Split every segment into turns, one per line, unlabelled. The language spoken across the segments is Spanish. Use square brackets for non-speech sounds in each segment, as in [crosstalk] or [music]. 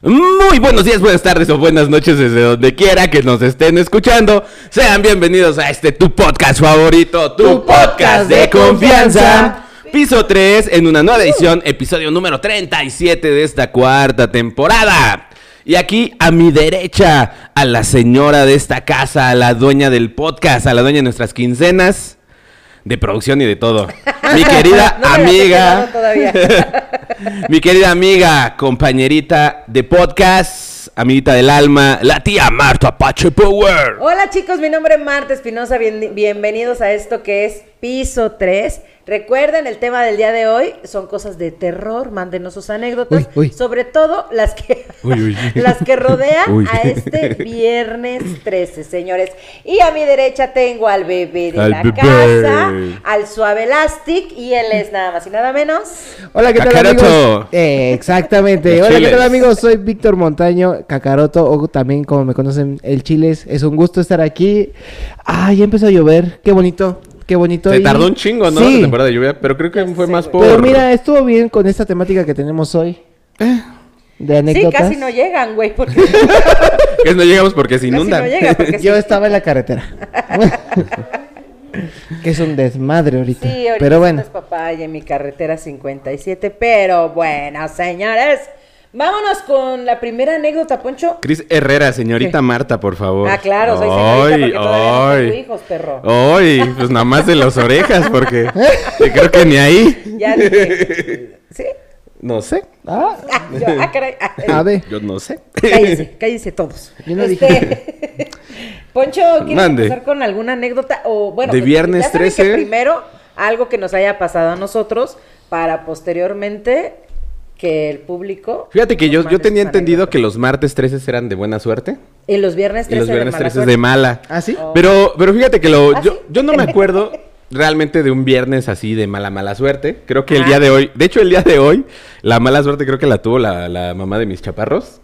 Muy buenos días, buenas tardes o buenas noches desde donde quiera que nos estén escuchando. Sean bienvenidos a este tu podcast favorito, tu, podcast de confianza. Piso 3 en una nueva edición, episodio número 37 de esta cuarta temporada. Y aquí a mi derecha, a la señora de esta casa, a la dueña del podcast, a la dueña de nuestras quincenas, de producción y de todo. [laughs] Mi querida
No
amiga,
todavía. [laughs]
mi querida amiga, compañerita de podcast, amiguita del alma, la tía Marta Pache Power.
Hola chicos, mi nombre es Marta Espinosa, bien- bienvenidos a esto que es Piso 3. Recuerden, el tema del día de hoy son cosas de terror, mándenos sus anécdotas,
Uy, uy.
sobre todo las que,
Uy, uy. [laughs]
las que rodean
Uy.
a este viernes 13, señores. Y a mi derecha tengo al bebé de
Al
la
bebé.
casa, al suave elastic, y él es nada más y nada menos.
Hola, ¿qué tal
Kakaroto.
amigos? Eh, exactamente. [laughs]
Los
Hola, ¿qué tal amigos? Soy Víctor Montaño, Cacaroto, o también como me conocen, el Chiles. Es un gusto estar aquí. Ah, ya empezó a llover. Qué bonito, qué bonito.
Se
Y-
tardó un chingo, ¿no?
Sí.
La temporada de lluvia, pero creo que fue más por...
Pero mira, estuvo bien con esta temática que tenemos hoy.
Eh,
De
Sí,
anécdotas.
casi no llegan, güey, porque [laughs]
que no llegamos porque se
casi
inunda.
no llega, porque
Yo
sí.
estaba en la carretera. [laughs] que es un desmadre ahorita.
Sí, ahorita
Pero bueno.
es papaya en mi carretera 57, pero bueno, señores, vámonos con la primera anécdota, Poncho.
Cris Herrera, señorita
¿Qué?
Marta, por favor.
Ah, claro, soy señorita
Ay,
porque
ay.
hijos, perro.
Ay, pues nada más de las orejas, porque [laughs] creo que ni ahí.
Ya dije, ¿sí?
No sé.
Ah,
Ah, yo, ah, caray. ah, [laughs]
a ver.
Yo no sé.
Cállense, cállense todos.
Yo no
Este, [laughs] Poncho, ¿quieres
Mande.
empezar con alguna anécdota? O, bueno,
De
pues,
viernes
ya saben que
13.
primero, algo que nos haya pasado a nosotros, para posteriormente que el público...
Fíjate que yo, yo tenía entendido que los martes 13 eran de buena suerte
Y los viernes
y
13
los viernes
de mala
13 de mala.
¿Ah, sí?
Oh.
Pero, pero fíjate que lo,
¿Ah,
yo,
sí?
yo no me acuerdo [laughs] realmente de un viernes así de mala, mala suerte. Creo que el
Ah.
día de hoy, de hecho el día de hoy, la mala suerte creo que la tuvo la, la mamá de mis chaparros.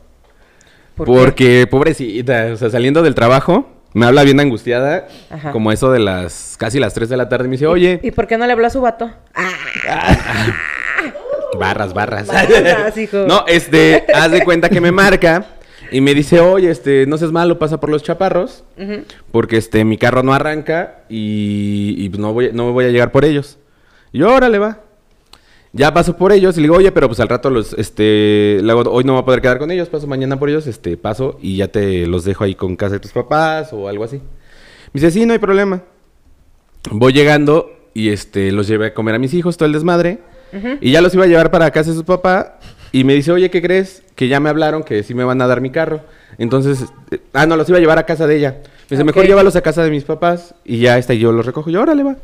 ¿Por qué?
porque, pobrecita, o sea, saliendo del trabajo, me habla bien angustiada,
Ajá.
como eso de las, casi las 3 de la tarde, y me dice, oye,
¿Y por qué no le habló a su vato? Ah,
barras, barras.
Barras, hijo.
no, este, haz de cuenta que me marca y me dice, oye, este, no seas malo, pasa por los chaparros, porque este, mi carro no arranca y, y no, voy, no voy a llegar por ellos. Y yo, órale, va. Ya paso por ellos y le digo, oye, pero pues al rato los, este, luego, hoy no voy a poder quedar con ellos, paso mañana por ellos, este, paso y ya te los dejo ahí con casa de tus papás o algo así. Me dice, sí, no hay problema. Voy llegando y este, los llevé a comer a mis hijos, todo el desmadre. Y ya los iba a llevar para casa de su papá. Y me dice, oye, ¿qué crees? Que ya me hablaron que sí me van a dar mi carro. Entonces, eh, ah, no, los iba a llevar a casa de ella. Me dice, mejor llévalos a casa de mis papás. Y ya está, y yo los recojo. Y órale, va.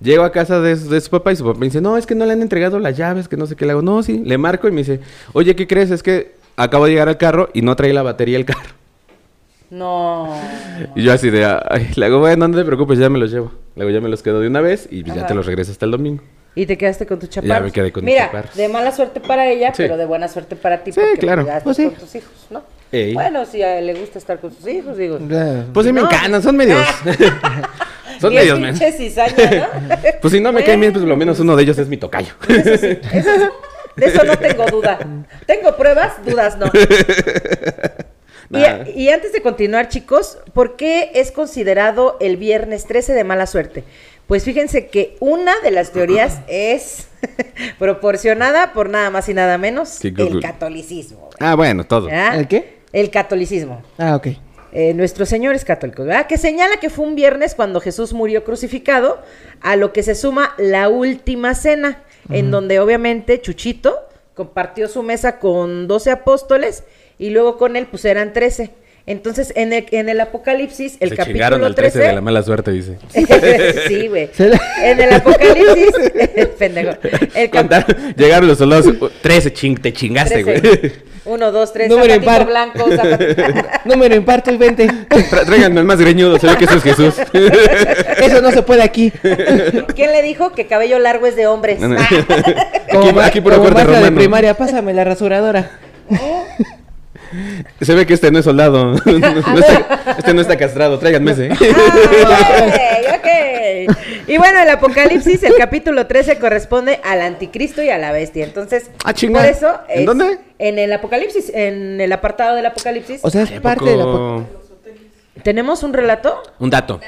Llego a casa de, de su papá y su papá me dice, no, es que no le han entregado las llaves, que no sé qué le hago. No, sí. Le marco y me dice, oye, ¿qué crees? Es que acabo de llegar al carro y no trae la batería el carro.
No.
Y yo así de, ay, le hago, bueno, no te preocupes, ya me los llevo. Luego ya me los quedo de una vez y ya te los regreso hasta el domingo.
Y te quedaste con tus chaparros.
me quedé con
Mira,
chaparros.
de mala suerte para ella,
Sí.
pero de buena suerte para ti.
Sí,
porque
claro.
Ya
Pues sí.
con tus hijos, ¿no?
Ey.
Bueno, si a él le gusta estar con sus hijos, digo.
Ya.
Pues sí me encantan, son medios. [laughs] [laughs] son
Bien
medios, men.
cizaña, ¿no? [laughs]
Pues si no me caen bien, pues lo menos uno de ellos es mi tocayo.
Eso sí, eso sí. De eso no tengo duda. Tengo pruebas, dudas no.
Nah.
Y, y antes de continuar, chicos, ¿por qué es considerado el viernes 13 de mala suerte? Pues fíjense que una de las teorías [clears throat] es [laughs] proporcionada por nada más y nada menos
Sí,
el
Google.
catolicismo.
Ah, bueno, todo.
¿verdad?
¿El qué?
El catolicismo.
Ah, ok.
Eh, nuestros señores católicos, ¿verdad? Que señala que fue un viernes cuando Jesús murió crucificado, a lo que se suma la última cena, en donde obviamente Chuchito compartió su mesa con 12 apóstoles y luego con él pues eran 13. Entonces en el, en el Apocalipsis, el
Se
capítulo
chingaron al 13 de la mala suerte, dice. [laughs]
sí, güey. En el Apocalipsis, [laughs] pendejo. El
Contar- llegaron los soldados, 13, ching, te chingaste,
13.
güey. [laughs]
Uno, dos, tres,
Número
zapatito
impar.
blanco, zapatito...
Número imparto y 20.
Tra- Tráiganme el más greñudo, se ve que eso es Jesús.
Eso no se puede aquí.
¿Quién le dijo que cabello largo es de hombres?
No, no.
Como,
Aquí- aquí puro
como de primaria, pásame la rasuradora.
Se ve que este no es soldado. [laughs] No está- este no está castrado, tráiganme ese.
Ah, ok, ok. Y bueno, el Apocalipsis, el capítulo 13 corresponde al anticristo y a la bestia. Entonces,
Ah,
por eso
¿En
es-
dónde?
En el Apocalipsis, en el apartado del Apocalipsis.
O sea, es
¿a
parte de la...
poco?
po-
¿Tenemos un relato?
Un dato.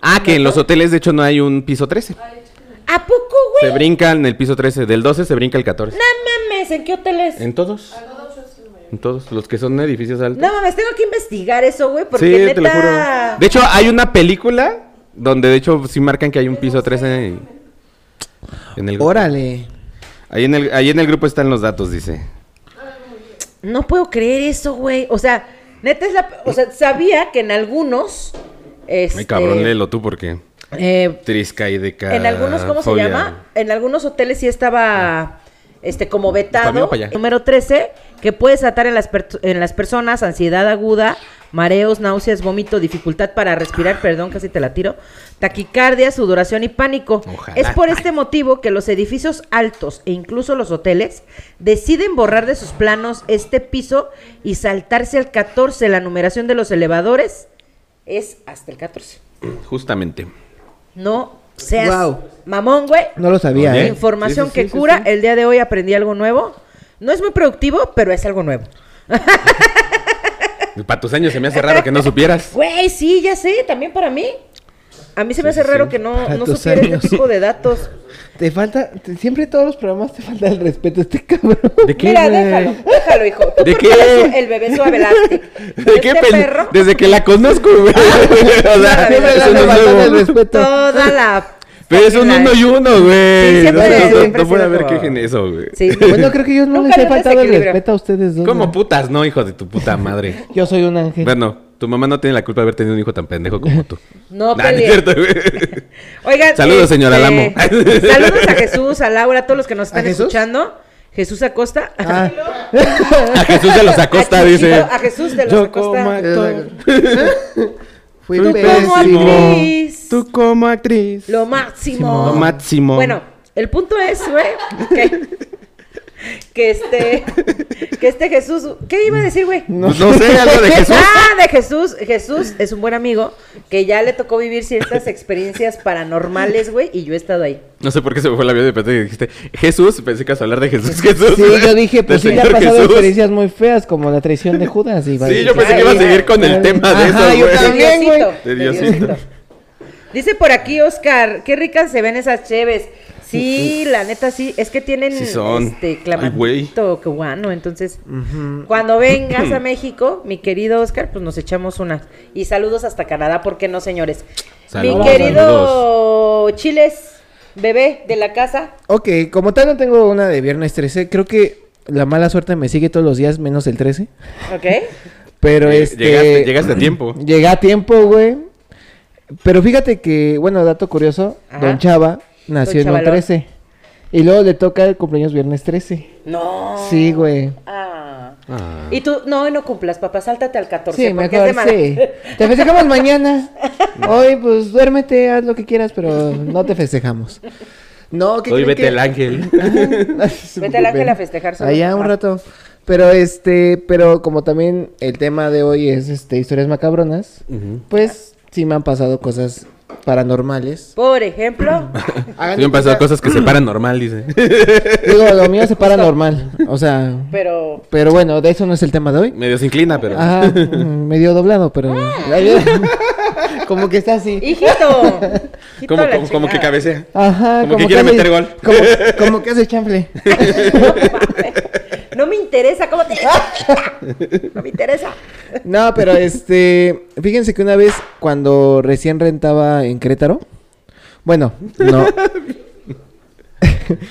Ah, que en los hoteles de hecho no hay un piso 13.
¿A poco,
Se
güey?
brinca en el piso 13. Del 12 se brinca el 14.
No mames, ¿en qué hoteles?
¿En todos? En todos. Los que son edificios altos.
No mames, tengo que investigar eso, güey, porque
sí,
neta...
te lo juro. De hecho, hay una película donde de hecho sí marcan que hay un piso 13 en en el grupo.
Órale.
Ahí en el, ahí en el grupo están los datos, dice.
No puedo creer eso, güey. O sea, neta es la... O sea, sabía que en algunos... Este,
Ay, cabrón, léelo tú porque...
eh,
Trisca y de
En algunos, ¿cómo se llama? En algunos hoteles sí estaba este como
mí
vetado. Número 13, que puede desatar en las, per- en las personas ansiedad aguda, mareos, náuseas, vómito, dificultad para respirar, perdón, casi te la tiro, taquicardia, sudoración y pánico.
Ojalá.
Es por este motivo que los edificios altos e incluso los hoteles deciden borrar de sus planos este piso y saltarse al 14. La numeración de los elevadores es hasta el 14.
Justamente.
No seas
Guau.
mamón, güey.
No lo sabía. ¿eh?
Información
Sí, sí, sí,
que
sí,
cura.
sí.
El día de hoy aprendí algo nuevo. No es muy productivo, pero es algo nuevo.
Para tus años se me hace raro que no supieras.
Güey, sí, ya sé, también para mí. A mí se me hace
sí,
raro
sí.
que no, no supiera
años.
este tipo de datos.
Te falta... te- siempre en todos los programas te falta el respeto a este cabrón.
¿De qué,
Mira, déjalo, déjalo, hijo. Tú
¿De
porque
qué?
el bebé suave elástico.
¿De qué
Este
pen-
perro,
Desde que la conozco, güey. o sea,
Siempre
bastante
nuevo.
el respeto.
toda la...
Pero es un uno y uno, güey.
Sí, siempre-
no, no- no puede haber
como-
queje en eso, güey.
Sí. [laughs]
Bueno, creo que yo no les he faltado el respeto a ustedes dos.
¿Cómo
¿no?
putas, no, hijo de tu puta madre? [laughs]
Yo soy un ángel.
Bueno, tu mamá no tiene la culpa de haber tenido un hijo tan pendejo como tú. [laughs]
No,
Nah, no es cierto, güey.
Oigan.
Saludos, señora
este,
Lamo.
Saludos a Jesús, a Laura, a todos los que nos
¿A
están escuchando. Jesús Acosta.
Ah,
A Jesús de los Acosta, dice.
A Jesús de los
Yo como
Acosta.
Fui
Como
pésimo.
actriz.
Tú como actriz.
Lo máximo.
Lo máximo.
Bueno, el punto es, güey, que, que este, que este Jesús, ¿qué iba a decir, güey?
No, no sé, algo de [laughs] Jesús.
Ah, de Jesús. Jesús es un buen amigo que ya le tocó vivir ciertas experiencias paranormales, güey, y yo he estado ahí.
No sé por qué se me fue la vida de repente y dijiste Jesús. Pensé que ibas a hablar de Jesús. Jesús.
Sí, yo [laughs] dije, pues sí, le ha pasado
Jesús.
experiencias muy feas, como la traición de Judas. Y iba a
Sí,
decir,
yo pensé que iba a seguir con el
ay.
tema de
Ajá,
eso,
yo
güey.
también. güey.
De Diosito.
Dice por aquí Oscar, qué ricas se ven esas cheves. Sí, la neta sí, es que tienen
Sí son.
este que bueno, entonces cuando vengas a [clears throat] México, mi querido Oscar, pues nos echamos una. Y saludos hasta Canadá, ¿por qué no, señores?
Saludos,
mi querido Chiles, bebé de la casa.
Ok, como tal no tengo una de viernes 13. Creo que la mala suerte me sigue todos los días, menos el 13.
¿Ok? [laughs]
Pero
Eh,
este...
llegaste- llegaste a tiempo.
Llegué a tiempo, güey. Pero fíjate que, bueno, dato curioso,
Ajá.
Don Chava nació en un
Chavalón.
13. Y luego le toca el cumpleaños viernes 13.
No.
Sí, güey.
Ah.
Ah.
Y tú, no, no cumplas, papá, sáltate al 14.
Sí,
porque es de
mejor, sí. Te [laughs] festejamos mañana. [laughs] Hoy, pues, duérmete, haz lo que quieras, pero no te festejamos. No, ¿qué
Hoy vete
que-
el ángel. [laughs]
Vete al ángel a festejar solo.
Allá un
Ah.
rato. Pero este, pero como también el tema de hoy es este historias macabronas, pues sí me han pasado cosas paranormales.
Por ejemplo, [laughs]
Hagan
han pasado
cuenta-
cosas que se [clears throat] paran normal, dice.
Digo, lo mío se paranormal, [laughs] o sea,
pero
pero bueno, de eso no es el tema de hoy.
Medio se inclina, pero.
Ajá, mm, medio doblado, pero [laughs] como que está así.
Hijito.
como, como, como que cabecea.
Ajá,
Como que quiere
hace-
meter gol.
Como, como que hace chanfle.
No me interesa, ¿cómo te.? [laughs] No me interesa.
No, pero este, fíjense que una vez cuando recién rentaba en Querétaro, bueno, no, [laughs]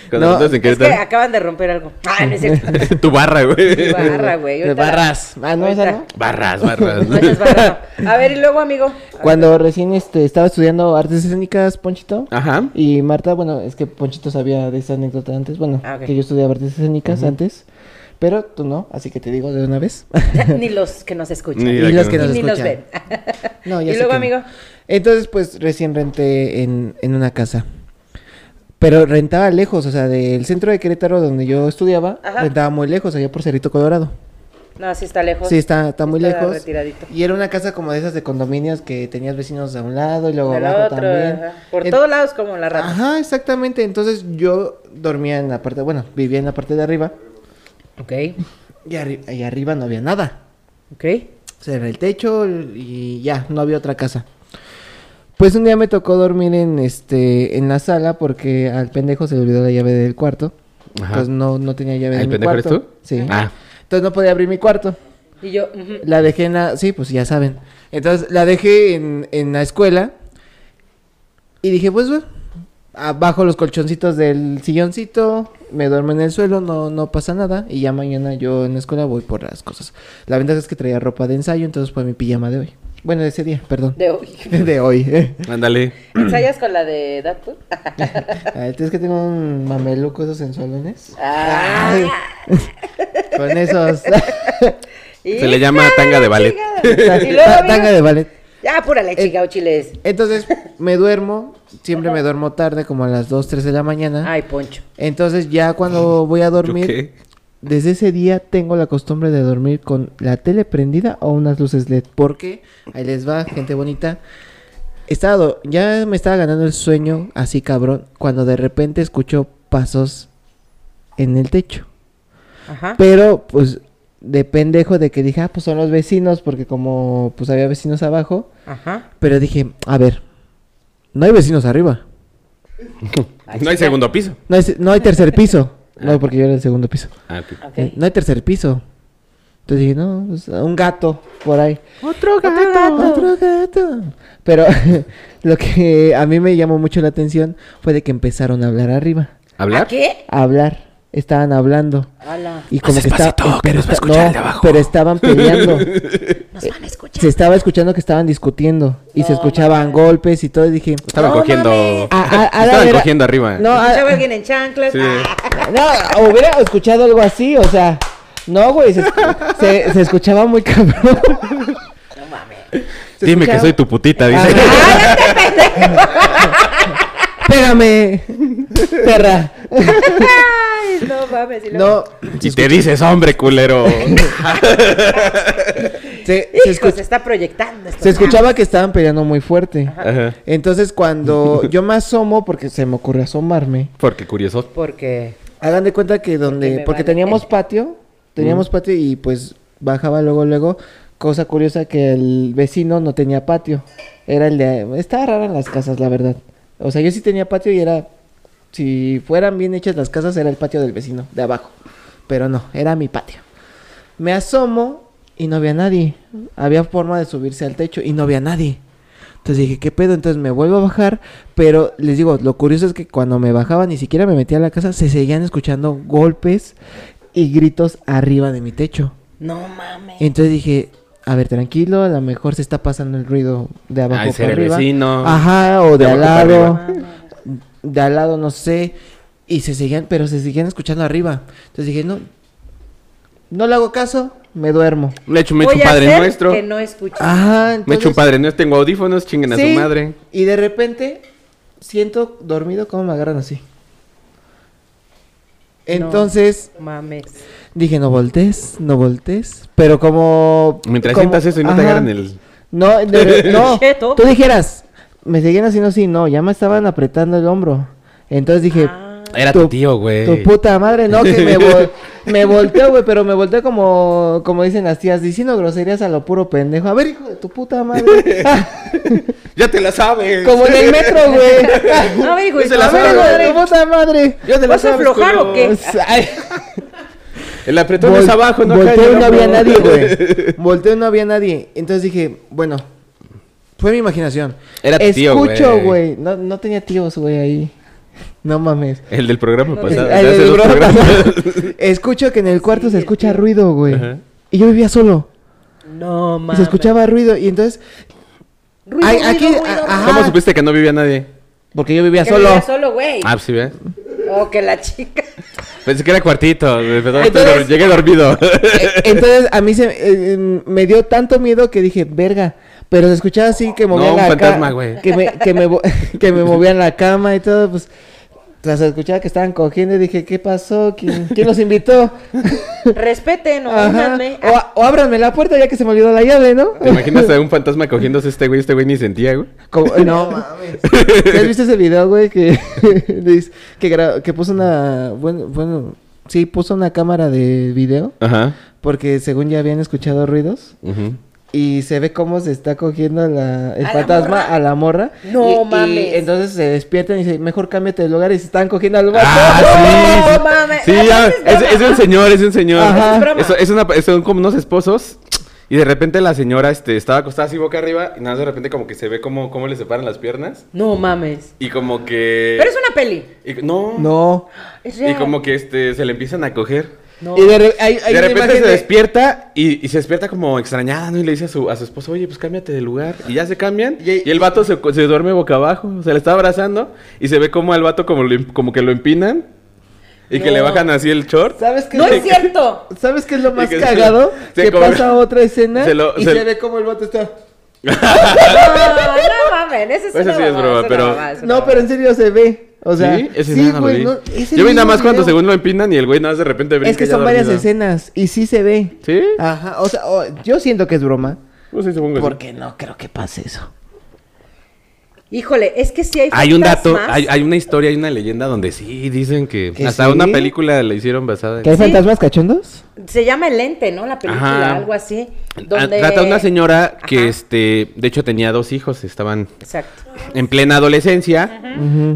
Cuando
No,
en
Es que
Querétaro.
acaban de romper algo. Ah, no es cierto. [laughs]
tu barra, güey.
Mi barra, güey.
barras. Ah, no, esa no.
Barras, barras.
No, no. A ver, y luego, amigo.
Cuando recién este, estaba estudiando artes escénicas, Ponchito.
Ajá.
Y Marta, bueno, es que Ponchito sabía de esa anécdota antes, bueno,
Ah,
que yo estudiaba artes escénicas antes. Pero tú no, así que te digo de una vez. [laughs]
Ni los que nos escuchan.
Ni
los
que
que
no-
nos
Y ni nos
escuchan.
ven.
No, [laughs] ya
y
sé
luego,
que no.
amigo.
Entonces, pues recién renté en, en una casa. Pero rentaba lejos, o sea, del centro de Querétaro donde yo estudiaba,
Ajá.
rentaba muy lejos, allá por Cerrito Colorado.
No, sí está lejos.
Sí, está, está muy
Está
lejos.
retiradito.
Y era una casa como de esas de condominios que tenías vecinos a un lado y luego
Del
abajo
otro,
también.
ajá. Por
En-
todos lados como la rata.
Ajá, exactamente. Entonces yo dormía en la parte, bueno, vivía en la parte de arriba
Ok,
y, arri- y arriba no había nada.
ok.
Era el techo y ya, no había otra casa. Pues un día me tocó dormir en este en la sala porque al pendejo se le olvidó la llave del cuarto.
Ajá.
Entonces no, no tenía llave
¿El
de mi
pendejo eres
cuarto.
tú?
Sí.
Ah.
Entonces no podía abrir mi cuarto.
Y yo.
La dejé en la... Sí, pues ya saben. Entonces la dejé en, en la escuela. Y dije, pues bueno, abajo los colchoncitos del silloncito, me duermo en el suelo, no, no pasa nada. Y ya mañana yo en la escuela voy por las cosas. La ventaja es que traía ropa de ensayo, entonces fue mi pijama de hoy. Bueno, de ese día, perdón.
de hoy. [laughs]
De hoy. [laughs]
Ándale.
¿Ensayas con la de Deadpool? [laughs]
Ah, ¿Es que tengo un mameluco esos sensualones?
Ah.
Con esos...
Se le llama tanga de ballet.
Y luego,
Tanga de ballet.
Ya, apúrale, chica, chiles.
Entonces [laughs] me duermo, siempre me duermo tarde, como a las 2, 3 de la mañana.
Ay, Poncho.
Entonces ya cuando voy a
¿Yo
dormir,
qué?
desde ese día tengo la costumbre de dormir con la tele prendida o unas luces LED. Porque, ahí les va, gente bonita. Estaba, ya me estaba ganando el sueño así cabrón, cuando de repente escucho pasos en el techo.
Ajá.
Pero, pues, de pendejo de que dije, ah, pues son los vecinos, porque como, pues había vecinos abajo.
Ajá.
Pero dije, a ver, no hay vecinos arriba. [laughs]
No hay segundo piso.
No hay, no hay tercer piso. [laughs] No, porque yo era el segundo piso.
Ah,
no hay tercer piso. Entonces dije, no, pues, un gato por ahí.
Otro
Otro gato. Pero [laughs] lo que a mí me llamó mucho la atención fue de que empezaron a hablar arriba.
¿A
¿Hablar?
qué?
A hablar. Estaban hablando.
Ala.
Y como que
a abajo.
pero estaban peleando. [laughs]
Nos van a escuchar.
Se estaba escuchando que estaban discutiendo. Y se escuchaban golpes y todo. Y dije.
Estaban
No
cogiendo.
mames.
"Ah, ah, ah,
Estaban
era-
cogiendo arriba.
No,
¿Escuchaba alguien en chanclas?
Sí.
Ah,
No, hubiera escuchado algo así, o sea. No, güey, se, escu- se- se escuchaba muy cabrón.
no mames.
Dime que soy tu putita, dice.
Pégame, [laughs] perra. [laughs]
No mames. y luego-
No,
Y te dices, hombre, culero.
se, se,
está proyectando esto.
se escuchaba que estaban peleando muy fuerte.
Ajá.
Entonces, cuando [laughs] yo me asomo, porque se me ocurrió asomarme,
Porque curioso.
Porque.
hagan de cuenta que donde. Porque
vale.
teníamos patio, teníamos patio y pues bajaba luego, luego. Cosa curiosa que el vecino no tenía patio. Era el de. Estaba raro en las casas, la verdad. O sea, yo sí tenía patio y era. Si fueran bien hechas las casas, era el patio del vecino, de abajo. Pero no, era mi patio. Me asomo y no había nadie. Había forma de subirse al techo y no había nadie. Entonces dije, ¿qué pedo? Entonces me vuelvo a bajar. Pero les digo, lo curioso es que cuando me bajaba, ni siquiera me metía a la casa, se seguían escuchando golpes y gritos arriba de mi techo.
No mames.
Entonces dije, a ver, tranquilo, a lo mejor se está pasando el ruido de abajo
Ay,
para
ser el vecino.
Ajá, o de,
De
al lado. De al lado, no sé. Y se seguían, pero se seguían escuchando arriba. Entonces dije, no, no le hago caso, me duermo.
Le echo, me echo padre
hacer
nuestro.
Que no.
Ajá,
Me echo padre nuestro. Tengo audífonos, chinguen a
Sí,
su madre.
Y de repente siento dormido como me agarran así. Entonces
Mames.
dije, no voltees, no voltees. Pero como.
Mientras
como-
sientas eso y no te agarran el.
No, de- no. [laughs] Tú dijeras, me seguían haciendo así, no, ya me estaban apretando el hombro. Entonces dije,
Ah,
Era tu, tío, güey.
tu puta madre, no, que me, vol- [laughs] me volteo, güey, pero me volteo como, como dicen las tías, diciendo groserías a lo puro pendejo. A ver, hijo de tu puta madre. [laughs]
Ya te la sabes.
como en el metro, güey.
No, hijo,
Ese
hijo,
la
A ver, hijo de
madre.
tu puta madre.
Ya te la
¿Vas a aflojar
culo.
o qué? [laughs]
El apretón
vol-
es abajo, no
volteo y no había nadie, güey. Volteo y no había nadie. Entonces dije, bueno, fue mi imaginación.
Era tu tío,
Escucho,
güey.
No, no tenía tíos, güey, ahí. No mames.
El del programa pasado. Hace
del
dos
programa. [laughs] Escucho que en el cuarto
Sí,
se
el
escucha
tío.
ruido, güey.
Ajá.
Y yo vivía solo.
No
Y
mames.
se escuchaba ruido. Y entonces,
Ruido,
Ay,
ruido,
aquí-
ruido,
a-
ruido.
ajá.
¿Cómo supiste que no vivía nadie?
porque yo vivía
Que
solo.
vivía solo, güey.
Ah, sí, ¿ves?
O que la chica.
Pensé que era cuartito.
Entonces-
llegué dormido.
Eh, Entonces a mí se eh, eh, me dio tanto miedo que dije, verga. Pero se escuchaba así que movían
un
la
fantasma, güey.
Que me, que, me, [laughs] que me movían la cama y todo, pues. Tras escuchaba que estaban cogiendo y dije, ¿qué pasó? ¿Quién, quién los invitó? [laughs]
Respeten.
O, a- o ábranme la puerta ya que se me olvidó la llave, ¿no?
¿Te imaginas a un fantasma cogiéndose este güey? Este güey ni sentía, güey.
Como- no [laughs] mames. ¿Sí ¿Has visto ese video, güey? Que, que, gra- que puso una. Bueno, bueno, sí, puso una cámara de video.
Ajá.
Porque según ya habían escuchado ruidos.
ujú.
Y se ve cómo se está cogiendo la, el
¿A la
fantasma
morra?
a la morra.
No
Y- y
mames.
entonces se despiertan y dicen, mejor cámbiate de lugar. Y se están cogiendo al vato.
Ah, sí,
No mames.
Sí, ya,
Entonces,
es, es un señor, es un señor.
Ajá.
Es.
Es, es una, es- son como unos esposos. Y de repente la señora este, estaba acostada así boca arriba. Y nada más de repente como que se ve como, cómo le separan las piernas.
No mames.
Y como que.
Pero es una peli.
y- no.
No.
Es
Y como que este, se le empiezan a coger.
No.
Y de, re- hay, hay
de
una
repente se
de-
despierta y, y se despierta como extrañada, ¿no? Y le dice a su, a su esposo, oye, pues cámbiate de lugar. Y ya se cambian.
Y-
Y, el vato se, se duerme boca abajo. O sea, le está abrazando. Y se ve como al vato como, lo como que lo empinan. Y que le bajan así el short.
¿Sabes qué
No es cierto.
¿Sabes qué es lo más
se-
cagado? [laughs]
se
que
cobra-
pasa otra escena
se lo-
y
se-
se ve como el vato está... [laughs]
No, no mames. Ese es
Ese
una
sí es
mamá,
broma, pero-
mamá,
No, pero en serio se ve. O sea,
¿Sí? Ese
sí,
sí, no lo
güey,
vi.
no, ese
Yo vi nada más cuando
video.
según lo empinan y el güey nada más de repente brinca
Es que
ya
son varias
dormido.
escenas y sí se ve.
¿Sí?
Ajá, o sea, o- yo siento que es broma.
Pues sí, supongo que sí.
Porque no creo que pase eso.
Híjole, es que sí hay
Hay un dato,
fantasmas.
hay, hay una historia, hay una leyenda donde sí dicen que,
¿Que
hasta
sí?
una película la hicieron basada en...
¿Que hay fantasmas cachondos?
Se llama El Ente, ¿no? La película,
Ajá.
algo así.
Ah,
Donde...
Trata de una señora que,
Ajá.
este, de hecho tenía dos hijos, estaban
Exacto.
en plena adolescencia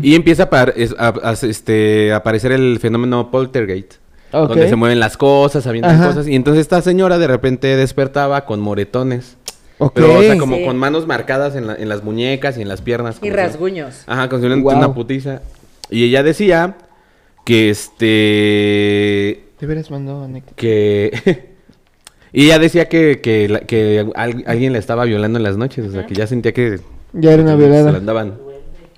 y empieza a, a- a- este, a aparecer el fenómeno poltergeist. Donde se mueven las cosas, avientan cosas. Y entonces esta señora de repente despertaba con moretones.
Ok.
Pero, o sea, como
Sí.
con manos marcadas en, la- en las muñecas y en las piernas.
Y rasguños.
Ajá, como si
Guau.
una putiza. Y ella decía que este.
De veras mandó anécdota.
que. [laughs] y ella decía que, que, la- que al- alguien la estaba violando en las noches. O sea, que ya sentía que.
Ya era una
Se la
violada.
andaban.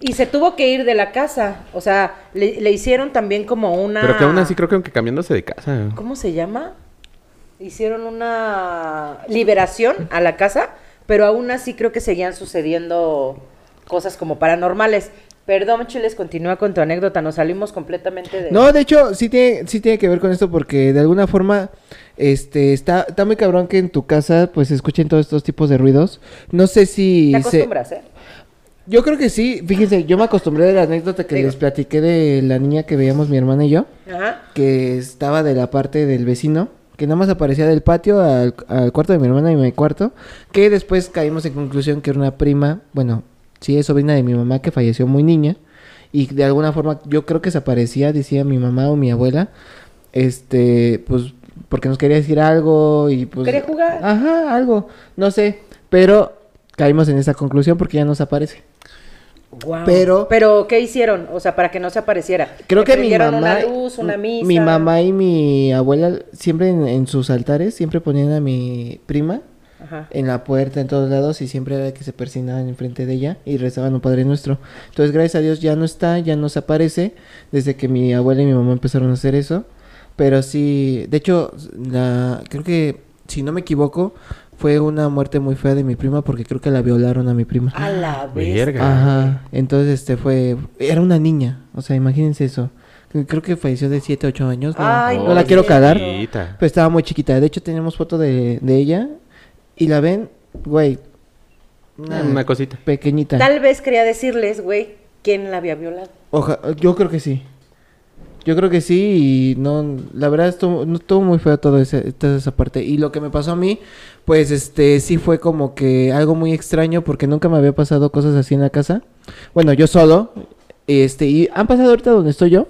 Y se tuvo que ir de la casa. O sea, le, le hicieron también como una...
Pero que aún así creo que aunque cambiándose de casa.
¿Cómo se llama? Hicieron una liberación a la casa, pero aún así creo que seguían sucediendo cosas como paranormales. Perdón, Chiles, continúa con tu anécdota. Nos salimos completamente de...
No, de hecho, sí tiene, sí tiene que ver con esto porque de alguna forma, este, está, está muy cabrón que en tu casa, pues, escuchen todos estos tipos de ruidos. No sé si...
Te
se-
acostumbras, ¿eh?
Yo creo que sí. Fíjense, yo me acostumbré de la anécdota que
Digo.
les platiqué de la niña que veíamos mi hermana y yo,
Ajá.
que estaba de la parte del vecino, que nada más aparecía del patio al, al cuarto de mi hermana y mi cuarto, que después caímos en conclusión que era una prima, bueno, sí es sobrina de mi mamá que falleció muy niña, y de alguna forma yo creo que se aparecía, decía mi mamá o mi abuela, este, pues, porque nos quería decir algo y pues...
Quería jugar.
Ajá, algo, no sé, pero caímos en esa conclusión porque ya nos aparece.
Guau.
Pero-
Pero, ¿qué hicieron? O sea, para que no se apareciera.
Creo
¿Le
que mi mamá,
una luz, una misa.
mi mamá y mi abuela siempre en, en sus altares siempre ponían a mi prima
Ajá.
en la puerta en todos lados y siempre era que se persinaban enfrente de ella y rezaban un Padre Nuestro. Entonces, gracias a Dios ya no está, ya no se aparece desde que mi abuela y mi mamá empezaron a hacer eso. Pero sí, de hecho, la creo que si no me equivoco fue una muerte muy fea de mi prima porque creo que la violaron a mi prima.
A la vez.
Verga.
Ajá, entonces este fue, era una niña, o sea, imagínense eso. Creo que falleció de 7, 8 años, no,
Ay,
no
no,
la quiero cagar,
Chiquita.
pero estaba muy chiquita. De hecho, tenemos foto de, de ella y la ven, güey, una,
Una cosita.
pequeñita.
Tal vez quería decirles, güey, quién la había violado.
Oja- yo creo que sí. Yo creo que sí y no, la verdad estuvo, no, estuvo muy feo todo ese, toda esa parte. Y lo que me pasó a mí, pues este, sí fue como que algo muy extraño porque nunca me había pasado cosas así en la casa. Bueno, yo solo, este, y han pasado ahorita donde estoy yo,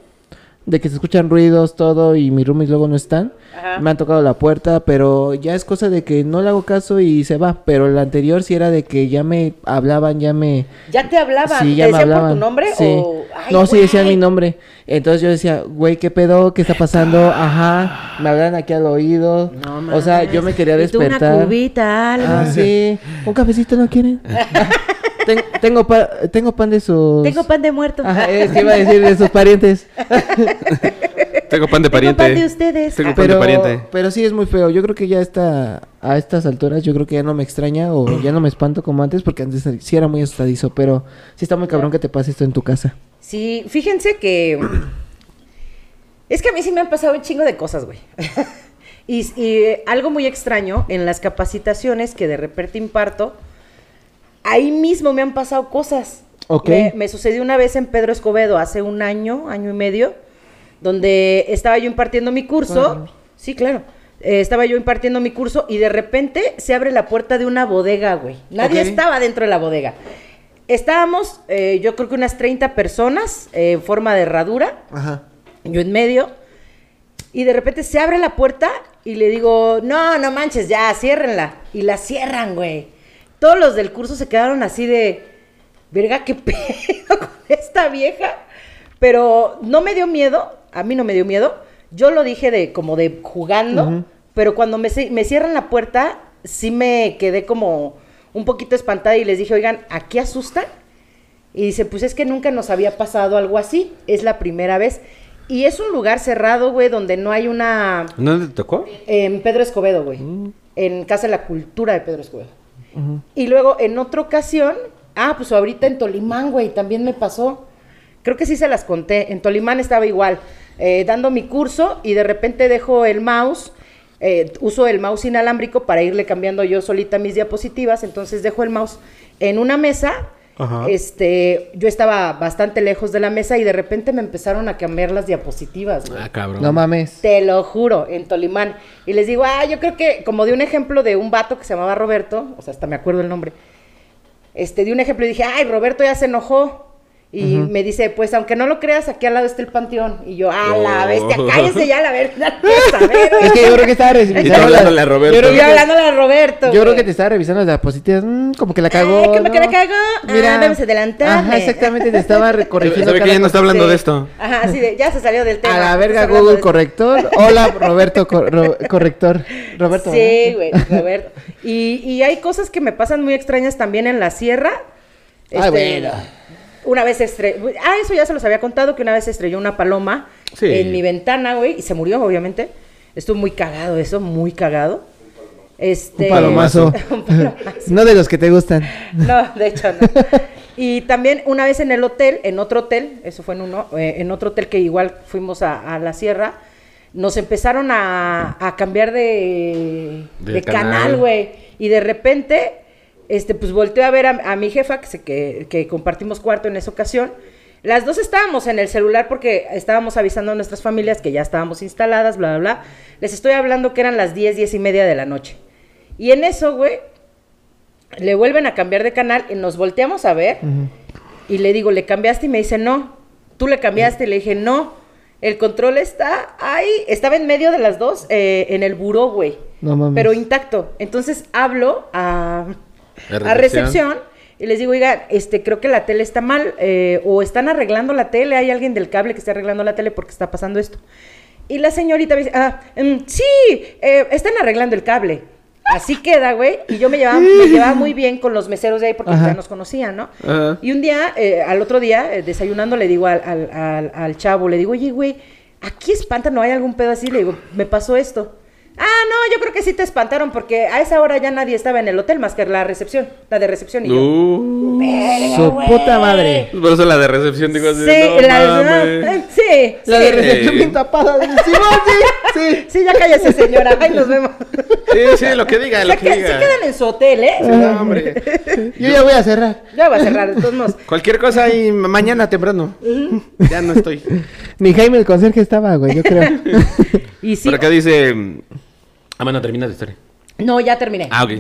de que se escuchan ruidos, todo, y mis roomies luego no están.
Ajá.
Me han tocado la puerta, pero ya es cosa de que no le hago caso y se va. Pero la anterior sí era de que ya me hablaban, ya me...
¿Ya te hablaban?
Sí,
¿Te
ya me
decían
hablaban.
por tu nombre?
Sí.
O... Ay,
no, sí decían mi nombre. Entonces yo decía, güey, ¿qué pedo? ¿Qué está pasando? Ajá. Me hablan aquí al oído.
No
o sea, yo me quería
Y tú
despertar.
una cubita, algo.
Ah, sí. ¿Un cafecito no quieren? [laughs] Ten- tengo, pa- tengo pan de sus...
Tengo pan de muerto.
Ajá, es que iba a decir de sus parientes. [laughs]
Tengo pan de
Tengo
pariente.
pan de ustedes.
Tengo pan de
Pero,
pariente.
pero sí es muy feo. Yo creo que ya está a estas alturas, yo creo que ya no me extraña o ya no me espanto como antes, porque antes sí era muy asustadizo, pero sí está muy cabrón que te pase esto en tu casa.
Sí, fíjense que. Es que a mí sí me han pasado un chingo de cosas, güey. [laughs] y, y, eh, algo muy extraño en las capacitaciones que de repente imparto, ahí mismo me han pasado cosas.
Ok.
Me, me sucedió una vez en Pedro Escobedo hace un año, año y medio, donde estaba yo impartiendo mi curso. Sí, claro. Eh, estaba yo impartiendo mi curso y de repente se abre la puerta de una bodega, güey. Nadie estaba dentro de la bodega. Estábamos, eh, yo creo que unas 30 personas eh, en forma de herradura,
Ajá.
yo en medio, y de repente se abre la puerta y le digo, no, no manches, ya, ciérrenla. Y la cierran, güey. Todos los del curso se quedaron así de, verga, qué [laughs] pedo con esta vieja. Pero no me dio miedo, a mí no me dio miedo. Yo lo dije de como de jugando, pero cuando me, me cierran la puerta, sí me quedé como un poquito espantada y les dije, oigan, ¿aquí asustan? Y dice, pues es que nunca nos había pasado algo así, es la primera vez. Y es un lugar cerrado, güey, donde no hay una...
¿Dónde te tocó?
En Pedro Escobedo, güey. En Casa de la Cultura de Pedro Escobedo. Y luego en otra ocasión, ah, pues ahorita en Tolimán, güey, también me pasó. Creo que sí se las conté. En Tolimán estaba igual, eh, dando mi curso y de repente dejo el mouse, eh, uso el mouse inalámbrico para irle cambiando yo solita mis diapositivas, entonces dejo el mouse en una mesa.
Ajá.
Este, yo estaba bastante lejos de la mesa y de repente me empezaron a cambiar las diapositivas, güey.
Ah, cabrón.
No mames.
Te lo juro, en Tolimán. Y les digo, ah, yo creo que, como de un ejemplo de un vato que se llamaba Roberto, o sea, hasta me acuerdo el nombre. Este, di un ejemplo y dije, ay, Roberto ya se enojó. Y me dice, pues aunque no lo creas, aquí al lado está el panteón. Y yo, ah, la
Oh.
bestia, cállese ya, la verdad. a ver. [laughs]
Es que yo creo que estaba revisando.
hablándole
la-
a Roberto.
Yo creo
Y
que,
yo hablándole a Roberto.
yo creo que te estaba revisando las diapositivas. mm, como que la cagó.
Ay, ¿cómo que la cagó? Ah, vamos a adelantarle.
Ajá, exactamente. Te estaba [laughs] recorrigiendo.
¿Sabe que ya no está hablando
Sí.
de esto?
Ajá, así de, ya se salió del tema.
A la verga, Google
de-
corrector. Hola, Roberto co- Ro- corrector. Roberto.
Sí,
¿verdad?
güey, Roberto. Y, y hay cosas que me pasan muy extrañas también en la sierra.
Ah, bueno.
Una vez estrelló. Ah, eso ya se los había contado, que una vez estrelló una paloma
Sí.
en mi ventana, güey, y se murió, obviamente. Estuvo muy cagado eso, muy cagado. Este...
Un palomazo. [laughs]
Un palomazo.
No de los que te gustan.
No, de hecho no. Y también una vez en el hotel, en otro hotel, eso fue en uno, eh, en otro hotel que igual fuimos a, a la sierra, nos empezaron a, a cambiar de,
De
de
canal.
canal, güey. Y de repente, este, pues volteé a ver a, a mi jefa, que, se- que, que compartimos cuarto en esa ocasión. Las dos estábamos en el celular porque estábamos avisando a nuestras familias que ya estábamos instaladas, bla, bla, bla. Les estoy hablando que eran las 10, 10 y media de la noche. Y en eso, güey, le vuelven a cambiar de canal y nos volteamos a ver. Y le digo, ¿le cambiaste? Y me dice, no. ¿Tú le cambiaste? Y le dije, no. El control está ahí. Estaba en medio de las dos, eh, en el buró, güey.
No mames.
Pero intacto. Entonces hablo a,
A
a
recepción.
recepción y les digo, oiga, este, creo que la tele está mal. eh, o están arreglando la tele. Hay alguien del cable que está arreglando la tele porque está pasando esto. Y la señorita me dice, ah, mm, sí, eh, están arreglando el cable. Así queda, güey. Y yo me llevaba, me llevaba muy bien con los meseros de ahí porque
Ajá.
ya nos conocían, ¿no?
Ajá.
Y un día, eh, al otro día, eh, desayunando, le digo al, al, al- al chavo, le digo, oye, güey, aquí espanta, ¿no hay algún pedo así? Le digo, me pasó esto. Ah, no, yo creo que sí te espantaron porque a esa hora ya nadie estaba en el hotel más que la recepción, la de recepción. Y yo,
Uh,
"Verga,
Su
güey".
puta madre.
por eso la de recepción digo así.
Sí,
no
la,
mames.
sí,
La
sí.
de recepción
Sí.
bien tapada. Sí, sí, sí.
Sí, ya cállese, señora. Ay, nos vemos.
Sí, sí, lo que diga, lo que
que-
diga.
se quedan en su hotel, ¿eh?
No, hombre.
Yo ya voy a cerrar.
Ya va a cerrar, modos.
Cualquier cosa y mañana temprano. Ya no estoy.
Ni Jaime el conserje estaba, güey, yo creo. [laughs]
Y sí.
Por acá dice. Ah, bueno, termina la historia.
No, ya terminé.
Ah, ok.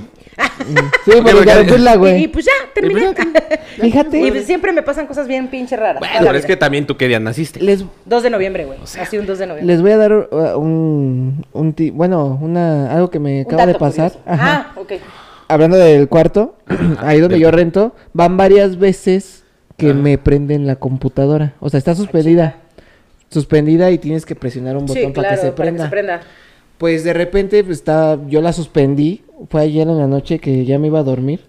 Sí,
ok.
ya después la,
y, y
güey.
pues ya, terminé. [laughs]
Fíjate.
Y pues siempre me pasan cosas bien pinche raras.
Bueno, pero es que también tú qué día naciste.
Les,
2 de noviembre, güey. Así un 2 de noviembre.
les voy a dar uh, un, un ti- bueno, una, algo que me acaba de pasar. Ajá.
Ah, ok.
Hablando del cuarto, [clears throat] ahí donde yo rento, van varias veces que
Ah.
me prenden la computadora. O sea, está suspendida. Suspendida y tienes que presionar un botón
Sí,
para
claro,
que se
para que
prenda.
se prenda.
Pues de repente pues, está, yo la suspendí. Fue ayer en la noche que ya me iba a dormir.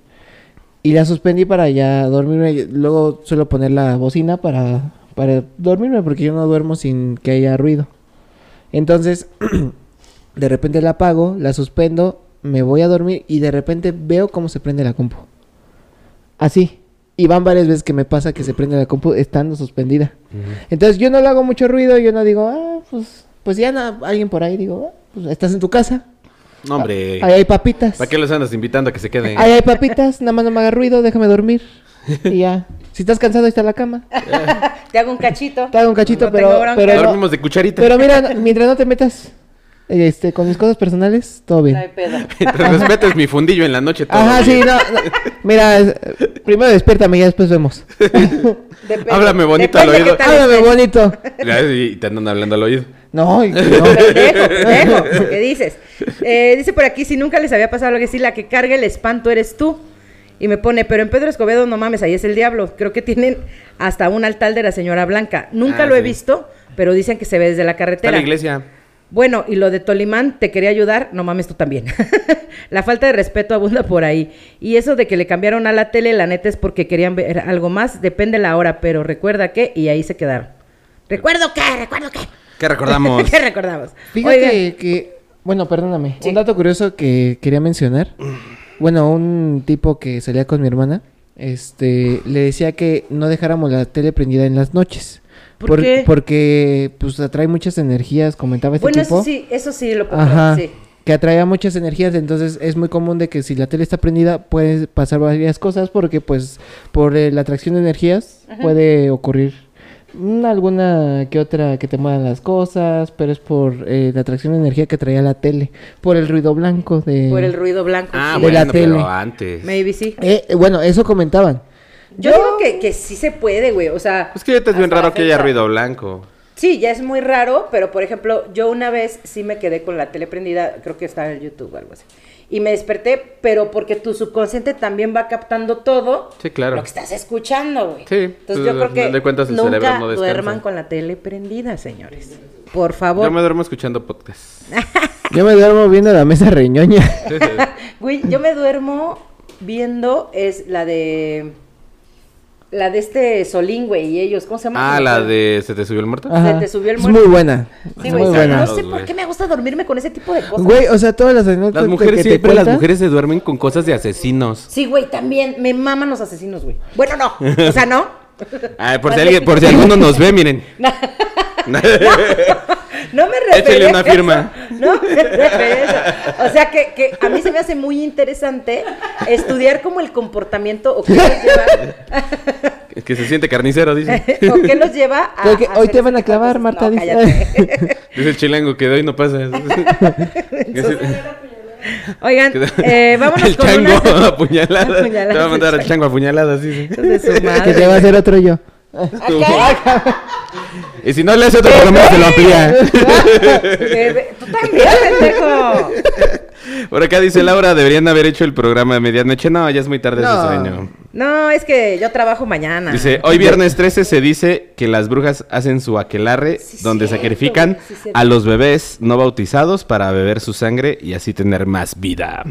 Y la suspendí para ya dormirme. Luego suelo poner la bocina para, para dormirme porque yo no duermo sin que haya ruido. Entonces, [clears throat] de repente la apago, la suspendo, me voy a dormir y de repente veo cómo se prende la compu. Así. Y van varias veces que me pasa que se prende la compu estando suspendida. Entonces yo no le hago mucho ruido, yo no digo, ah, pues, pues ya alguien por ahí, digo, ah, pues estás en tu casa.
No, hombre.
Ahí hay papitas.
¿Para qué los andas invitando a que se queden?
Ahí hay papitas, nada más no me haga ruido, déjame dormir. Y ya. Si estás cansado, ahí está la cama. [laughs]
Te hago un cachito.
Te hago un cachito,
No
pero, pero, no-
Dormimos de cucharita.
pero mira, no- mientras no te metas este, con mis cosas personales, todo
No hay
bien.
pedo. [laughs]
Mientras respetes mi fundillo en la noche. todo
Ajá, sí,
bien.
no, no. Mira, primero despiértame y ya después vemos.
Depende-
Háblame bonito al oído.
Háblame bonito.
Y te andan hablando al oído.
No, y- no.
Pendejo, pendejo, ¿qué dices? Eh, dice por aquí, si nunca les había pasado algo que sí, la que carga el espanto eres tú. Y me pone, pero en Pedro Escobedo, no mames, ahí es el diablo. Creo que tienen hasta un altar de la señora Blanca. Nunca
Ah,
lo he visto, pero dicen que se ve desde la
Está
carretera.
la iglesia.
Bueno, y lo de Tolimán, te quería ayudar, no mames tú también. [laughs] la falta de respeto abunda por ahí. Y eso de que le cambiaron a la tele, la neta es porque querían ver algo más, depende la hora, pero recuerda que, y ahí se quedaron. ¿Recuerdo qué? ¿Recuerdo qué?
¿Qué recordamos? [laughs]
¿Qué recordamos?
Fíjate
Oigan,
que, bueno, perdóname,
Sí.
un dato curioso que quería mencionar. Bueno, un tipo que salía con mi hermana, este, le decía que no dejáramos la tele prendida en las noches.
¿Por qué?
Porque, pues, atrae muchas energías, comentaba este
bueno,
tipo.
eso sí, eso sí lo puedo
Ajá.
sí.
Que atraía muchas energías, entonces es muy común de que si la tele está prendida puede pasar varias cosas porque pues por eh, la atracción de energías puede ocurrir alguna que otra que te muevan las cosas, pero es por eh, la atracción de energía que traía la tele, por el ruido blanco de...
Por el ruido blanco.
Ah,
sí.
De la tele.
pero antes.
Maybe sí.
Eh, eh, bueno, eso comentaban.
Yo, digo que, que sí se puede, güey. O sea.
Es que ahorita es bien raro que haya ruido blanco.
Sí, ya es muy raro, pero por ejemplo, yo una vez sí me quedé con la tele prendida, creo que estaba en YouTube o algo así. Y me desperté, pero porque tu subconsciente también va captando todo
Sí, claro.
lo que estás escuchando, güey.
Sí,
Entonces
pues,
yo creo que
cuentas, el
nunca
cerebro no
duerman con la tele prendida, señores. Por favor.
Yo me duermo escuchando podcast. [laughs]
Yo me duermo viendo la mesa reñoña.
Güey, yo me duermo viendo es la de la de este Solín, güey, y ellos, ¿cómo se llama?
ah,
Se
la de ¿Se te subió el muerto?
Ajá.
te subió el
es
muerto.
muy buena.
Sí,
es
güey,
muy
o sea,
buena.
no sé por qué me gusta dormirme con ese tipo de cosas.
Güey, o sea, todas las anécdotas
Las mujeres
que te
siempre, las mujeres se duermen con cosas de asesinos.
Sí, güey, también me maman los asesinos, güey. Bueno, no, o sea, no. [laughs]
Ah, por si alguien, por si alguno nos ve, miren. [laughs] [laughs]
No me refería
Échale una
eso.
firma.
No me refería eso. O sea, que, que a mí se me hace muy interesante estudiar como el comportamiento o qué los lleva, [laughs]
que se siente carnicero, dice. [laughs]
o qué los lleva a...
Porque hoy te van a
de
clavar. Marta,
No,
dice. [laughs]
Dice el chilango que de hoy no pasa.
Oigan, eh, vámonos
el
con
chango
una...
apuñalada.
Apuñalada,
Te va a mandar al chango apuñalada, sí. sí.
de su
que
madre.
te va a hacer otro yo. [laughs]
Y si no le hace otro programa, se lo amplía. [laughs]
Tú también, pendejo.
Por acá dice Laura, deberían haber hecho el programa de medianoche. No, ya es muy tarde
No.
ese sueño.
No, es que yo trabajo mañana.
Dice, hoy viernes 13 se dice que las brujas hacen su aquelarre
Sí,
donde
cierto,
sacrifican
sí,
a los bebés no bautizados para beber su sangre y así tener más vida.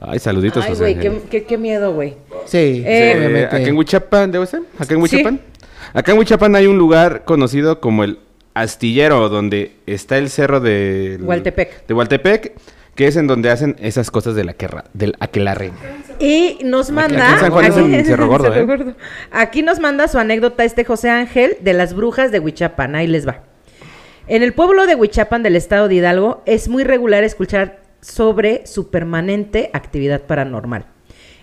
Ay, saluditos,
Ay,
José
güey, qué, qué, qué miedo, güey.
Sí,
Eh,
en Huichapan, ¿debo ser? Acá en
Sí.
Huichapan. Acá en Huichapan hay un lugar conocido como el Astillero, donde está el cerro de...
Hualtepec.
De Hualtepec, que es en donde hacen esas cosas del, aquerra- del aquelarre.
Y nos manda.
aquí en San Juan es en Cerro Gordo, [laughs] ¿eh?
Aquí nos manda su anécdota este José Ángel de las brujas de Huichapan. Ahí les va. En el pueblo de Huichapan del estado de Hidalgo es muy regular escuchar sobre su permanente actividad paranormal.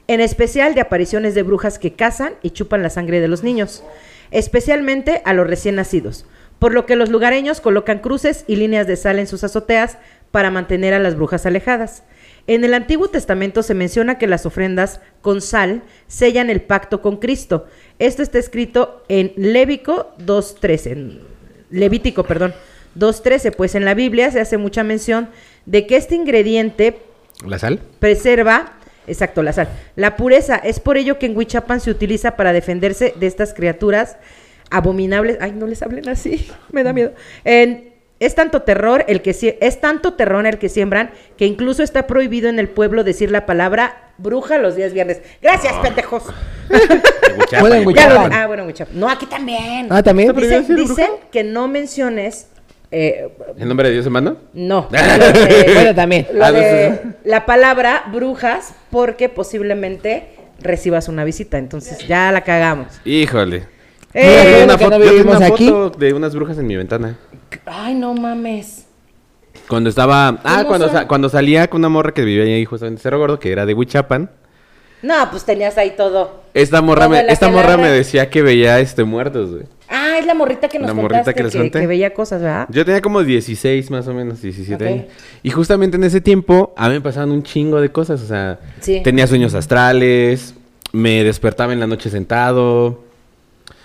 En especial de apariciones de brujas que cazan y chupan la sangre de los niños, especialmente a los recién nacidos, por lo que los lugareños colocan cruces y líneas de sal en sus azoteas para mantener a las brujas alejadas. En el Antiguo Testamento se menciona que las ofrendas con sal sellan el pacto con Cristo. Esto está escrito en Lévico 2.13, en Levítico, perdón, 2.13, pues en la Biblia se hace mucha mención de que este ingrediente
¿La sal?
preserva, exacto, la sal, la pureza. Es por ello que en Huichapan se utiliza para defenderse de estas criaturas abominables. Ay, no les hablen así, [laughs] me da miedo. En- es tanto terror el que es tanto terror el que siembran que incluso está prohibido en el pueblo decir la palabra bruja los días viernes. Gracias, pendejos. [laughs]
De Huichapan.
Bueno, en Huichapan.
ah, bueno, Huichapan. No, aquí también.
Ah, también.
Dicen, dicen que no menciones. Eh,
¿En nombre de Dios en mano?
no. [laughs] de-
Bueno, también.
lo
Ah,
de la palabra brujas, porque posiblemente recibas una visita. Entonces ya la cagamos.
Híjole.
Eh,
Yo tengo una foto,
no
yo tengo
vivimos
una
aquí.
foto de unas brujas en mi ventana.
Ay, no mames.
Cuando estaba. Ah,
¿Cómo
cuando, sa- cuando salía con una morra que vivía ahí justamente en Cerro Gordo, que era de Huichapan.
No, pues tenías ahí todo.
Esta morra,
Todo
me, esta morra me decía que veía este muertos, güey.
Es la morrita que nos
La morrita
contaste
que les conté.
que veía cosas, ¿verdad?
Yo tenía como 16 más o menos, 17
Ok.
años. Y justamente en ese tiempo a mí me pasaban un chingo de cosas. O sea,
Sí.
tenía sueños astrales, me despertaba en la noche sentado,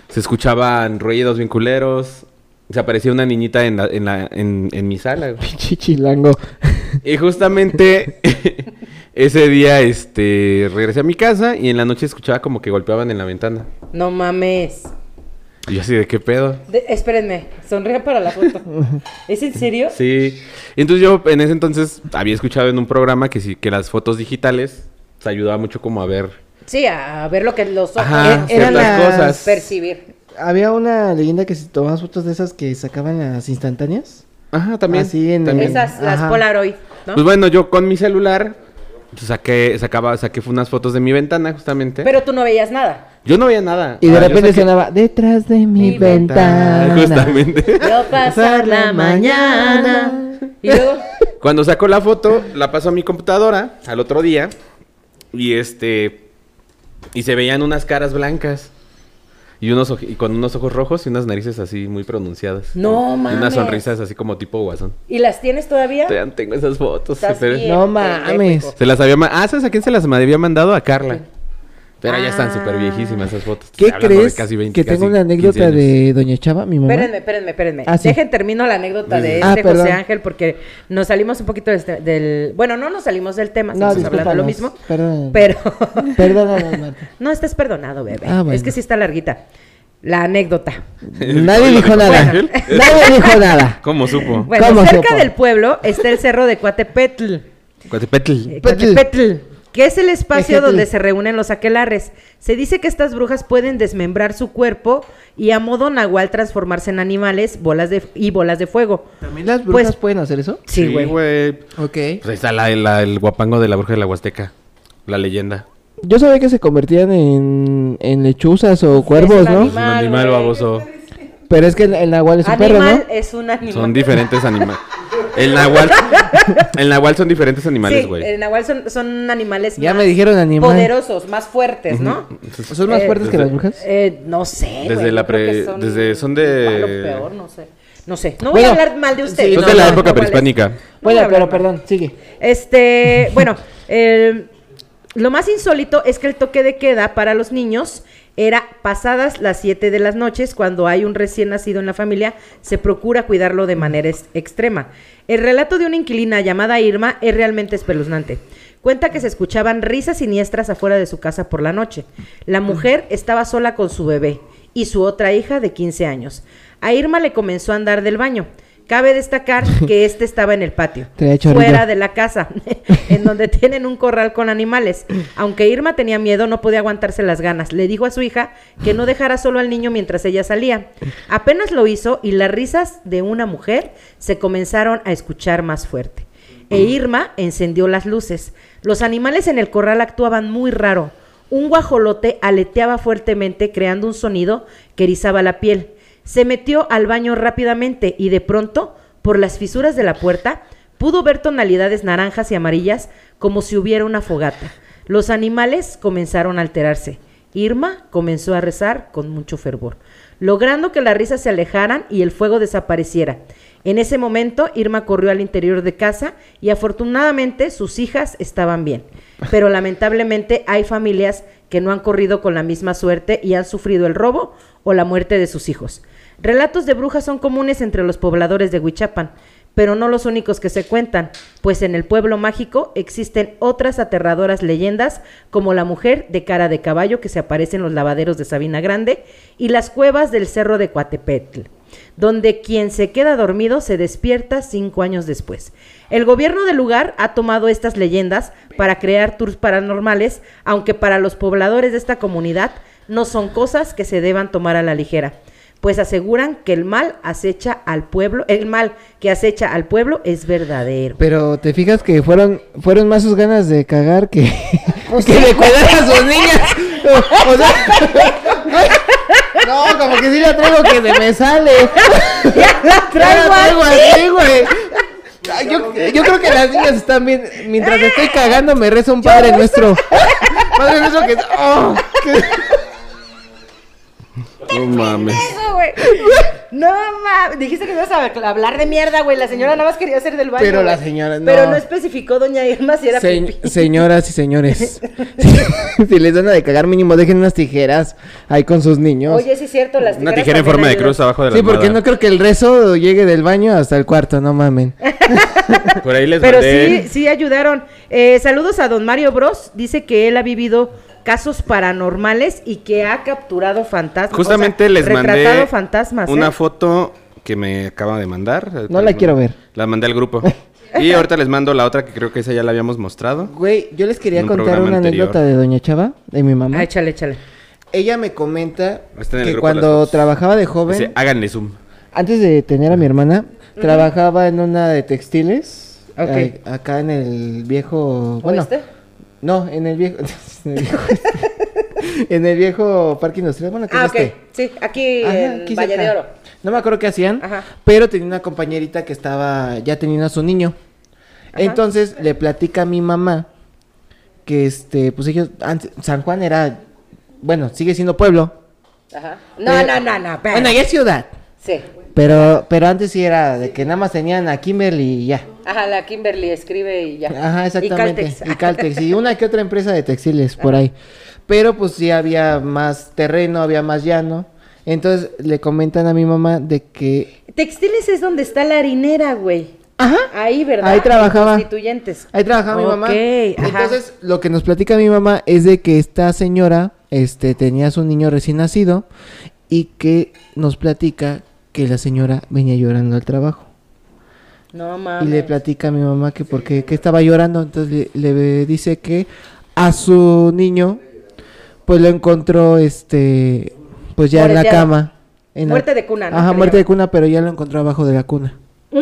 se escuchaban ruidos bien culeros. Se aparecía una niñita en, la, en, la, en, en mi sala. [laughs]
Chichilango.
Y justamente [laughs] ese día este, regresé a mi casa y en la noche escuchaba como que golpeaban en la ventana.
No mames.
Y yo así de qué pedo.
De- espérenme, sonríe para la foto. [laughs] ¿Es en serio?
Sí. Entonces yo en ese entonces había escuchado en un programa que sí, que las fotos digitales te ayudaba mucho como a ver
Sí, a ver lo que los ojos
ajá,
eran las-
cosas.
percibir.
Había una leyenda que si tomabas fotos de esas que sacaban las instantáneas.
Ajá, también.
Así en-
también.
Esas, las
Ajá.
Polaroid, ¿no?
Pues bueno, yo con mi celular saqué, sacaba, saqué unas fotos de mi ventana justamente.
Pero tú no veías nada.
yo no veía nada.
Y de
Ah, yo
repente
saqué-
sonaba detrás de mi,
Mi
ventana.
Justamente.
Veo [laughs] pasar la mañana. Y luego, [laughs]
Cuando sacó la foto, la pasó a mi computadora al otro día. Y este. Y se veían unas caras blancas. Y, unos y con unos ojos rojos y unas narices así muy pronunciadas.
No
Y
mames.
unas sonrisas así como tipo guasón.
¿y las tienes todavía?
Todavía tengo esas fotos.
Estás
pero-
bien
No mames.
Se las había ma- Ah, ¿sabes a quién se las había mandado? A Carla. Pero ya están
Ah.
súper viejísimas esas fotos.
¿Qué crees?
casi 20,
que tengo una
15
anécdota de Doña Chava, mi mamá.
Espérenme, espérenme, espérenme.
Ah, sí.
Dejen termino la anécdota de
Ah,
este
perdón.
José Ángel porque nos salimos un poquito de este- del... Bueno, no nos salimos del tema,
No,
estamos hablando de lo mismo.
Perdón.
Pero... [laughs]
Perdónanos, Marta.
no, estás perdonado, bebé.
Ah, bueno.
Es que sí está larguita. La anécdota. [laughs]
Nadie dijo nada. [laughs] Nadie dijo nada.
¿Cómo supo?
Bueno,
¿Cómo
cerca
supo?
del pueblo está el cerro de Coatepetl.
Coatepetl.
Eh,
Petl.
Que es el espacio donde se reúnen los aquelarres. Se dice que estas brujas pueden desmembrar su cuerpo y a modo nahual transformarse en animales bolas de, y bolas de fuego.
¿También las brujas
Pues-
pueden hacer eso?
Sí, güey.
Ok.
Pues ahí está la- la- el guapango de la bruja de la Huasteca. La leyenda.
Yo sabía que se convertían en, en lechuzas o
Es
cuervos,
un
¿no?
Es un animal baboso.
Pero es que el, el nahual es un perro,
Animal
¿no?
es un animal.
Son diferentes animales. [laughs] El nahual. [laughs] El nahual son diferentes animales,
Sí,
güey.
el nahual son, son animales
Ya
más
me dijeron animal.
poderosos, más fuertes, ¿no?
¿Son más
Eh,
fuertes que
desde-
las brujas?
Eh, no sé.
Desde la
creo
pre-
que
desde- son de-
igual o peor, no sé. No sé. No
Bueno,
voy a hablar mal de usted.
sí,
Son
no,
de la
no,
época prehispánica.
No voy
Bueno,
hablar
pero
mal.
perdón, sigue.
Este, [laughs] bueno, el- lo más insólito es que el toque de queda para los niños era pasadas las 7 de las noches, cuando hay un recién nacido en la familia, se procura cuidarlo de manera ex- extrema. El relato de una inquilina llamada Irma es realmente espeluznante. Cuenta que se escuchaban risas siniestras afuera de su casa por la noche. La mujer estaba sola con su bebé y su otra hija de 15 años. A Irma le comenzó a andar del baño. Cabe destacar [laughs] que este estaba en el patio, fuera de la casa, [laughs] en donde tienen un corral con animales. Aunque Irma tenía miedo, no podía aguantarse las ganas. Le dijo a su hija que no dejara solo al niño mientras ella salía. Apenas lo hizo y las risas de una mujer se comenzaron a escuchar más fuerte. E Irma encendió las luces. Los animales en el corral actuaban muy raro. Un guajolote aleteaba fuertemente creando un sonido que erizaba la piel. Se metió al baño rápidamente y de pronto, por las fisuras de la puerta, pudo ver tonalidades naranjas y amarillas como si hubiera una fogata. Los animales comenzaron a alterarse. Irma comenzó a rezar con mucho fervor, logrando que las risas se alejaran y el fuego desapareciera. En ese momento, Irma corrió al interior de casa y afortunadamente sus hijas estaban bien. Pero lamentablemente hay familias que no han corrido con la misma suerte y han sufrido el robo o la muerte de sus hijos. Relatos de brujas son comunes entre los pobladores de Huichapan, pero no los únicos que se cuentan, pues en el pueblo mágico existen otras aterradoras leyendas como la mujer de cara de caballo que se aparece en los lavaderos de Sabina Grande y las cuevas del cerro de Coatepetl. donde quien se queda dormido se despierta cinco años después. El gobierno del lugar ha tomado estas leyendas para crear tours paranormales, aunque para los pobladores de esta comunidad no son cosas que se deban tomar a la ligera, pues aseguran que el mal acecha al pueblo, el mal que acecha al pueblo es verdadero.
Pero te fijas que fueron fueron más sus ganas de cagar que, [laughs] que de cuidar a sus niñas. O, [laughs] o sea, no, como que sí la traigo que se me sale. [laughs]
ya la traigo,
Ya la traigo
así.
güey. Yo creo que las niñas están bien. Mientras estoy cagando, me reza un padre nuestro. Padre nuestro que. oh, que-
No mames.
Eso, güey. No mames. Dijiste que ibas a hablar de mierda, güey. La señora nada más quería hacer del baño.
Pero la señora,
Pero
no.
no especificó doña Irma si era
Se-
pipí.
señoras y señores, [laughs] si les dan a de cagar mínimo, dejen unas tijeras ahí con sus niños.
Oye, sí es cierto, las
Una
tijeras
tijera en forma de cruz abajo de la
sí, porque no creo que el rezo llegue del baño hasta el cuarto, no mamen.
Por ahí les
Pero
mandé.
sí, sí ayudaron. Eh, saludos a don Mario Bros. Dice que él ha vivido casos paranormales y que ha capturado fantasmas.
Justamente
o sea,
les mandé
fantasmas.
una
¿eh?
foto que me acaba de mandar.
No la quiero ver.
La mandé al grupo. [laughs] Y ahorita les mando la otra que creo que esa ya la habíamos mostrado.
Güey, yo les quería
un
contar una
anterior.
anécdota de Doña Chava, de mi mamá.
Ah, échale, échale.
Ella me comenta que cuando trabajaba de joven,
Dice, háganle zoom.
antes de tener a mi hermana, trabajaba en una de textiles. Ay, acá en el viejo. Bueno,
¿Oíste?
No, en el viejo. [laughs] en, el viejo [laughs] en el viejo parque industrial. Bueno, que
Ah,
este.
Sí, aquí
Ajá,
en
aquí
Valle de Oro.
No me acuerdo qué hacían,
Ajá.
pero tenía una compañerita que estaba ya teniendo a su niño.
Ajá.
Entonces le platica a mi mamá que este, pues ellos, antes- San Juan era, bueno, sigue siendo pueblo.
Ajá. No, no, no, no.
Bueno, ya es ciudad.
Sí.
Pero, pero antes sí era de que nada más tenían a Kimberly y ya.
Ajá, la Kimberly escribe y ya.
Ajá, exactamente.
Y Caltex.
Y Caltex. Y una que otra empresa de textiles por ahí. Pero pues sí había más terreno, había más llano. Entonces le comentan a mi mamá de que
Textiles es donde está la harinera, güey.
Ajá.
Ahí, ¿verdad?
Ahí trabajaba.
En Constituyentes.
Ahí trabajaba mi mamá.
Ok, ajá.
Entonces, lo que nos platica mi mamá es de que esta señora este, tenía a su niño recién nacido y que nos platica que la señora venía llorando al trabajo.
No
Y le platica a mi mamá que porque que estaba llorando, entonces le, le dice que a su niño pues lo encontró este pues ya en la cama. En la-
Muerte de cuna, ¿no?
Ajá,
Creo.
muerte de cuna, pero ya lo encontró abajo de la cuna.
¿Mm?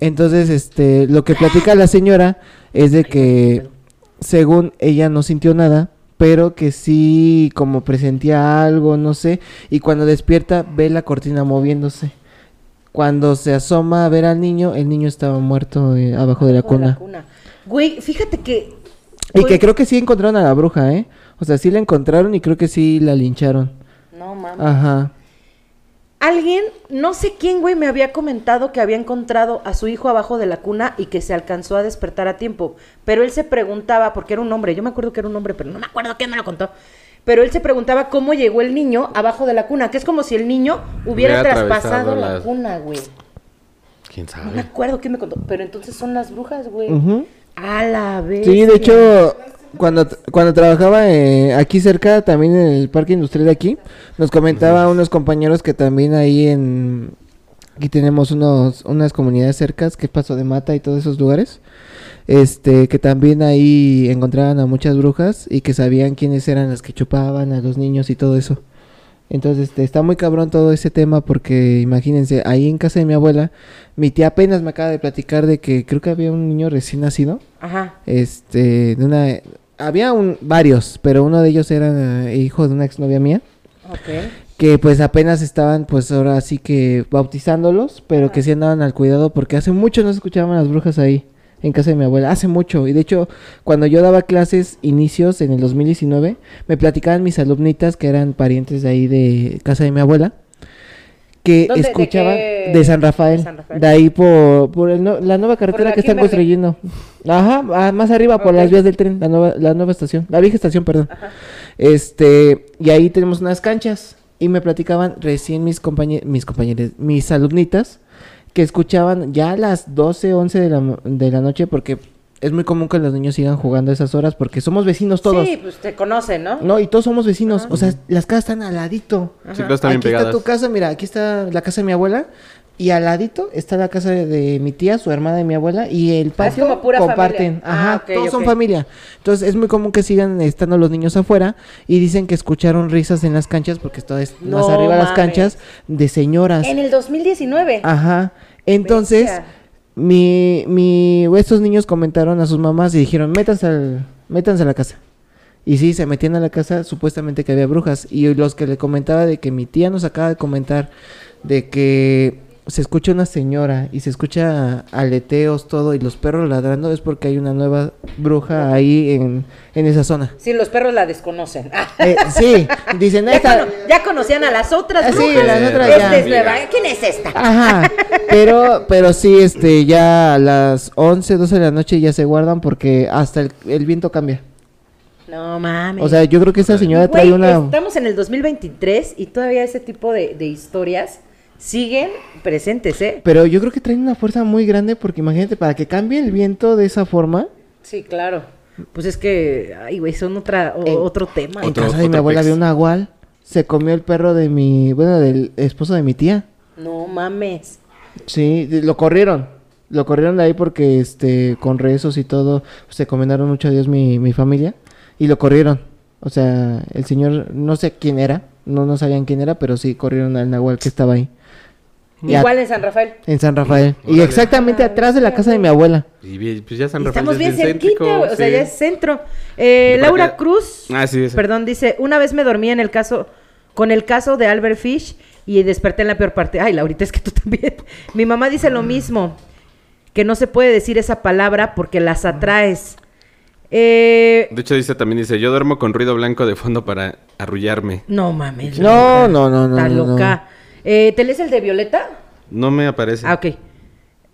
Entonces, este, lo que platica la señora es de que según ella no sintió nada, pero que sí como presentía algo, no sé, y cuando despierta ve la cortina moviéndose. Cuando se asoma a ver al niño, el niño estaba muerto eh, abajo de la
Abajo de
cuna.
Güey, fíjate que.
Y
güey,
que creo que sí encontraron a la bruja, ¿eh? O sea, sí la encontraron y creo que sí la lincharon.
No mames.
Ajá.
Alguien, no sé quién, güey, me había comentado que había encontrado a su hijo abajo de la cuna y que se alcanzó a despertar a tiempo. Pero él se preguntaba, porque era un hombre, yo me acuerdo que era un hombre, pero no me acuerdo quién me lo contó. Pero él se preguntaba cómo llegó el niño abajo de la cuna, que es como si el niño hubiera,
Hubiera
traspasado la
las-
cuna, güey.
¿Quién
No me
sabe?
acuerdo quién me contó, pero entonces son las brujas, güey. A la vez.
Sí, de hecho, cuando, cuando trabajaba eh, aquí cerca, también en el parque industrial de aquí, nos comentaba unos compañeros que también ahí en... Aquí tenemos unos, unas comunidades cercas, que es Paso de Mata y todos esos lugares, este, que también ahí encontraban a muchas brujas y que sabían quiénes eran las que chupaban a los niños y todo eso. Entonces, este, está muy cabrón todo ese tema porque imagínense, ahí en casa de mi abuela, mi tía apenas me acaba de platicar de que creo que había un niño recién nacido.
Ajá.
este, de una... Había un, varios, pero uno de ellos era hijo de una exnovia mía, que pues apenas estaban pues ahora sí que bautizándolos, pero que sí andaban al cuidado porque hace mucho no escuchaban las brujas ahí, en casa de mi abuela, hace mucho. Y de hecho, cuando yo daba clases inicios en el 2019, me platicaban mis alumnitas que eran parientes de ahí de casa de mi abuela. Que
¿Dónde? ¿De
escuchaban de, San Rafael,
De San Rafael.
de ahí por, por el no- la nueva carretera
la
que están construyendo. Ajá, más arriba por las vías del tren, la nueva, la nueva estación, la vieja estación, perdón. Este, y ahí tenemos unas canchas. Y me platicaban recién mis compañeros, mis compañeros, mis alumnitas, que escuchaban ya a las 12, 11 de la, de la noche, porque es muy común que los niños sigan jugando a esas horas porque somos vecinos todos.
Sí, pues te conocen, ¿no?
No, y todos somos vecinos. O sea, las casas están al ladito.
Sí, todas están bien
aquí
pegadas.
está tu casa, mira, aquí está la casa de mi abuela. Y al ladito está la casa de, de mi tía, su hermana de mi abuela. Y el
Ah,
patio
como pura
comparten.
familia. Ah,
Ajá,
ok,
todos son familia. Entonces es muy común que sigan estando los niños afuera. Y dicen que escucharon risas en las canchas, porque esto es más arriba de las
mames.
canchas, de señoras.
En el 2019.
Ajá. Entonces, mi, mi, estos niños comentaron a sus mamás y dijeron, métanse, al, métanse a la casa. Y sí, se metían a la casa supuestamente que había brujas. Y los que le comentaba de que mi tía nos acaba de comentar de que se escucha una señora y se escucha aleteos, todo, y los perros ladrando, es porque hay una nueva bruja ahí en, en esa zona.
Sí, los perros la desconocen. [laughs]
Eh, sí, dicen,
ya,
esta...
cono- ya conocían a las otras
Ah, sí,
brujas.
las otras
Esta
ya.
es nueva. ¿Quién es esta?
Ajá, [laughs] pero, pero sí, este, ya a las 11, 12 de la noche ya se guardan porque hasta el, el viento cambia.
No mames.
O sea, yo creo que esa señora trae una...
estamos en el 2023 y todavía ese tipo de, de historias siguen presentes, ¿eh?
Pero yo creo que traen una fuerza muy grande porque imagínate, para que cambie el viento de esa forma,
Sí, claro. Pues es que, ay, güey, son otra, o-
En-
otro tema.
en
Otro-
casa de mi abuela había un nahual, se comió el perro de mi, bueno, del esposo de mi tía.
No mames.
Sí, lo corrieron. Lo corrieron de ahí porque, este, con rezos y todo, se comendaron mucho a Dios mi, mi familia. Y lo corrieron. O sea, el señor, no sé quién era, no, no sabían quién era, pero sí corrieron al nahual que estaba ahí. Y a-
Igual en San Rafael.
En San Rafael. Y exactamente atrás de la casa de mi abuela.
Y bien, pues ya San
Y
Rafael
Estamos
es
bien cerquita, güey, o sea,
sí.
ya es centro. Eh,
¿Y por
Laura? Cruz,
Ah, sí, ese.
perdón, dice, una vez me dormí en el caso, con el caso de Albert Fish y desperté en la peor parte. Ay, Laurita, es que tú también. Mi mamá dice lo mismo, que no se puede decir esa palabra porque las atraes. Eh,
De hecho, dice también, dice, yo duermo con ruido blanco de fondo para arrullarme.
no mames.
No,
loca.
no, no, no,
Está
no, no.
loca. Eh, ¿Te lees el de Violeta?
No me aparece.
Ah, ok.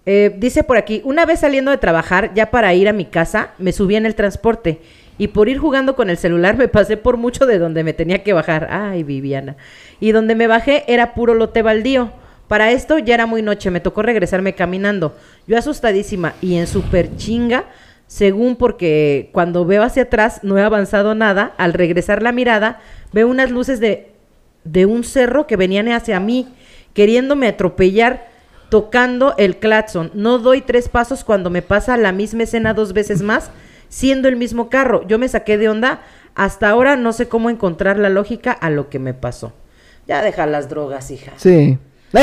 Eh, dice por aquí, una vez saliendo de trabajar, ya para ir a mi casa, me subí en el transporte y por ir jugando con el celular me pasé por mucho de donde me tenía que bajar. Ay, Viviana. Y donde me bajé era puro lote baldío. Para esto ya era muy noche, me tocó regresarme caminando. Yo asustadísima y en super chinga, según porque cuando veo hacia atrás no he avanzado nada, al regresar la mirada veo unas luces de, de un cerro que venían hacia mí, queriéndome atropellar tocando el claxon. No doy tres pasos cuando me pasa la misma escena dos veces más, siendo el mismo carro. Yo me saqué de onda. Hasta ahora no sé cómo encontrar la lógica a lo que me pasó. Ya deja las drogas, hija.
Sí. [laughs]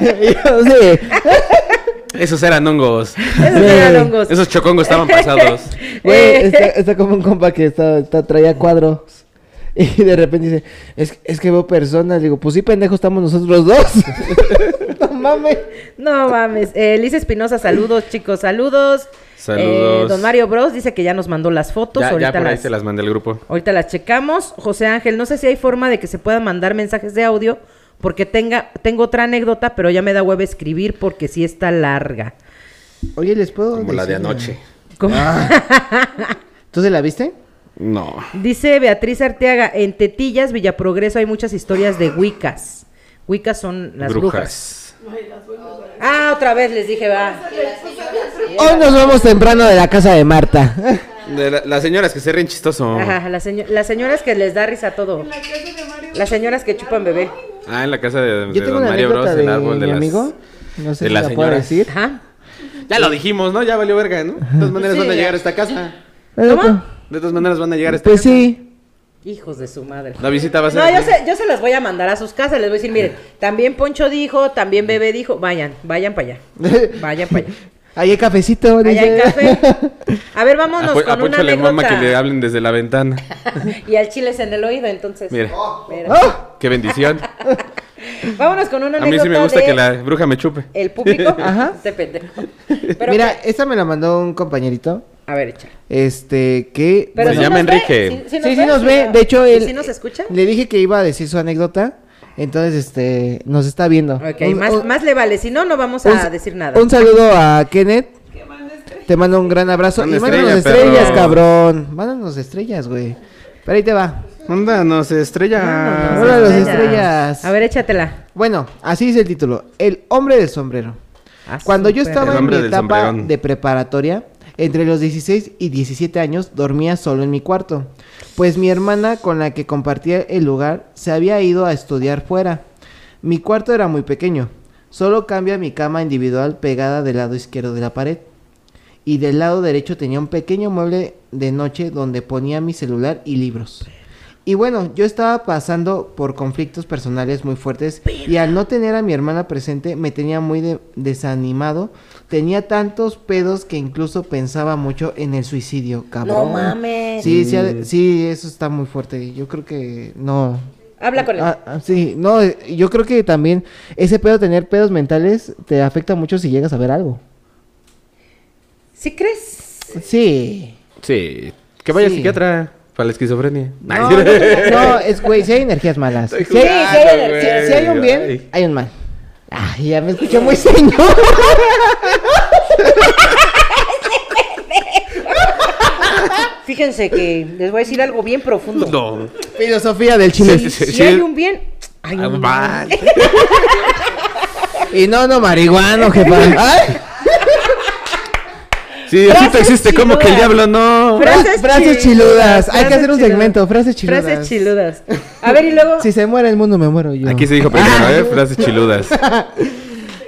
Yo sí.
Esos eran hongos.
Esos eran hongos.
Esos chocongos estaban pasados. [laughs]
Güey,
Eh.
está, está como un compa que está, está- traía cuadros. Y de repente dice, es, es que veo personas. Digo, pues sí, pendejo, estamos nosotros dos. [laughs] no mames.
No mames. Eh, Liz Espinosa, saludos, chicos, saludos.
Saludos.
Eh, don Mario Bros dice que ya nos mandó las fotos.
Ya, ya
ahorita
por ahí
las-
se las mandé al grupo.
Ahorita las checamos. José Ángel, no sé si hay forma de que se puedan mandar mensajes de audio porque tenga, tengo otra anécdota, pero ya me da hueva escribir porque sí está larga.
Oye, ¿les puedo
Como la de anoche.
¿Cómo? [laughs]
¿Tú se la viste?
No.
Dice Beatriz Arteaga, en Tetillas, Villaprogreso hay muchas historias de Wiccas. Wiccas son las brujas.
Brujas.
Ah, otra vez les dije, va.
Hoy nos vamos temprano de la casa de Marta.
De la- las señoras que se ríen chistoso.
Ajá, las, seño- las señoras que les da risa todo. Las señoras que chupan bebé.
Ah, en la casa de,
Yo
de
tengo
Don
una
Mario Bros.
anécdota
El
de
árbol de
mi
las...
amigo. No sé
de
si la puedo
señoras.
decir.
Ajá.
Ya lo dijimos, ¿no? Ya valió verga, ¿no? De todas maneras
Sí,
van a
ya.
llegar a esta casa.
¿Cómo?
De todas maneras van a llegar a esta
Pues
casa.
sí.
Hijos de su madre.
La visita va a ser...
No, yo, se, yo se las voy a mandar a sus casas. Les voy a decir, miren, también Poncho dijo, también Bebé dijo, vayan, vayan para allá. [laughs] Vayan para allá.
Ahí hay cafecito.
Allá hay café. [laughs] A ver, vámonos
A, Po- a
con una
le mama
anécdota.
que le hablen desde la ventana. [laughs]
y al chile es en el oído, entonces.
Mira.
Mira.
¡Ah!
Qué bendición. [laughs]
Vámonos con una
A
anécdota
mí sí me gusta
de
que la bruja me chupe.
el público.
Ajá.
Este pendejo. Pero,
Mira, esta me la mandó un compañerito.
a ver, echa.
Este, que...
Pero
Se llama
nos ve,
Enrique.
Sí,
sí, sí nos ve. De hecho,
¿Y
él...
sí nos escucha?
Le dije que iba a decir su anécdota. Entonces, este, nos está viendo.
Ok,
Un-
más,
un-
más le vale. Si no, no vamos
un-
a decir nada.
Un saludo a Kenneth. Te mando un gran abrazo.
Manda
y mándanos
estrella,
estrellas,
perro.
cabrón. Mándanos estrellas, güey. Pero ahí te va.
Onda, no se estrella.
Vámonos,
Hola, los estrellas.
A ver, échatela.
Bueno, así es el título. El hombre del sombrero.
Ah,
Cuando yo estaba en mi etapa
sombrerón.
de preparatoria, entre los 16 y 17 años, dormía solo en mi cuarto. Pues mi hermana con la que compartía el lugar se había ido a estudiar fuera. Mi cuarto era muy pequeño. Solo cambia mi cama individual pegada del lado izquierdo de la pared. Y del lado derecho tenía un pequeño mueble de noche donde ponía mi celular y libros. Y bueno, yo estaba pasando por conflictos personales muy fuertes y al no tener a mi hermana presente me tenía muy de- desanimado. Tenía tantos pedos que incluso pensaba mucho en el suicidio, cabrón.
No mames.
Sí, sí, eso está muy fuerte. Yo creo que no.
Habla con él.
Ah, ah, sí, no, yo creo que también ese pedo, tener pedos mentales, te afecta mucho si llegas a ver algo.
¿Sí crees?
Sí.
Sí. Que vaya
Sí.
psiquiatra para la esquizofrenia.
No,
Ay,
no, no, es güey, si hay energías malas. Si hay,
sí hay
si hay un bien,
Ay.
hay un mal. Ay, ya me escuché muy señor. [laughs] [laughs]
Fíjense que les voy a decir algo bien profundo.
No.
Filosofía del chile.
Sí, sí,
Si
sí.
hay un bien, hay
Ah,
un mal.
Y no, no, marihuano, jefa. Ay,
Sí, así te existe como que el
chiludas.
diablo no.
Frases
frases chiludas. Hay que
frases
hacer un
chiludas.
segmento, frases chiludas.
Frases chiludas. A ver, y luego.
Si se muere el mundo, me muero yo.
Aquí se dijo primero, ¿eh? Frases chiludas. [laughs]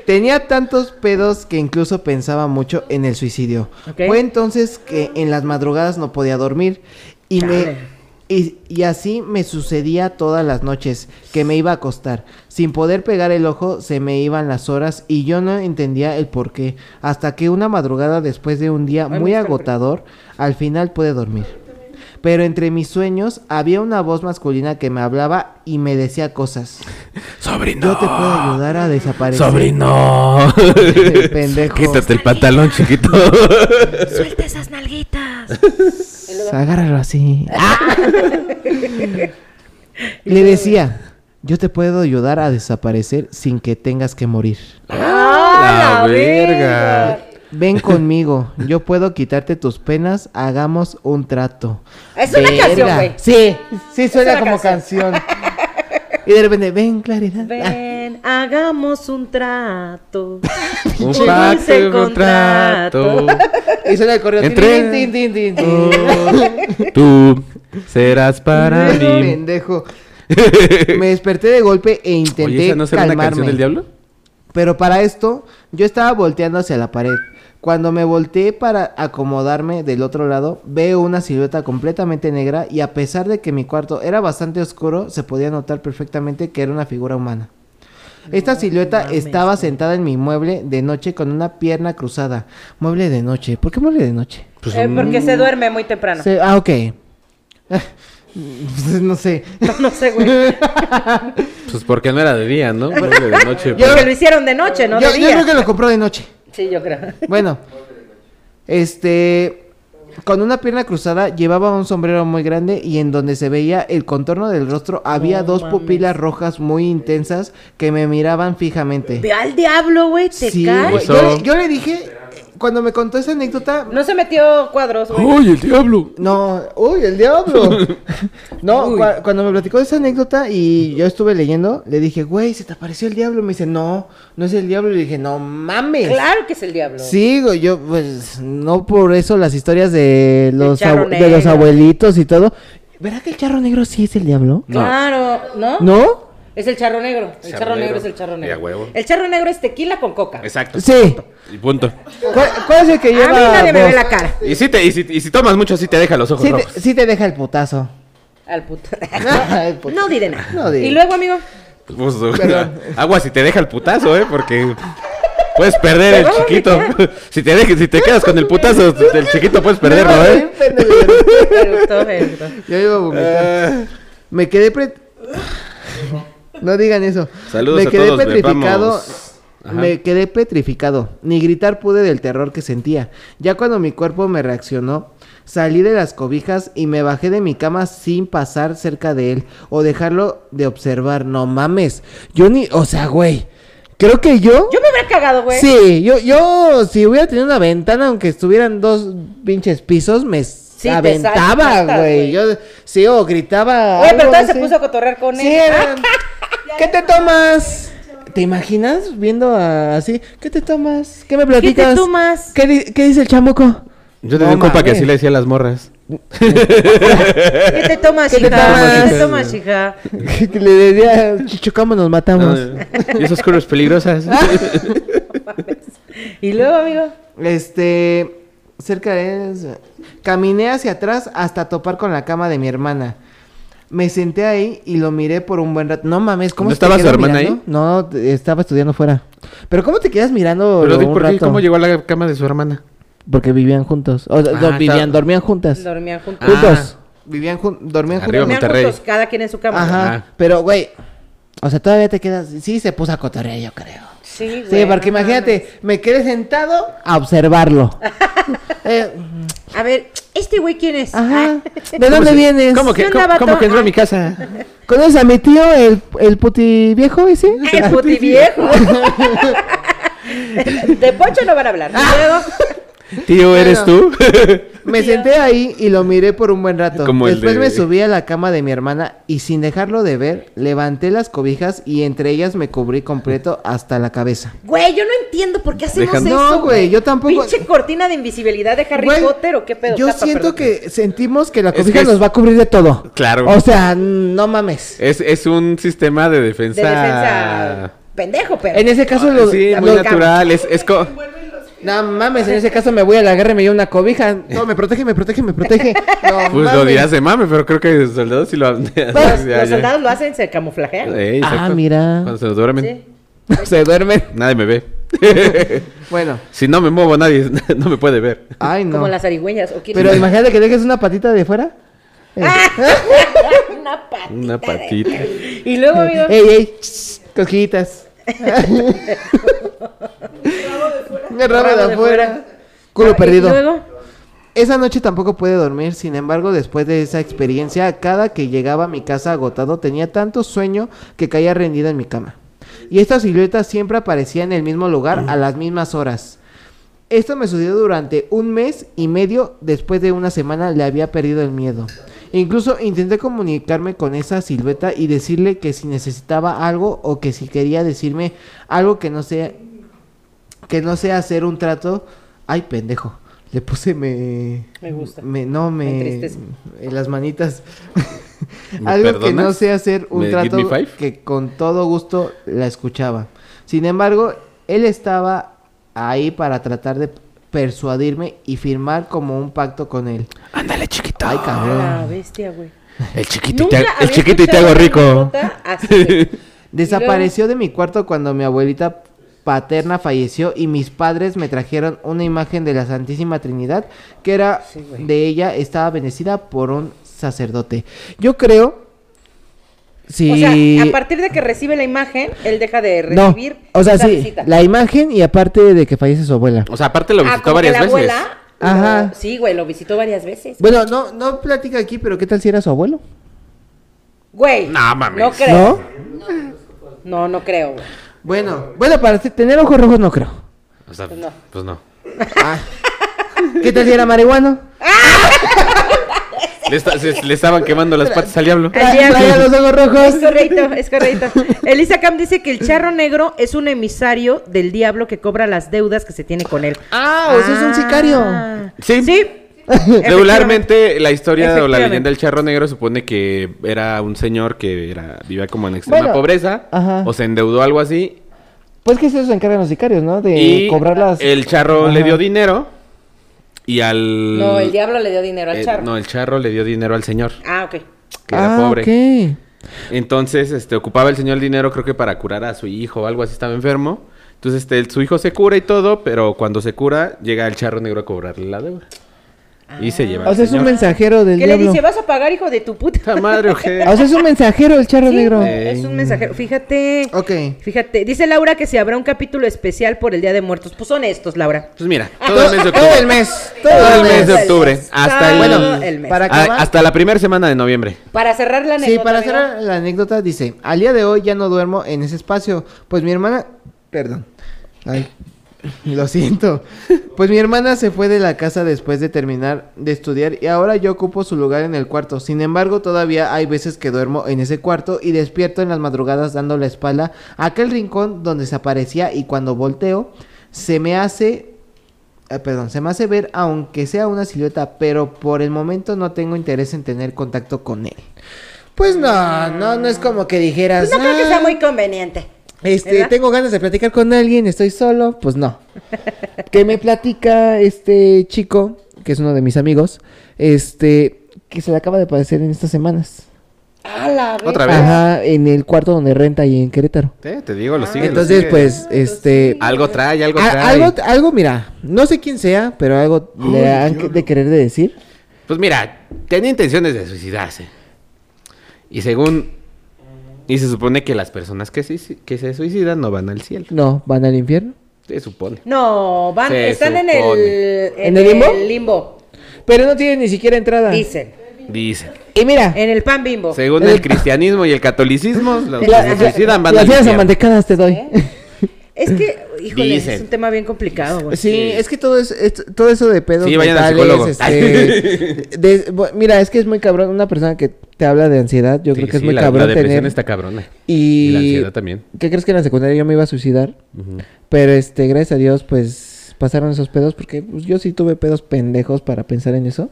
Tenía tantos pedos que incluso pensaba mucho en el suicidio. Fue entonces que en las madrugadas no podía dormir y me y, y así me sucedía todas las noches que me iba a acostar. Sin poder pegar el ojo se me iban las horas y yo no entendía el por qué. Hasta que una madrugada después de un día muy agotador, al final pude dormir. Pero entre mis sueños había una voz masculina que me hablaba y me decía cosas.
Sobrino.
Yo te puedo ayudar a desaparecer.
Sobrino.
Pendejo.
Quítate el pantalón, chiquito.
Suelta esas nalguitas.
Agárralo así. Le decía, yo te puedo ayudar a desaparecer sin que tengas que morir.
¡Ah,
La verga.
Ven [laughs] conmigo, yo puedo quitarte tus penas, hagamos un trato.
Es una
Verga.
canción, güey.
Sí, sí suena
una
como
canción.
canción. [laughs] y de repente, ven, claridad.
Ven, hagamos un trato. [laughs]
Un pacto, un contrato.
Y suena el correo.
Entre-
Tin, tin, tin, tin, tin.
Tú serás para mí.
Pendejo. Me desperté de golpe e intenté
Oye, ¿esa no será una canción del diablo?
Pero para esto, yo estaba volteando hacia la pared. Cuando me volteé para acomodarme del otro lado, veo una silueta completamente negra y a pesar de que mi cuarto era bastante oscuro, se podía notar perfectamente que era una figura humana. Esta silueta estaba sentada en mi mueble de noche con una pierna cruzada. Mueble de noche. ¿Por qué mueble de noche?
Pues,
Eh, porque se duerme muy temprano.
Se- ah, ok. [laughs] no sé.
No sé, güey. [laughs]
pues porque no era de día, ¿no? [laughs] Era de noche.
Yo-
Porque lo hicieron de noche, no
yo,
de
yo
día.
creo que lo compró de noche.
Sí, yo creo. [laughs]
Bueno, este, con una pierna cruzada llevaba un sombrero muy grande y en donde se veía el contorno del rostro había
No
dos
mames.
pupilas rojas muy intensas que me miraban fijamente.
Ve al diablo, güey, te
Sí,
cae.
yo le dije, cuando me contó esa anécdota,
No se metió cuadros, güey.
¡Uy, el diablo!
no, uy, el diablo. [laughs] no,
Uy.
cuando me platicó esa anécdota y yo estuve leyendo, le dije, güey, se te apareció el diablo. Me dice, no, no es el diablo. Y le dije, no mames.
Claro que es el diablo.
Sí, güey, yo, pues, no por eso las historias de los, de los abuelitos y todo. ¿Verá que el charro negro sí es el diablo?
No.
Claro, ¿no?
¿No?
Es el charro negro. El
Charro
charro, negro.
negro.
es el charro negro.
a huevo.
El charro negro es tequila con coca.
Exacto.
Sí.
Y punto.
¿Cuál, cuál es el que
A
lleva
mí nadie me ve la cara.
Y si, te, y, si, y si tomas mucho, sí te deja los ojos
Sí
rojos.
te, sí te deja el putazo.
Al
putazo. [laughs] [laughs]
no diré nada.
No diré.
Y luego, amigo.
Pues,
Perdón.
agua si te deja el putazo, ¿eh? Porque puedes perder el
¿Te va a
chiquito. [laughs] si, te dejes, si te quedas con el putazo, el chiquito puedes perderlo, ¿eh?
Me gustó, me gustó.
Yo iba a vomitar.
Ah,
Me quedé pre... No digan eso.
Saludos
me
a
quedé
todos,
petrificado. Me quedé petrificado. Ni gritar pude del terror que sentía. Ya cuando mi cuerpo me reaccionó, salí de las cobijas y me bajé de mi cama sin pasar cerca de él o dejarlo de observar. No mames. Yo ni, o sea, güey. Creo que yo
Yo me hubiera cagado, güey.
Sí, yo, yo, si hubiera tenido una ventana, aunque estuvieran dos pinches pisos, me
te
aventaba, güey. Yo, sí, o gritaba.
Oye, pero entonces se puso a cotorrear con
Sí,
él.
era- [laughs] ¿Qué te tomas? ¿Te imaginas viendo a- así? ¿Qué te tomas? ¿Qué me platicas?
¿Qué te tomas?
¿Qué, di- qué dice el chamuco?
Yo tenía
No
un compa que así le decía a las morras.
¿Qué te tomas,
¿Qué te
hija?
tomas?
¿Qué te tomas, hija?
Que [laughs] le decía, "Si chocamos, nos matamos.
Ah, y esas curvas peligrosas. [laughs]
Y luego, amigo.
Este, cerca de... Caminé hacia atrás hasta topar con la cama de mi hermana. Me senté ahí y lo miré por un buen rato. No mames, ¿cómo
¿No
se te
estaba su hermana
mirando?
ahí?
No, estaba estudiando fuera. Pero ¿cómo te quedas mirando
Pero di
un
por qué,
rato?
¿cómo llegó a la cama de su hermana?
Porque vivían juntos. O, do-
Ah,
vivían,
está-
dormían juntas.
Dormían juntos.
Ah.
Juntos. Vivían jun- dormían
Arriba,
juntos.
Dormían juntos, cada quien en su cama.
Ajá.
Ajá.
Pero, güey, o sea, todavía te quedas... Sí, se puso a cotorrear, yo creo.
Sí, güey.
Sí, porque
no
imagínate, me quedé sentado a observarlo. [laughs] Eh.
A ver, ¿este güey quién es?
ajá.
Ah.
¿De dónde
se-
vienes?
¿Cómo que, entró a mi casa?
¿Conoces a mi tío, el, el puti viejo ese? [laughs]
El puti viejo. [laughs] De Poncho no van a hablar.
Ah.
Luego,
Tío, ¿eres tú? [laughs]
Me senté ahí y lo miré por un buen rato.
Como
Después
de-
me subí a la cama de mi hermana y sin dejarlo de ver, levanté las cobijas y entre ellas me cubrí completo hasta la cabeza.
güey, yo no entiendo por qué hacemos
Dejan-
eso.
No, güey, yo tampoco-
¿Pinche cortina de invisibilidad de Harry
Güey,
Potter o qué pedo?
Yo siento
perdón.
que sentimos que la
Es
cobija
que es-
nos va a cubrir de todo.
Claro.
O sea, no mames.
Es, es un sistema de defensa.
De defensa pendejo, pero.
En ese caso, lo,
Sí, muy
lo-
natural. Es, es co-
No mames, en ese caso me voy a la guerra y me llevo una cobija. No, me protege, me protege, me protege. [laughs] No,
Pues lo dirás de mame, pero creo que los soldados sí lo.
Los,
Ya,
los
ya.
soldados lo hacen, se camuflajean.
Ah, mira.
Cuando se duermen.
Sí. [laughs]
Se duermen.
Nadie me ve. [laughs]
Bueno.
si no me muevo, nadie no me puede ver.
Ay, no.
Como las arigüeñas. ¿o quién-
Pero imagínate que dejes una patita de fuera.
Una patita.
Una
de-
patita.
Y luego, amigo.
Ey, ey, cosquillitas. El rabo de afuera.
fuera.
Culo perdido. Esa noche tampoco pude dormir, sin embargo, después de esa experiencia, cada que llegaba a mi casa agotado tenía tanto sueño que caía rendido en mi cama. Y esta silueta siempre aparecía en el mismo lugar a las mismas horas. Esto me sucedió durante un mes y medio, después de una semana le había perdido el miedo. Incluso intenté comunicarme con esa silueta y decirle que si necesitaba algo o que si quería decirme algo que no sea que no sea hacer un trato. Ay, pendejo. Le puse me.
Me gusta.
Me, no, me.
Me
en las manitas.
¿Me [laughs]
Algo que no sea hacer un
¿Me
trato
give me five?
que con todo gusto la escuchaba. Sin embargo, él estaba ahí para tratar de persuadirme y firmar como un pacto con él.
Ándale, chiquito.
Ay, cabrón.
Ah, bestia, güey.
El chiquito, y
Nunca
te, el chiquito y te hago rico. [laughs]
Desapareció de mi cuarto cuando mi abuelita paterna falleció y mis padres me trajeron una imagen de la Santísima Trinidad que era
Sí,
de ella estaba bendecida por un sacerdote. Yo creo si
O sea, a partir de que recibe la imagen, él deja de
no,
recibir
o sea, sí,
visita.
la imagen y aparte de que fallece su abuela.
O sea, aparte lo
Ah,
visitó
que
varias
la
veces.
abuela. lo-
Ajá.
sí, güey, lo visitó varias veces.
Bueno, no no platica aquí, pero ¿qué tal si era su abuelo?
Güey.
No, mames.
No creo.
¿No?
No, no creo, güey.
Bueno, bueno, para tener ojos rojos no creo.
O sea,
Pues no.
pues no.
Ah. ¿Qué tal si era marihuano? [laughs]
Le, esta- se- le estaban quemando las patas al diablo.
Al diablo.
Los ojos rojos.
Es correcto, es correcto. Elisa Cam dice que el charro negro es un emisario del diablo que cobra las deudas que se tiene con él.
Ah, o sea, es un sicario.
Ah.
Sí.
Sí. [laughs]
Regularmente la historia o la leyenda del charro negro supone que era un señor que era vivía como en extrema
Bueno,
pobreza
ajá.
o se endeudó algo así
Pues que eso se encargan los sicarios, ¿no? De
y
cobrar las...
el charro le dio dinero y al
No, el diablo le dio dinero al
eh,
charro.
no, el charro le dio dinero al señor
Ah, ok.
que era
ah,
pobre.
ok.
Entonces, este, ocupaba el señor el dinero, creo que para curar a su hijo o algo así, estaba enfermo. Entonces, este, su hijo se cura y todo, pero cuando se cura, llega el charro negro a cobrarle la deuda. Y se lleva
O sea, es un mensajero del
¿Qué le
diablo.
dice? ¿Vas a pagar, hijo de tu puta?
¡Puta madre!
O sea, es un mensajero el charro
Sí,
negro.
Es un mensajero. Fíjate.
Ok.
Fíjate. Dice Laura que si habrá un capítulo especial por el Día de Muertos. Pues son estos, Laura.
Pues mira,
Ah,
todo el mes de octubre.
Todo el mes.
Todo el mes de octubre. Hasta el,
mes.
para
Ah,
acabar.
hasta la primera semana de noviembre.
Para cerrar la
Sí,
anécdota.
para
amigo.
cerrar la anécdota dice, al día de hoy ya no duermo en ese espacio, pues mi hermana, perdón, ay, [laughs] Lo siento. Pues mi hermana se fue de la casa después de terminar de estudiar y ahora yo ocupo su lugar en el cuarto. Sin embargo, todavía hay veces que duermo en ese cuarto y despierto en las madrugadas dando la espalda a aquel rincón donde se aparecía y cuando volteo se me hace eh, perdón, se me hace ver aunque sea una silueta, pero por el momento no tengo interés en tener contacto con él. Pues no, no, no es como que dijeras.
Pues no creo que sea
"Ah,
muy conveniente.
Este,
¿Verdad?
tengo ganas de platicar con alguien, estoy solo, pues no. [laughs] que me platica este chico, que es uno de mis amigos, este, que se le acaba de padecer en estas semanas.
A la vez.
Otra vez.
Ajá, en el cuarto donde renta ahí en Querétaro.
Te, te digo, lo sigue. lo
Entonces,
sigue.
pues, este,
Algo trae, algo
a-
trae.
algo, algo, mira, no sé quién sea, pero algo le han de querer de decir.
Pues mira, tenía intenciones de suicidarse. Y según... Y se supone que las personas que se, que se suicidan no van al cielo.
No, van al infierno.
Se supone.
No, van,
Se
están en el,
¿En el limbo?
limbo,
Pero no tienen ni siquiera entrada.
dicen.
Dicen.
Y mira,
En el pan bimbo.
Según el cristianismo y el catolicismo, [laughs] los que
la-
se suicidan van
las
al infierno.
amantecadas te doy.
Es que, [laughs] híjole,
Dicen.
es un tema bien complicado, güey.
Sí, es que todo, es, es- todo eso de pedos
Sí, vayan al psicólogo.
este, [laughs] de- mira, es que es muy cabrón una persona que te habla de ansiedad, yo
Sí,
creo que es muy
la,
cabrón
la depresión
tener
está cabrona.
y,
Y la ansiedad también.
¿Qué crees que en la secundaria yo me iba a suicidar? Pero este, gracias a Dios, pues pasaron esos pedos porque pues, yo sí tuve pedos pendejos para pensar en eso.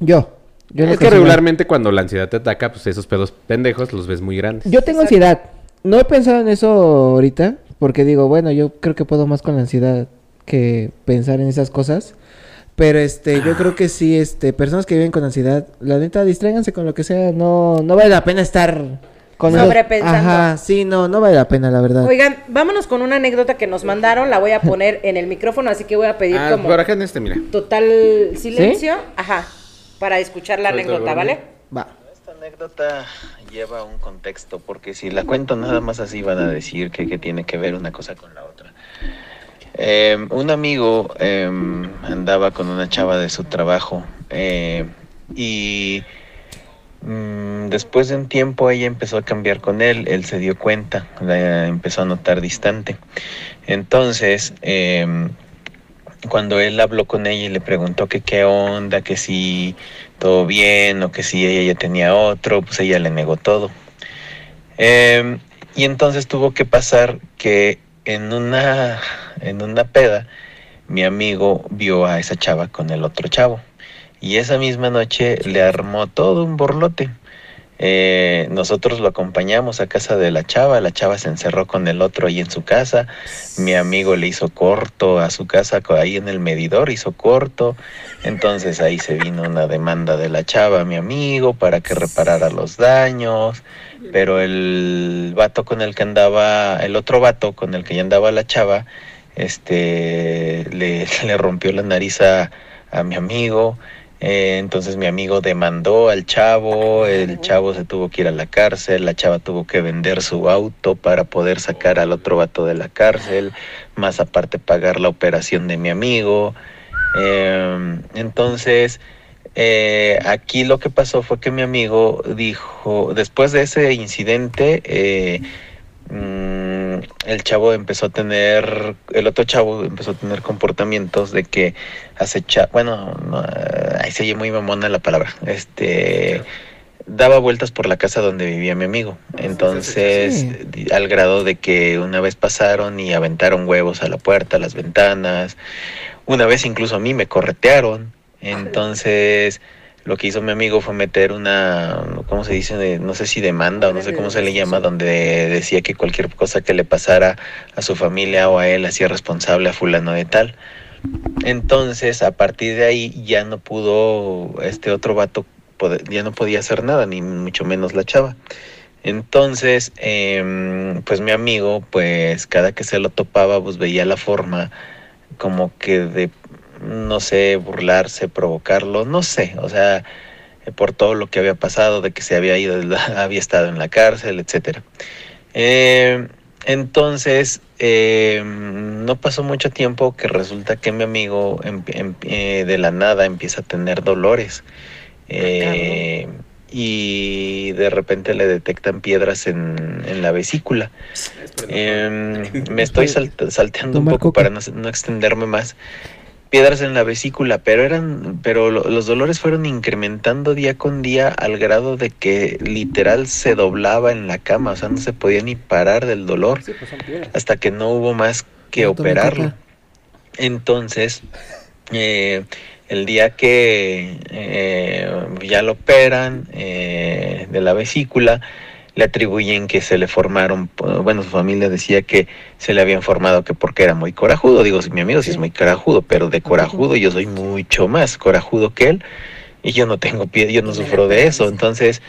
Yo, yo
es que regularmente cuando la ansiedad te ataca, pues esos pedos pendejos los ves muy grandes.
Yo tengo
Exacto.
ansiedad. No he pensado en eso ahorita porque digo, bueno, yo creo que puedo más con la ansiedad que pensar en esas cosas. Pero este, yo creo que sí, este, personas que viven con ansiedad, la neta, distráiganse con lo que sea, no, no vale la pena estar con esos-
Sobrepensando.
Ajá, sí, no, no vale la pena, la verdad.
Oigan, vámonos con una anécdota que nos mandaron. La voy a poner en el micrófono, así que voy a pedir
Ah,
como
por acá en este, mira.
total silencio. Ajá. Para escuchar la anécdota. ¿vale?
Va.
Esta anécdota lleva un contexto, porque si la cuento nada más así van a decir que, que tiene que ver una cosa con la otra. Eh, un amigo eh, andaba con una chava de su trabajo eh, y mm, después de un tiempo ella empezó a cambiar con él, él se dio cuenta, la empezó a notar distante. Entonces, em, cuando él habló con ella y le preguntó que qué onda, que si todo bien o que si ella ya tenía otro, pues ella le negó todo. Em, y entonces tuvo que pasar que en una, en una peda mi amigo vio a esa chava con el otro chavo. Y esa misma noche le armó todo un borlote. Eh, nosotros lo acompañamos a casa de la chava, la chava se encerró con el otro ahí en su casa, mi amigo le hizo corto a su casa, ahí en el medidor hizo corto, entonces ahí se vino una demanda de la chava a mi amigo para que reparara los daños, pero el vato con el que andaba, el otro vato con el que ya andaba la chava, este, le, [laughs] le rompió la nariz a, a mi amigo, eh, entonces mi amigo demandó al chavo, el chavo se tuvo que ir a la cárcel, la chava tuvo que vender su auto para poder sacar al otro vato de la cárcel, más aparte pagar la operación de mi amigo. Eh, entonces, eh, aquí lo que pasó fue que mi amigo dijo, después de ese incidente, eh, mm, el chavo empezó a tener, el otro chavo empezó a tener comportamientos de que acecha, bueno, no, ahí se oye muy mamona la palabra, este, daba vueltas por la casa donde vivía mi amigo. Entonces,
Sí.
al grado de que una vez pasaron y aventaron huevos a la puerta, a las ventanas. Una vez incluso a mí me corretearon. Entonces, lo que hizo mi amigo fue meter una, ¿cómo se dice? De- no sé si demanda o no sé cómo se le llama, donde decía que cualquier cosa que le pasara a su familia o a él hacía responsable a fulano de tal. Entonces, a partir de ahí ya no pudo este otro vato, ya no podía hacer nada, ni mucho menos la chava. Entonces, em, pues mi amigo, pues cada que se lo topaba, pues veía la forma como que de, no sé, burlarse, provocarlo, no sé, o sea, por todo lo que había pasado, de que se había ido, [laughs] había estado en la cárcel, etcétera. Eh, entonces, eh, no pasó mucho tiempo que resulta que mi amigo em- em- eh, de la nada empieza a tener dolores. Eh, y de repente le detectan piedras en, en la vesícula. Em, [laughs] me estoy salt- salteando un poco para no, no extenderme más. Piedras en la vesícula, pero eran, pero lo- los dolores fueron incrementando día con día al grado de que literal se doblaba en la cama, o sea, no se podía ni parar del dolor
Sí, pues
hasta que no hubo más que
No
operarlo. Entonces, eh, el día que eh, ya lo operan eh, de la vesícula, le atribuyen que se le formaron, bueno, su familia decía que se le habían formado que porque era muy corajudo. Digo, si mi amigo sí es muy corajudo, pero de corajudo yo soy mucho más corajudo que él y yo no tengo pie, yo no sufro de eso. Entonces,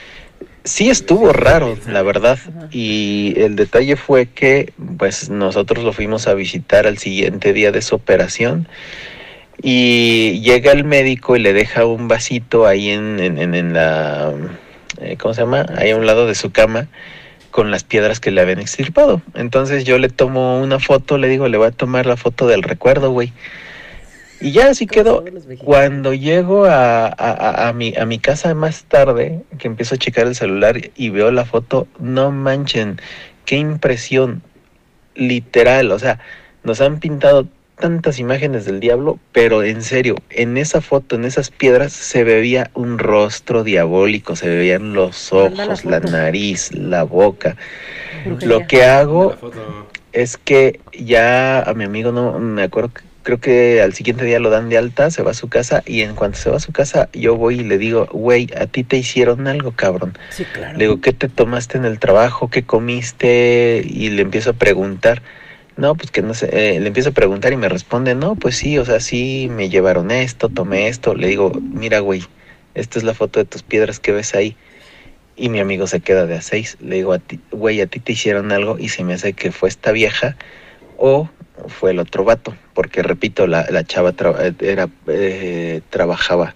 sí estuvo raro, la verdad. Y el detalle fue que, pues, nosotros lo fuimos a visitar al siguiente día de su operación. Y llega el médico y le deja un vasito ahí en, en, en- en la, eh, ¿cómo se llama? Ahí a un lado de su cama con las piedras que le habían extirpado. Entonces yo le tomo una foto, le digo, le voy a tomar la foto del recuerdo, güey. Y ya así quedó. Cuando llego a, a, a- a mi, a mi casa más tarde, que empiezo a checar el celular y veo la foto, no manchen, qué impresión, literal, o sea, nos han pintado tantas imágenes del diablo, pero en serio, en esa foto, en esas piedras, se veía un rostro diabólico, se veían los
la
ojos, la nariz, la boca.
Brujería.
Lo que hago es que ya a mi amigo no me acuerdo que- creo que al siguiente día lo dan de alta, se va a su casa y en cuanto se va a su casa yo voy y le digo, güey, a ti te hicieron algo, cabrón.
Sí, claro.
Le digo, ¿qué te tomaste en el trabajo? ¿Qué comiste? Y le empiezo a preguntar. No, pues que no sé, eh, le empiezo a preguntar y me responde, no, pues sí, o sea, sí, me llevaron esto, tomé esto. Le digo, mira, güey, esta es la foto de tus piedras que ves ahí. Y mi amigo se queda de a seis. Le digo, a ti, güey, a ti te hicieron algo y se me hace que fue esta vieja o fue el otro vato. Porque repito, la, la chava tra- era, eh, trabajaba,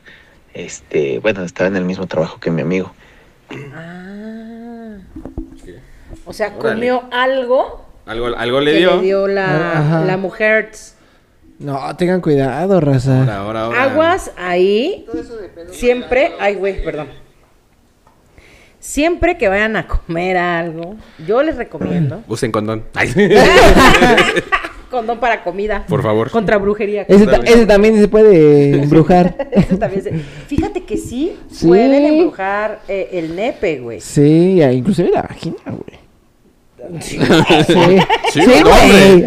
este, bueno, estaba en el mismo trabajo que mi amigo.
Ah. O sea,
Órale.
comió algo
Algo, algo le
que
dio.
le dio la,
Ajá.
la mujer.
No, tengan cuidado, raza.
Ahora, ahora, ahora.
Aguas ahí. Siempre. Ay, güey, perdón. Siempre que vayan a comer algo, yo les recomiendo [clears throat]
Usen condón. Ay. [laughs]
condón para comida.
Por favor.
Contra brujería.
Ese, ta- ese también se puede embrujar. [laughs]
Eso también se- [laughs] Fíjate que sí,
Sí.
pueden embrujar eh, el nepe, güey.
Sí, ya, inclusive la vagina, güey. Sí,
Sí,
sí,
no,
güey.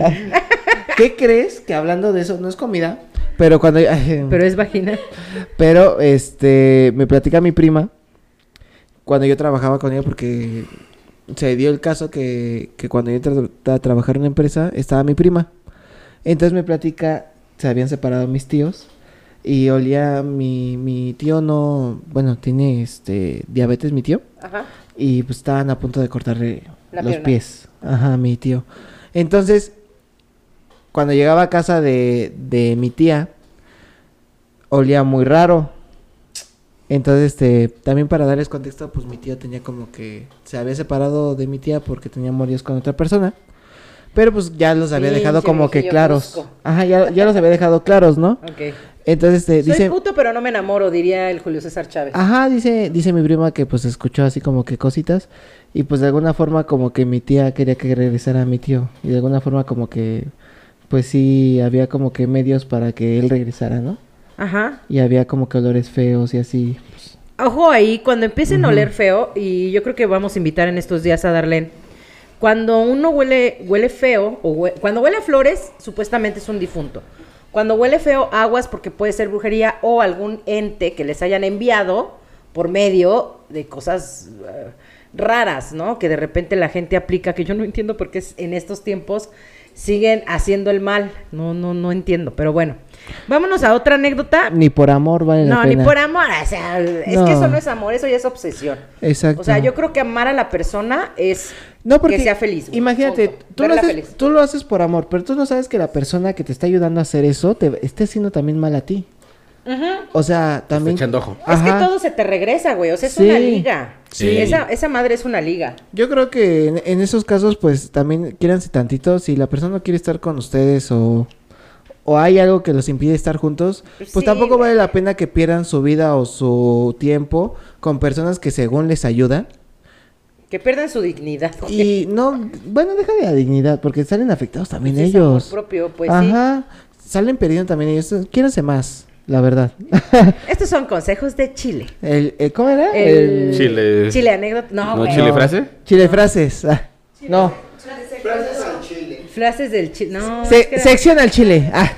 ¿Qué crees? Que hablando de eso, no es comida, pero cuando...
Pero es vagina.
Pero, este, me platica mi prima, cuando yo trabajaba con ella, porque se dio el caso que, que cuando yo entré a trabajar en una empresa, estaba mi prima. Entonces me platica, se habían separado mis tíos, y olía, mi, mi tío no, bueno, tiene, este, diabetes mi tío,
Ajá.
y pues estaban a punto de cortarle
La
los
pierna.
pies. Ajá, mi tío. Entonces, cuando llegaba a casa de, de mi tía, olía muy raro. Entonces, este, también para darles contexto, pues mi tío tenía como que se había separado de mi tía porque tenía amoríos con otra persona. Pero pues ya los había dejado como que claros. Ajá, ya, ya los había dejado claros, ¿no?
Ok.
Entonces, este,
Soy
dice...
puto, pero no me enamoro, diría el Julio César Chávez.
Ajá, dice, dice mi prima que pues escuchó así como que cositas y pues de alguna forma como que mi tía quería que regresara a mi tío y de alguna forma como que pues sí había como que medios para que él regresara, ¿no?
Ajá.
Y había como que olores feos y así.
Ojo ahí, cuando empiecen a oler feo, y yo creo que vamos a invitar en estos días a Darlene, cuando uno huele, huele feo, o cuando huele a flores, supuestamente es un difunto. Cuando huele feo, aguas porque puede ser brujería o algún ente que les hayan enviado por medio de cosas eh, raras, ¿no? Que de repente la gente aplica, que yo no entiendo por qué en estos tiempos siguen haciendo el mal. No, no, no entiendo, pero bueno. Vámonos a otra anécdota.
Ni por amor vale la
No,
pena.
ni por amor, o sea, es
No.
que eso no es amor, eso ya es obsesión.
Exacto.
O sea, yo creo que amar a la persona es
no, porque
que sea feliz. güey.
Imagínate, tú lo, haces, tú lo haces por amor, pero tú no sabes que la persona que te está ayudando a hacer eso te esté haciendo también mal a ti. O sea, también...
echando ojo.
Es que todo se te regresa, güey. O sea, es
Sí.
una liga.
Sí.
Esa, esa madre es una liga.
Yo creo que en, en esos casos, pues también quiéranse tantito. Si la persona no quiere estar con ustedes o, o hay algo que los impide estar juntos,
Pues sí,
tampoco
güey.
vale la pena que pierdan su vida o su tiempo con personas que según les ayudan.
Que pierdan su dignidad. güey.
Y no, bueno, deja de la dignidad, porque salen afectados también
Pues es amor
ellos.
propio, pues sí.
Ajá, salen perdiendo también ellos. Quiéranse más, la verdad. [laughs]
Estos son consejos de Chile.
el, el- ¿Cómo era?
El...
Chile.
Chile anécdota. No,
¿No chile frase?
Chile frases. ah, no,
Frases del Chile. No.
Se-
es que era-
sección al chile. Ah,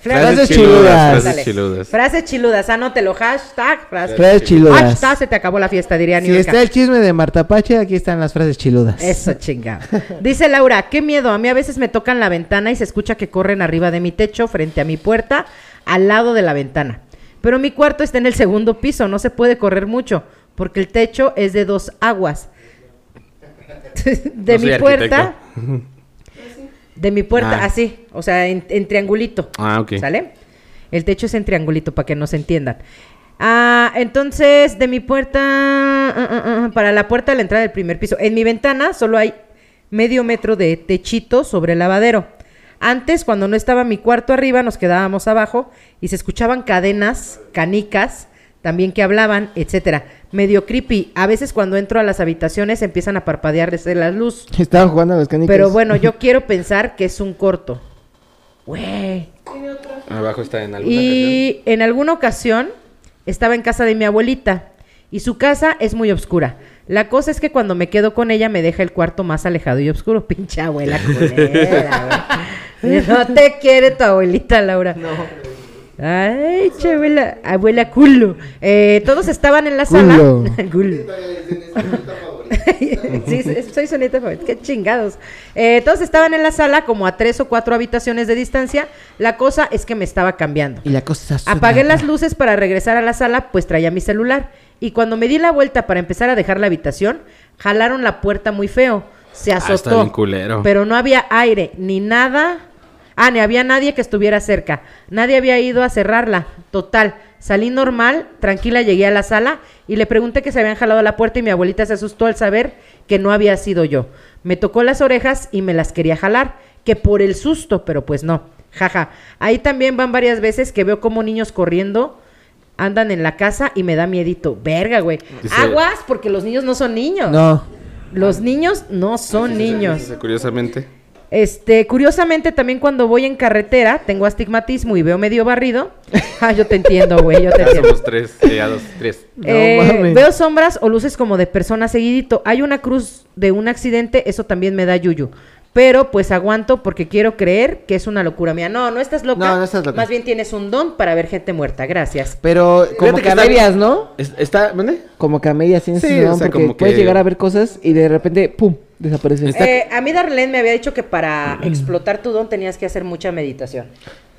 Frases
Frases chiludas.
Frases chiludas.
Frases chiludas. Anótelo. Hashtag. Frases,
frases chiludas.
Hashtag se te acabó la fiesta, diría
Si está el chisme de Marta Pache, aquí están las frases chiludas.
Eso chingado. [laughs] Dice Laura, qué miedo. A mí a veces me tocan la ventana y se escucha que corren arriba de mi techo, frente a mi puerta, al lado de la ventana. Pero mi cuarto está en el segundo piso, no se puede correr mucho, porque el techo es de dos aguas. [laughs] de
No
mi puerta. De mi puerta,
Ah.
así, o sea, en, en triangulito.
Ah, ok.
¿Sale? El techo es en triangulito para que nos entiendan. Ah, entonces, de mi puerta, ah, ah, ah, para la puerta de la entrada del primer piso. En mi ventana solo hay medio metro de techito sobre el lavadero. Antes, cuando no estaba mi cuarto arriba, nos quedábamos abajo y se escuchaban cadenas, canicas, también que hablaban, etcétera. Medio creepy. A veces cuando entro a las habitaciones empiezan a parpadear desde la luz.
Estaban jugando a las canicas.
Pero bueno, yo quiero pensar que es un corto. Güey.
Abajo está en alguna
Y en alguna ocasión estaba en casa de mi abuelita y su casa es muy oscura. La cosa es que cuando me quedo con ella me deja el cuarto más alejado y oscuro. [laughs] Pinche abuela culera, güey. No te quiere tu abuelita, Laura. No. Ay, che, abuela, abuela culo. Eh, todos estaban en la sala.
Culo. [laughs]
Culo. [laughs] sí, soy su nieta favorita. Qué chingados. Eh, todos estaban en la sala, como a tres o cuatro habitaciones de distancia. La cosa es que me estaba cambiando.
Y la cosa suena-
Apagué las luces para regresar a la sala, pues traía mi celular. Y cuando me di la vuelta para empezar a dejar la habitación, jalaron la puerta muy feo. Se
Ah, está
azotó.
bien culero.
Pero no había aire, ni nada. Ah, ni había nadie que estuviera cerca. Nadie había ido a cerrarla. Total. Salí normal, tranquila, llegué a la sala y le pregunté que se habían jalado la puerta y mi abuelita se asustó al saber que no había sido yo. Me tocó las orejas y me las quería jalar, que por el susto, pero pues no. Jaja. Ahí también van varias veces que veo como niños corriendo andan en la casa y me da miedito. Verga, güey.
Dice-
Aguas porque los niños no son niños.
No.
Los niños no son niños.
Curiosamente.
Este, curiosamente, también cuando voy en carretera, tengo astigmatismo y veo medio barrido. Ah, yo te entiendo, güey, yo te [laughs]
Ya
entiendo.
somos tres. eh, ya dos, tres.
No
Eh,
mames.
veo sombras o luces como de personas seguidito. Hay una cruz de un accidente, eso también me da yuyu. Pero pues aguanto porque quiero creer que es una locura mía. No, no estás loca.
No, no estás loca.
Más bien tienes un don para ver gente muerta. Gracias.
Pero como que
que
a
está-
medias, ¿no?
Es- ¿Está, ¿mande?
Como que a medias tienes
Sí,
ese don
o sea,
porque
como
puedes llegar a ver cosas y de repente, ¡pum! Desaparecen.
Está-
Eh, a mí Darlene me había dicho que para explotar tu don tenías que hacer mucha meditación.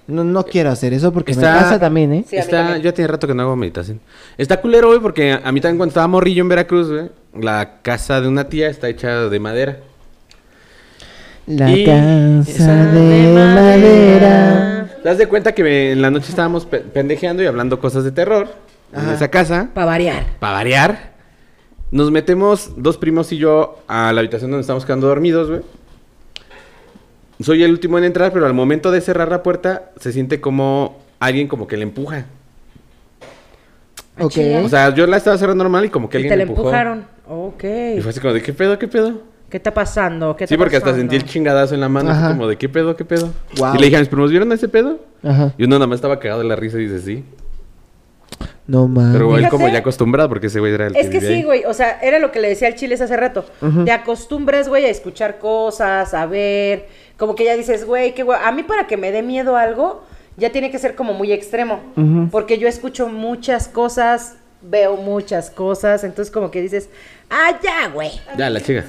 No, no quiero hacer eso porque
Está-
me pasa también, ¿eh?
Sí, a mí
está,
también.
yo tiene rato que no hago meditación. Está culero, güey, porque a mí también cuando estaba morrillo en Veracruz, güey, la casa de una tía está hecha de madera.
La
Y-
casa de madera.
¿Te das de cuenta que me- en la noche estábamos pe- pendejeando y hablando cosas de terror en esa casa?
Para variar.
Para variar. Nos metemos dos primos y yo a la habitación donde estamos quedando dormidos, güey. Soy el último en entrar, pero al momento de cerrar la puerta se siente como alguien como que le empuja.
Ah,
Ok.
chinga.
O sea, yo la estaba cerrando normal y como que
Y
alguien
te
empujó.
empujaron. Ok.
Y fue así como de, ¿qué pedo, qué pedo?
¿Qué está pasando? ¿Qué
Sí,
está
porque hasta sentí el chingadazo en la mano, así como de, ¿qué pedo, qué pedo? Y le dije a mis primos, ¿vieron ese pedo?
Ajá.
Y uno nada más estaba cagado de la risa y dice, sí.
No mames.
Pero él
Fíjate.
como ya acostumbrado, porque ese güey era el
Es que sí,
ahí.
güey. O sea, era lo que le decía al Chiles hace rato. Te acostumbras, güey, a escuchar cosas, a ver. Como que ya dices, güey, qué güey. A mí para que me dé miedo algo, ya tiene que ser como muy extremo. Porque yo escucho muchas cosas, veo muchas cosas. Entonces, como que dices, ah, ya, güey.
Ya, la chica.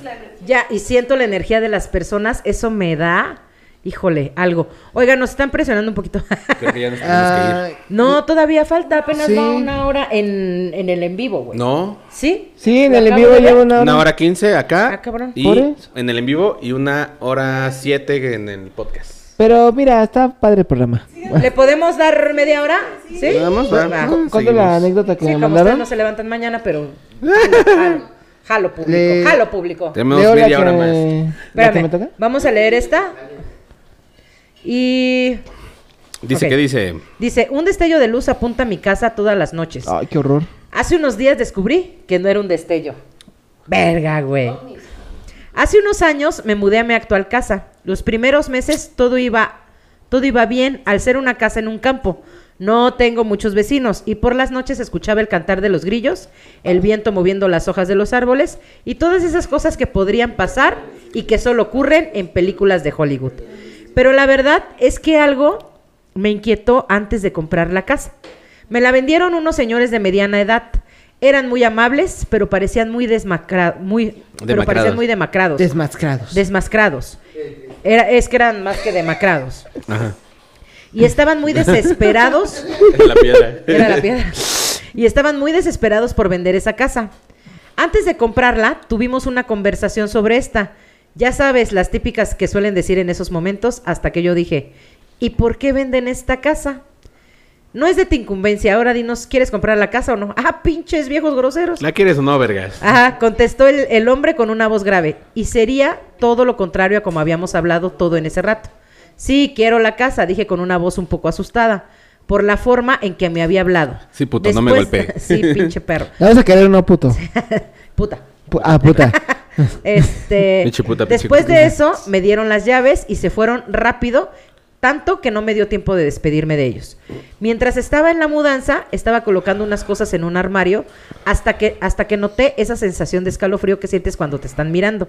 Ya, y siento la energía de las personas. Eso me da, híjole, algo. Oiga, nos están presionando un poquito. [laughs]
Creo que ya nos tenemos
Ah,
no, todavía falta. Apenas
Sí.
va una hora en, en el en vivo,
que
güey.
ir. No,
¿Sí?
Sí, en
¿Lo
el en
acabo
vivo
de ver?
llevo una hora.
una hora quince acá.
Ah, cabrón.
Y
¿Por eso?
en el en vivo y una hora siete en el podcast.
Pero mira, está padre el programa.
¿Le podemos dar media hora? ¿Sí?
Nada más, va.
Va.
Ah,
¿Cuál es la
seguimos.
anécdota que
Sí,
me
como ustedes
mandaron?
no se levantan mañana, pero... Jalo, [laughs] jalo, jalo público,
Le-
jalo público.
Tenemos
Leo la
media hora
que-
más.
¿La que
Espérame,
toca?
vamos a leer esta. Y...
Dice
Ok.
que dice.
Dice, un destello de luz apunta a mi casa todas las noches.
Ay, qué horror.
Hace unos días descubrí que no era un destello. Verga, güey. Hace unos años me mudé a mi actual casa. Los primeros meses todo iba, todo iba bien al ser una casa en un campo. No tengo muchos vecinos y por las noches escuchaba el cantar de los grillos, el viento moviendo las hojas de los árboles y todas esas cosas que podrían pasar y que solo ocurren en películas de Hollywood. Pero la verdad es que algo me inquietó antes de comprar la casa. Me la vendieron unos señores de mediana edad. Eran muy amables, pero parecían muy desmacrados, muy, pero
Demacrados.
parecían muy demacrados.
Desmascrados.
desmascrados. Era, es que eran más que demacrados.
Ajá.
Y estaban muy desesperados. [laughs]
La piedra.
Era la piedra. Y estaban muy desesperados por vender esa casa. Antes de comprarla, tuvimos una conversación sobre esta. Ya sabes, las típicas que suelen decir en esos momentos, hasta que yo dije, ¿y por qué venden esta casa? No es de tu incumbencia, ahora dinos, ¿quieres comprar la casa o no? Ah, pinches viejos groseros.
¿La quieres o no, vergas?
Ajá, contestó el, el hombre con una voz grave. Y sería todo lo contrario a como habíamos hablado todo en ese rato. Sí, quiero la casa, dije con una voz un poco asustada, por la forma en que me había hablado.
Sí, puto, no me golpee. [laughs]
sí, pinche perro.
¿La vas a querer o no, puto? [laughs]
Puta.
Pu- ah, puta. [laughs]
Este,
puta,
después de eso, me dieron las llaves y se fueron rápido, tanto que no me dio tiempo de despedirme de ellos. Mientras estaba en la mudanza, estaba colocando unas cosas en un armario hasta que, hasta que noté esa sensación de escalofrío que sientes cuando te están mirando.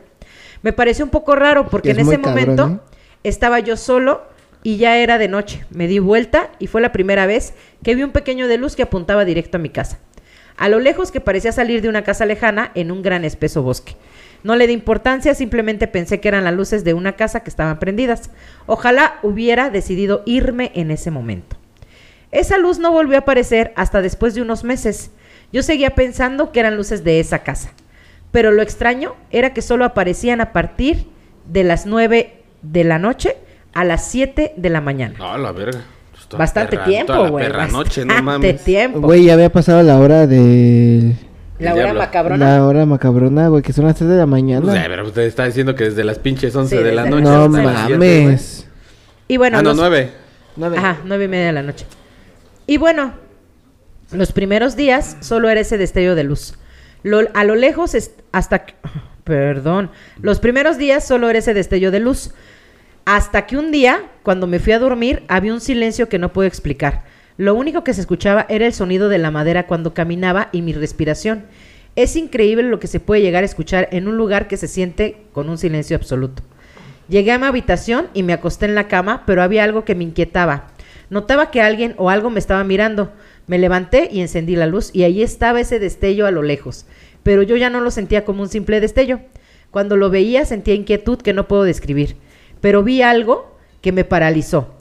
Me pareció un poco raro porque
Es
en ese
cabrón,
momento
¿eh?
estaba yo solo y ya era de noche. Me di vuelta y fue la primera vez que vi un pequeño de luz que apuntaba directo a mi casa. A lo lejos que parecía salir de una casa lejana en un gran espeso bosque. No le di importancia, simplemente pensé que eran las luces de una casa que estaban prendidas. Ojalá hubiera decidido irme en ese momento. Esa luz no volvió a aparecer hasta después de unos meses. Yo seguía pensando que eran luces de esa casa. Pero lo extraño era que solo aparecían a partir de las 9 de la noche a las 7 de la mañana.
Ah, la verga.
Bastante
perra-
tiempo, güey.
perra noche, no
Bastante
mames.
tiempo.
Güey, ya había pasado la hora de...
la hora
diablo.
macabrona.
La hora macabrona, güey, que son las 3 de la mañana.
O sea, pero usted está diciendo que desde las pinches 11
Sí,
de la noche.
no mames.
Y bueno,
ah, no,
los-
9.
Nueve.
Ajá, nueve y media de la noche. Y bueno, los primeros días solo era ese destello de luz. Lo- a lo lejos, es- hasta... que- [sighs] Perdón. Los primeros días solo era ese destello de luz. Hasta que un día, cuando me fui a dormir, había un silencio que no puedo explicar. Lo único que se escuchaba era el sonido de la madera cuando caminaba y mi respiración. Es increíble lo que se puede llegar a escuchar en un lugar que se siente con un silencio absoluto. Llegué a mi habitación y me acosté en la cama, pero había algo que me inquietaba. Notaba que alguien o algo me estaba mirando. Me levanté y encendí la luz y ahí estaba ese destello a lo lejos. Pero yo ya no lo sentía como un simple destello. Cuando lo veía sentía inquietud que no puedo describir. Pero vi algo que me paralizó.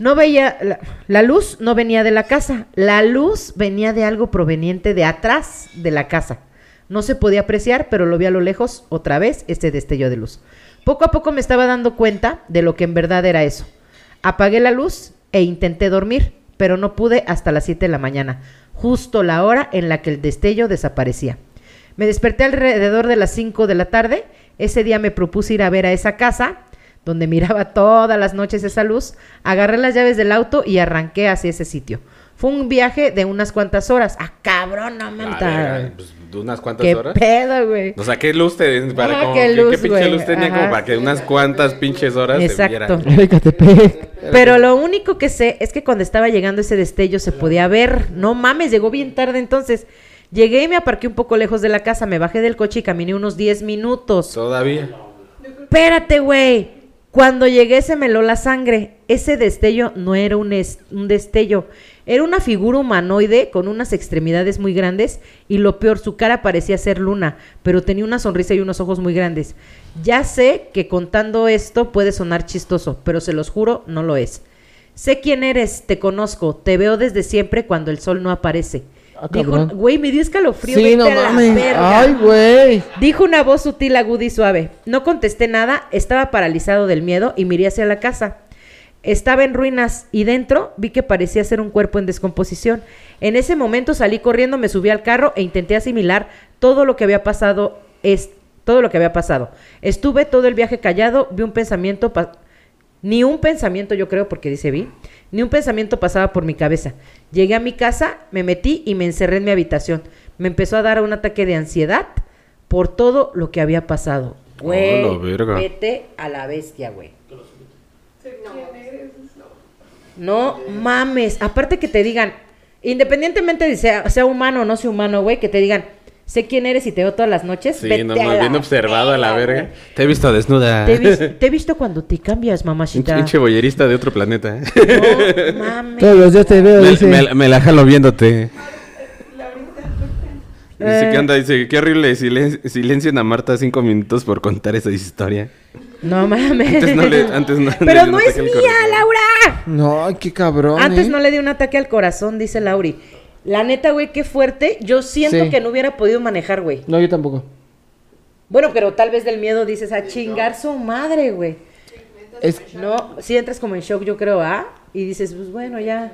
No veía, la, luz no venía de la casa, la luz venía de algo proveniente de atrás de la casa. No se podía apreciar, pero lo vi a lo lejos otra vez, este destello de luz. Poco a poco me estaba dando cuenta de lo que en verdad era eso. Apagué la luz e intenté dormir, pero no pude hasta las 7 de la mañana, justo la hora en la que el destello desaparecía. Me desperté alrededor de las 5 de la tarde. Ese día me propuse ir a ver a esa casa, donde miraba todas las noches esa luz. Agarré las llaves del auto y arranqué hacia ese sitio. Fue un viaje de unas cuantas horas. ¡Ah, cabrón, no
Ah,
manta!
verga, pues, de unas cuantas
¡Qué
horas.
pedo, güey!
O sea, ¿qué luz te para
Ajá,
como,
qué
qué,
luz,
qué pinche luz tenía
ajá.
como para que unas cuantas pinches horas se
Exacto. [laughs]
Ecatepec.
Pero lo único que sé es que cuando estaba llegando ese destello se podía ver. No mames, llegó bien tarde entonces. Llegué y me aparqué un poco lejos de la casa, me bajé del coche y caminé unos 10 minutos.
Todavía.
Espérate, güey. Cuando llegué se me heló la sangre. Ese destello no era un, un destello. Era una figura humanoide con unas extremidades muy grandes y lo peor, su cara parecía ser luna, pero tenía una sonrisa y unos ojos muy grandes. Ya sé que contando esto puede sonar chistoso, pero se los juro, no lo es. Sé quién eres, te conozco, te veo desde siempre cuando el sol no aparece.
Ah,
Dijo, güey, me dio escalofrío.
Sí, no mames.
verga".
Ay, güey.
Dijo una voz sutil, aguda y suave. No contesté nada, estaba paralizado del miedo y miré hacia la casa. Estaba en ruinas y dentro vi que parecía ser un cuerpo en descomposición. En ese momento salí corriendo, me subí al carro e intenté asimilar todo lo que había pasado. Es todo lo que había pasado. Estuve todo el viaje callado, vi un pensamiento Ni un pensamiento, yo creo, porque dice vi, ni un pensamiento pasaba por mi cabeza. Llegué a mi casa, me metí y me encerré en mi habitación. Me empezó a dar un ataque de ansiedad por todo lo que había pasado. Güey,
Oh,
vete a la bestia, güey. No mames. Aparte que te digan, independientemente de sea, sea humano o no sea humano, güey, que te digan, sé quién eres y te veo todas las noches.
Sí,
vete
no,
a
bien
la
observado a la
verga,
verga. Te he visto desnuda.
Te, he vis- [laughs] te he visto cuando te cambias,
Un
mamachita.
pinche boyerista de otro planeta. ¿eh?
No [laughs] mames.
Todos los días te veo,
me,
dice.
me- me la jalo viéndote. Dice
Eh.
que anda, dice, qué horrible silen- silencio a Marta cinco minutos por contar esa historia.
No mames.
Antes no le- antes no [laughs]
Pero no
un
es mía. Laura.
No, qué cabrón.
Antes
¿eh?
no le di un ataque al corazón, dice Lauri. La neta, güey, qué fuerte. Yo siento
Sí.
que no hubiera podido manejar, güey.
No, yo tampoco.
Bueno, pero tal vez del miedo dices a chingar su madre, güey.
Es,
No, si entras como en shock, yo creo, ¿ah? Y dices, pues bueno, ya.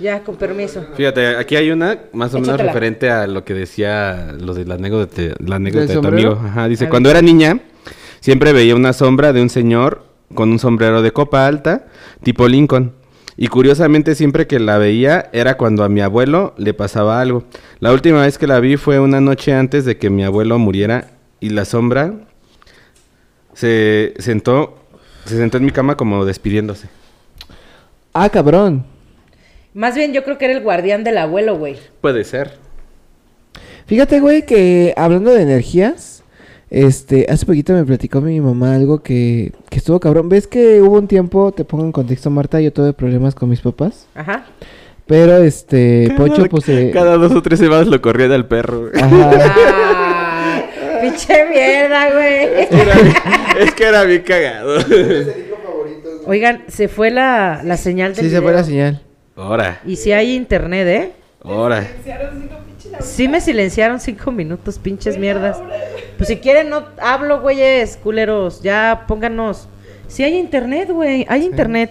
Ya, con permiso.
Fíjate, aquí hay una más o menos
Échatela.
referente a lo que decía lo de la anécdota, la anécdota de tu amigo. Ajá, dice, cuando era niña, siempre veía una sombra de un señor con un sombrero de copa alta, tipo Lincoln. Y curiosamente siempre que la veía era cuando a mi abuelo le pasaba algo. La última vez que la vi fue una noche antes de que mi abuelo muriera y la sombra se sentó, se sentó en mi cama como despidiéndose.
ah, cabrón.
Más bien, yo creo que era el guardián del abuelo, güey.
Puede ser.
Fíjate, güey, que hablando de energías, este, hace poquito me platicó mi mamá algo que, que estuvo cabrón. ¿Ves que hubo un tiempo, te pongo en contexto, Marta, yo tuve problemas con mis papás?
Ajá.
Pero, este, Pocho, pues, eh,
Cada dos o tres semanas lo corría del perro.
ajá. [laughs]
Ah, pinche mierda, güey.
es que era bien cagado.
Oigan, se fue la, la señal del
Sí, se fue la señal.
Ahora,
Y si hay internet, ¿eh?
ahora.
Sí me silenciaron cinco minutos, pinches mierdas. Pues si quieren, no hablo, güeyes, culeros. Ya pónganos. Si hay internet, güey. Hay internet.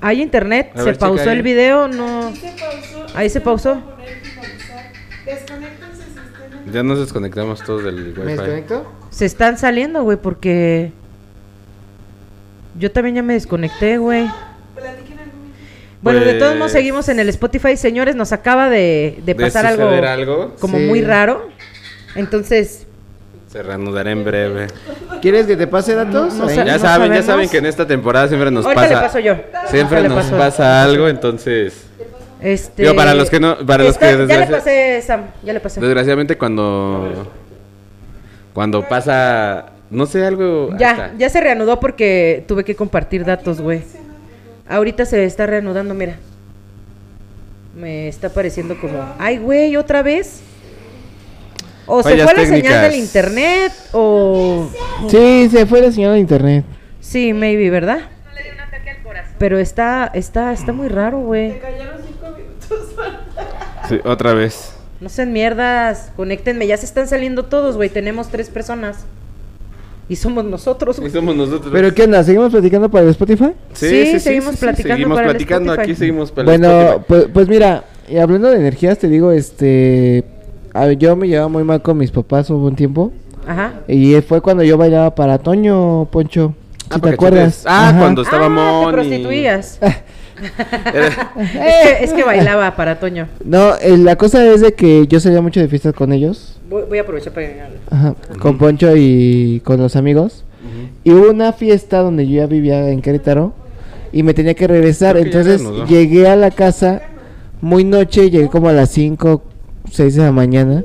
Hay internet. Se
ver,
pausó el video, no. Ahí se pausó.
Ya nos desconectamos todos del
¿Me
wifi.
desconecto?
Se están saliendo, güey, porque. Yo también ya me desconecté, güey. Bueno, de todos modos
Pues-
seguimos en el Spotify. Señores, nos acaba de, de
De
pasar algo,
suceder algo,
como
Sí.
muy raro. Entonces,
se reanudará en breve.
¿Quieres que te pase datos?
No.
Ya
no
saben, ya saben que en esta temporada siempre nos
ahorita
pasa.
le paso yo.
Siempre
Ahorita le
nos
paso.
pasa algo, entonces.
Este,
Digo, para los que no- para los que
Ya le pasé, Sam, ya le pasé.
Desgraciadamente cuando cuando pasa no sé algo
Ya, ya se reanudó porque tuve que compartir datos, güey. Ahorita se está reanudando, mira. Me está pareciendo como, ay, güey, otra vez. O se fue la señal del internet o
Sí, se fue la señal de internet.
sí, maybe, ¿verdad? Pero está está está muy raro, güey. [laughs]
Sí, otra vez.
No sean mierdas, conéctenme, ya se están saliendo todos, güey. Tenemos tres personas. Y somos nosotros,
Y somos nosotros.
¿Pero qué onda? ¿Seguimos platicando para el Spotify?
Sí, seguimos platicando
Seguimos
para el
platicando,
Spotify.
aquí seguimos para el
Bueno,
Spotify.
pues, pues mira, y hablando de energías, te digo, este... a ver, yo me llevaba muy mal con mis papás hubo un tiempo.
Ajá.
Y fue cuando yo bailaba para Toño, Poncho.
Ah,
Si te acuerdas.
Ah,
Ajá.
cuando estaba
ah, te
Moni.
prostituías. [laughs]
Era-
es, que, es que bailaba para Toño.
No, eh, la cosa es de que yo salía mucho de fiestas con ellos.
Voy, voy a aprovechar para
Ajá, con Poncho y con los amigos. Y hubo una fiesta donde yo ya vivía en Querétaro y me tenía que regresar.
Creo que ya
Entonces llegué a la casa muy noche, llegué como a las 5, 6 de la mañana.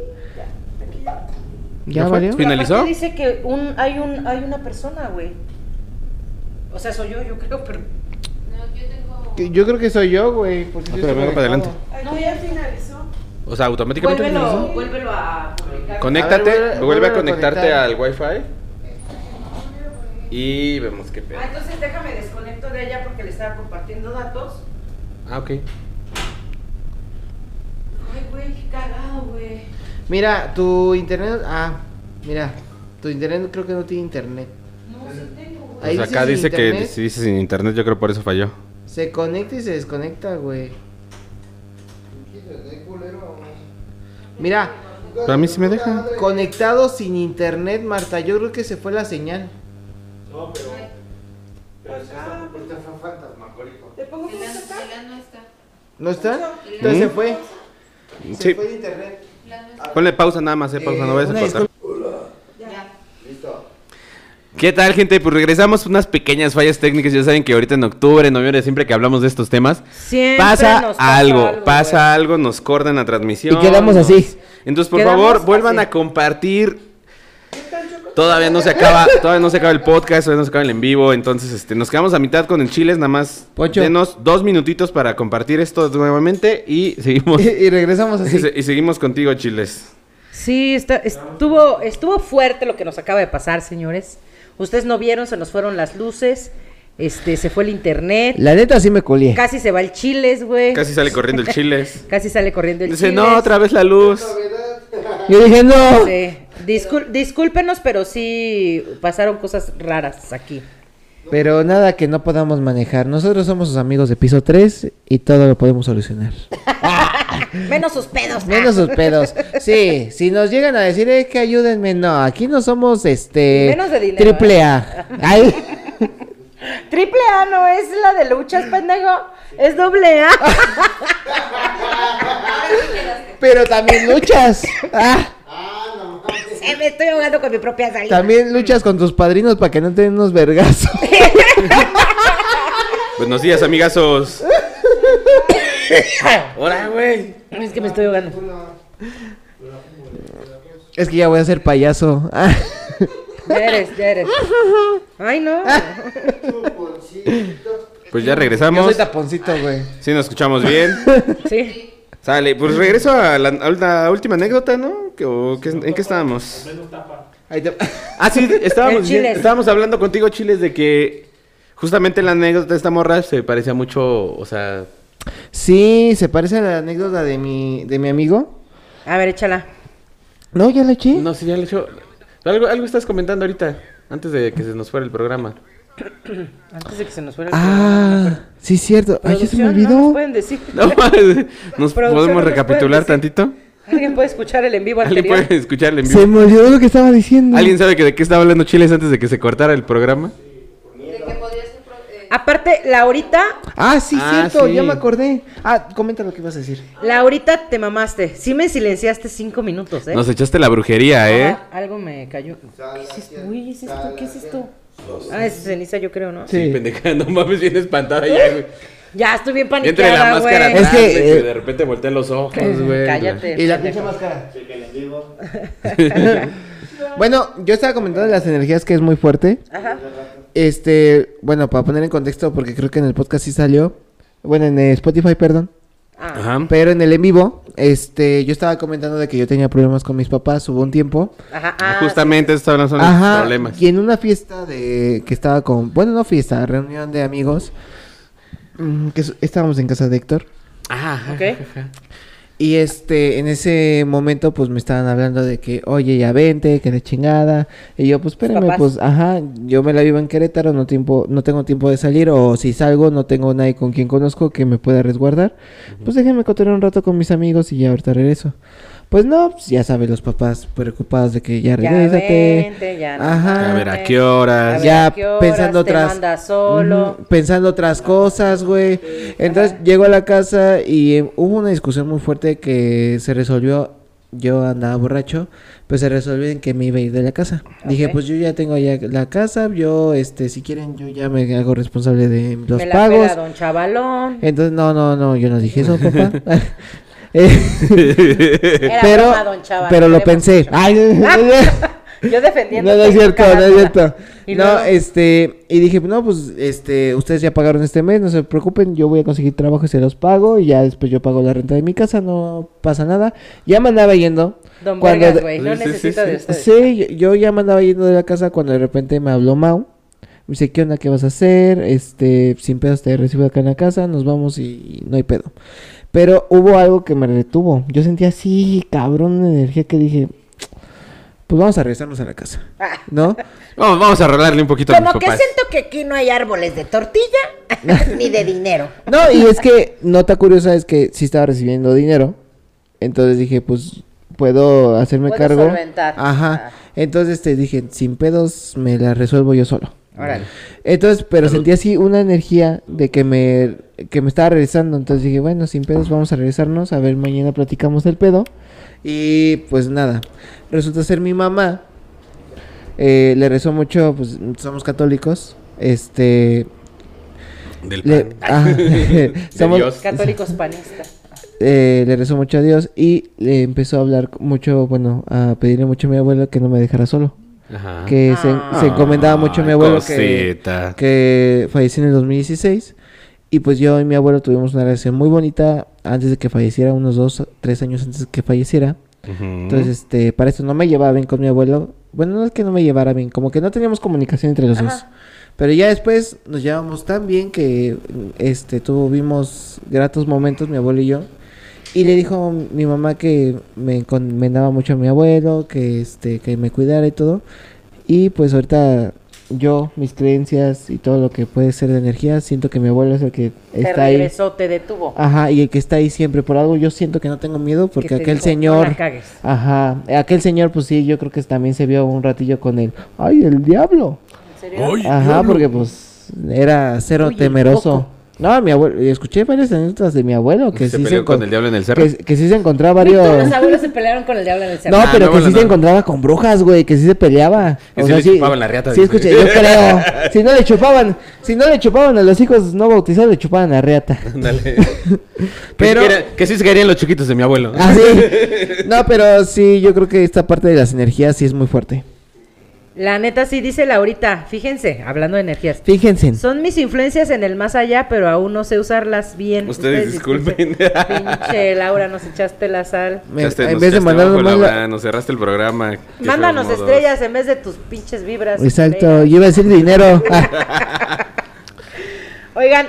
¿Ya valió?
¿Finalizó?
Dice que un, hay, un, hay una persona, güey. O sea, soy yo, yo creo, pero...
Yo creo que soy yo, güey. porque
Ah,
yo
pero venga para adelante.
No, ya finalizó.
O sea, automáticamente
Vuélvelo,
finalizó.
vuélvelo a.
Conéctate,
A ver, vuelve-
vuelve a conectarte
conectar.
al wifi. Y vemos qué pedo.
Ah, entonces déjame desconecto de ella porque le estaba compartiendo datos.
Ah, ok.
Ay, güey, qué cagado, güey.
Mira, tu internet. Ah, mira. Tu internet creo que no tiene internet.
No, sí tengo, güey.
Pues acá dice que si dice sin internet, yo creo por eso falló.
Se conecta y se desconecta, güey. Mira,
Pero a mí sí me deja.
conectado sin internet, Marta. Yo creo que se fue la señal.
¿Te pongo
El el no está.
¿No está? Entonces se fue. Se
Sí.
fue de internet.
No.
Ponle pausa nada más, eh, pausa, no vayas a
una
cortar.
Ya.
¿Qué tal, gente? Pues regresamos unas pequeñas fallas técnicas. Ya saben que ahorita en octubre, en noviembre, siempre que hablamos de estos temas,
Siempre
pasa,
nos pasa
algo,
algo,
pasa algo, nos cortan la transmisión.
Y quedamos
nos-
así.
Entonces, por
Quedamos
favor, vuelvan
así.
a compartir. Todavía no se acaba, todavía no se acaba el podcast, todavía no se acaba el en vivo, entonces este, nos quedamos a mitad con el chiles, nada más denos dos minutitos para compartir esto nuevamente y seguimos [laughs]
Y, y regresamos así.
y seguimos contigo, chiles.
Sí, está, estuvo, estuvo fuerte lo que nos acaba de pasar, señores. Ustedes no vieron, se nos fueron las luces, este, se fue el internet,
La neta sí me colié.
casi se va el chiles, güey.
Casi sale corriendo el [laughs] chiles.
Casi sale corriendo el
Dice,
chiles.
no, otra vez la luz.
Yo dije, no.
Sí. Discul- discúlpenos, pero sí pasaron cosas raras aquí.
Pero nada que no podamos manejar. Nosotros somos sus amigos de piso 3 y todo lo podemos solucionar. [laughs]
Menos sus pedos.
Menos sus pedos. Sí, si nos llegan a decir, eh, que ayúdenme, no, aquí no somos este.
Menos de dinero,
Triple A. Ay, [laughs]
Triple A no es la de luchas, pendejo. Es doble A.
pero también luchas. Ah,
Eh, me estoy ahogando con mi propia saliva.
también luchas con tus padrinos para que no te den unos vergazos. [laughs]
Buenos días, amigazos. Hola, güey.
Es que me estoy ahogando.
Es que ya voy a ser payaso.
Ya eres, ya eres. Ay, no.
Pues ya
Yo soy
regresamos.
taponcito, güey.
Sí, nos escuchamos bien.
Sí.
Sale, pues regreso a la, a la última anécdota, ¿no? ¿Qué- o qué- ¿En qué estábamos?
Ahí te-
Ah, sí, estábamos, estábamos hablando contigo, Chiles, de que justamente la anécdota de esta morra se parecía mucho, o sea...
Sí, se parece a la anécdota de mi, de mi amigo.
A ver, échala.
No, ya la eché.
No sé, ya le echó... Algo, algo estás comentando ahorita, antes de que se nos fuera el programa. [coughs]
Antes de que se nos fuera el
Ah, sí, cierto. Ay, ya se me olvidó.
¿no nos pueden decir?
No, ¿Nos podemos
¿no nos
recapitular tantito?
¿Alguien puede escuchar el en vivo
¿Alguien
anterior?
puede escucharle en vivo?
Se me olvidó lo que estaba diciendo.
¿Alguien sabe que de qué estaba hablando Chiles antes de que se cortara el programa?
De que podría ser. pro- eh,
Aparte, Laurita,
Ah, sí,
Ah,
cierto,
sí.
ya me acordé. Ah, comenta lo que ibas a decir.
Laurita te mamaste. Sí me silenciaste cinco minutos, ¿eh?
Nos echaste la brujería, ¿eh?
Algo me cayó. ¿Qué es esto? Uy, ¿es esto? ¿Qué es esto? Ah, es ceniza, yo creo, ¿no?
Sí.
pendeja, [laughs] no mames, bien espantada ya, güey.
Ya estoy bien
Entre la
paniqueada,
máscara
güey.
Es que,
de que
eh,
de repente voltean los ojos, güey.
Cállate.
Y la pinche máscara. [laughs] bueno, yo estaba comentando de las energías que es muy fuerte.
Ajá.
Este, bueno, para poner en contexto, porque creo que en el podcast sí salió. Bueno, en eh, Spotify, perdón.
Ah,
Ajá.
Pero en el en vivo, este, yo estaba comentando de que yo tenía problemas con mis papás, hubo un tiempo.
ajá. Ah,
Justamente estos son los
Ajá.
problemas.
Y en una fiesta de que estaba con, bueno, no fiesta, reunión de amigos, mm, que es- estábamos en casa de Héctor.
Ah,
Ok.
Y este, en ese momento, pues me estaban hablando de que, oye, ya vente, que de chingada. Y yo, pues espérame,
papás?
pues, ajá, yo me la vivo en Querétaro, no, tiempo, no tengo tiempo de salir, o si salgo, no tengo nadie con quien conozco que me pueda resguardar. Pues déjenme cotorrear un rato con mis amigos y ya ahorita regreso. Pues no, pues ya sabes, los papás preocupados de que ya
Ya
regrésate.
vente, ya no
Ajá.
A ver, ¿a qué horas?
A ver,
ya
¿a qué horas
pensando
te
otras
manda solo?
Pensando otras cosas, güey. Entonces llego a la casa y eh, hubo una discusión muy fuerte que se resolvió. Yo andaba borracho, pues se resolvió en que me iba a ir de la casa. Dije, pues yo ya tengo ya la casa, yo, este, si quieren, yo ya me hago responsable de los
Me la
pagos.
pela don Chavalón.
Entonces, no, no, no, yo no dije eso, [laughs] papá.
Era [laughs]
pero,
broma, don Chavalón,
pero lo pensé. Ay, [laughs]
Yo defendiendo.
no, no es cierto, no es cierto.
Y
no,
luego-
este, y dije, no, pues, este, ustedes ya pagaron este mes, no se preocupen, yo voy a conseguir trabajo y se los pago, y ya después yo pago la renta de mi casa, no pasa nada. Ya me andaba yendo.
Don
cuando
güey. No
Sí, sí, sí,
necesito de ustedes.
Sí, yo, yo ya me andaba yendo de la casa cuando de repente me habló Mau. Me dice, ¿qué onda? ¿Qué vas a hacer? Este, sin pedos te recibo acá en la casa, nos vamos y, y no hay pedo. Pero hubo algo que me retuvo. Yo sentía así, cabrón, una energía que dije, pues vamos a regresarnos a la casa. ¿No?
Vamos, vamos a rolarle un poquito a mis
Como que
papás.
siento que aquí no hay árboles de tortilla [laughs] ni de dinero. [laughs]
No, y es que nota curiosa es que sí estaba recibiendo dinero. Entonces dije, pues puedo hacerme
Puedo
cargo.
solventar.
Ajá.
Ah.
Entonces te dije, sin pedos me la resuelvo yo solo.
Órale.
Entonces, pero sentí así una energía de que me, que me estaba regresando. Entonces dije, bueno, sin pedos, vamos a regresarnos. A ver, mañana platicamos del pedo. Y pues nada, resulta ser mi mamá. eh, le rezó mucho, pues somos católicos. Este.
Del
Le,
pan. [laughs] [laughs]
somos-
Dios.
Católicos [laughs] panistas.
eh, le rezó mucho a Dios y le empezó a hablar mucho, bueno, a pedirle mucho a mi abuelo que no me dejara solo.
Ajá.
Que se, se encomendaba mucho a mi abuelo que, que falleció en el 2016. Y pues yo y mi abuelo tuvimos una relación muy bonita antes de que falleciera, unos dos, tres años antes de que falleciera.
Ujú.
Entonces, este, para esto no me llevaba bien con mi abuelo. Bueno, no es que no me llevara bien, como que no teníamos comunicación entre los dos. Pero ya después nos llevamos tan bien que este tuvimos gratos momentos mi abuelo y yo. Y le dijo mi mamá que me encomendaba mucho a mi abuelo, que este que me cuidara y todo. Y pues ahorita yo, mis creencias y todo lo que puede ser de energía, siento que mi abuelo es el que
Te
está ahí.
regresó, te detuvo.
Ajá, y el que está ahí siempre por algo, yo siento que no tengo miedo
Que
porque
te
aquel
dijo,
señor
No la cagues.
Ajá, aquel señor pues sí, yo creo que también se vio un ratillo con él. Ay, el diablo.
¿En serio?
Ajá, porque pues era cero temeroso. No, mi abuelo, escuché varias anécdotas de mi abuelo que
se
sí se
peleó con
encon-
el diablo en el cerro.
que, que sí se encontraba
Todos
varios
los abuelos se pelearon con el diablo en el cerro.
No,
Ah,
pero
mi
que sí se encontraba con brujas, güey, que sí se peleaba.
Que sí le chupaban la riata,
Sí, escuché, yo creo. [laughs] Si no le chupaban, si no le chupaban a los hijos no bautizados, le chupaban la riata.
Ándale. [laughs]
Pero-.
Que, que sí se querían los chiquitos de mi abuelo.
Ah, sí. [laughs] No, pero sí, yo creo que esta parte de las energías sí es muy fuerte.
La neta sí dice Laurita, fíjense, hablando de energías.
Fíjense.
Son mis influencias en el más allá, pero aún no sé usarlas bien.
Ustedes disculpen.
Pinche Laura, nos echaste la sal.
Me-
Echaste-
en
nos
vez de
echaste
mandar
abajo,
nomás la-
Laura, Nos cerraste el programa.
Mándanos estrellas en vez de tus pinches vibras.
Exacto,
estrellas.
yo iba a decir dinero. [laughs]
Oigan,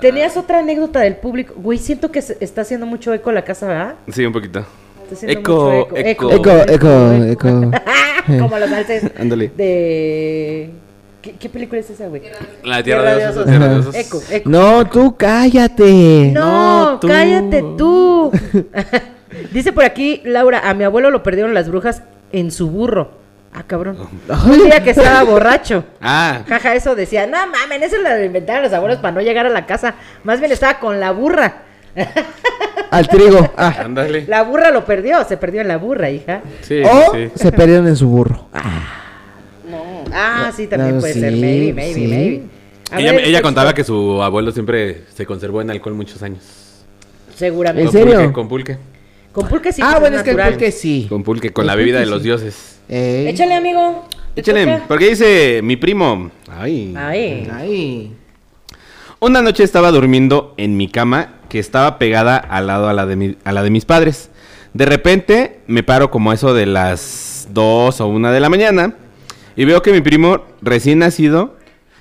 tenías otra anécdota del público. Güey, siento que se está haciendo mucho eco la casa, ¿verdad?
Sí, un poquito.
Está haciendo
Eco,
mucho
eco.
eco, eco, eco. [laughs]
Como los valses
Ándale.
de... ¿Qué, qué película es esa, güey?
La tierra de osos.
Osos.
Tierra de osos.
Eco, eco.
No, tú cállate.
No,
No, tú.
cállate tú. [laughs] Dice por aquí, Laura, a mi abuelo lo perdieron las brujas en su burro. Ah, cabrón. Un día que estaba borracho.
Ah,
Jaja, eso decía, no mamen, eso lo inventaron los abuelos para no llegar a la casa. Más bien estaba con la burra.
Al trigo. Ah.
ándale.
La burra lo perdió, se perdió en la burra, hija.
Sí,
O
sí,
se perdieron en su burro.
No. Ah, sí, también
No,
puede
sí,
ser. Maybe, maybe,
sí.
maybe. A
Ella,
ver,
ella
pues,
contaba que su abuelo siempre se conservó en alcohol muchos años.
Seguramente.
¿En
Con
serio?
Pulque, con pulque.
Con pulque sí.
ah,
pues,
bueno, es que el pulque sí.
Con pulque, con
El
la bebida de los dioses.
Ey.
Échale, amigo. ¿Te
Échale,
toca?
porque dice mi primo. Ay.
Ay.
Ay.
Una noche estaba durmiendo en mi cama que estaba pegada al lado a la de, mi- a la de mis padres. De repente me paro como eso de las 2 o 1 de la mañana y veo que mi primo recién nacido,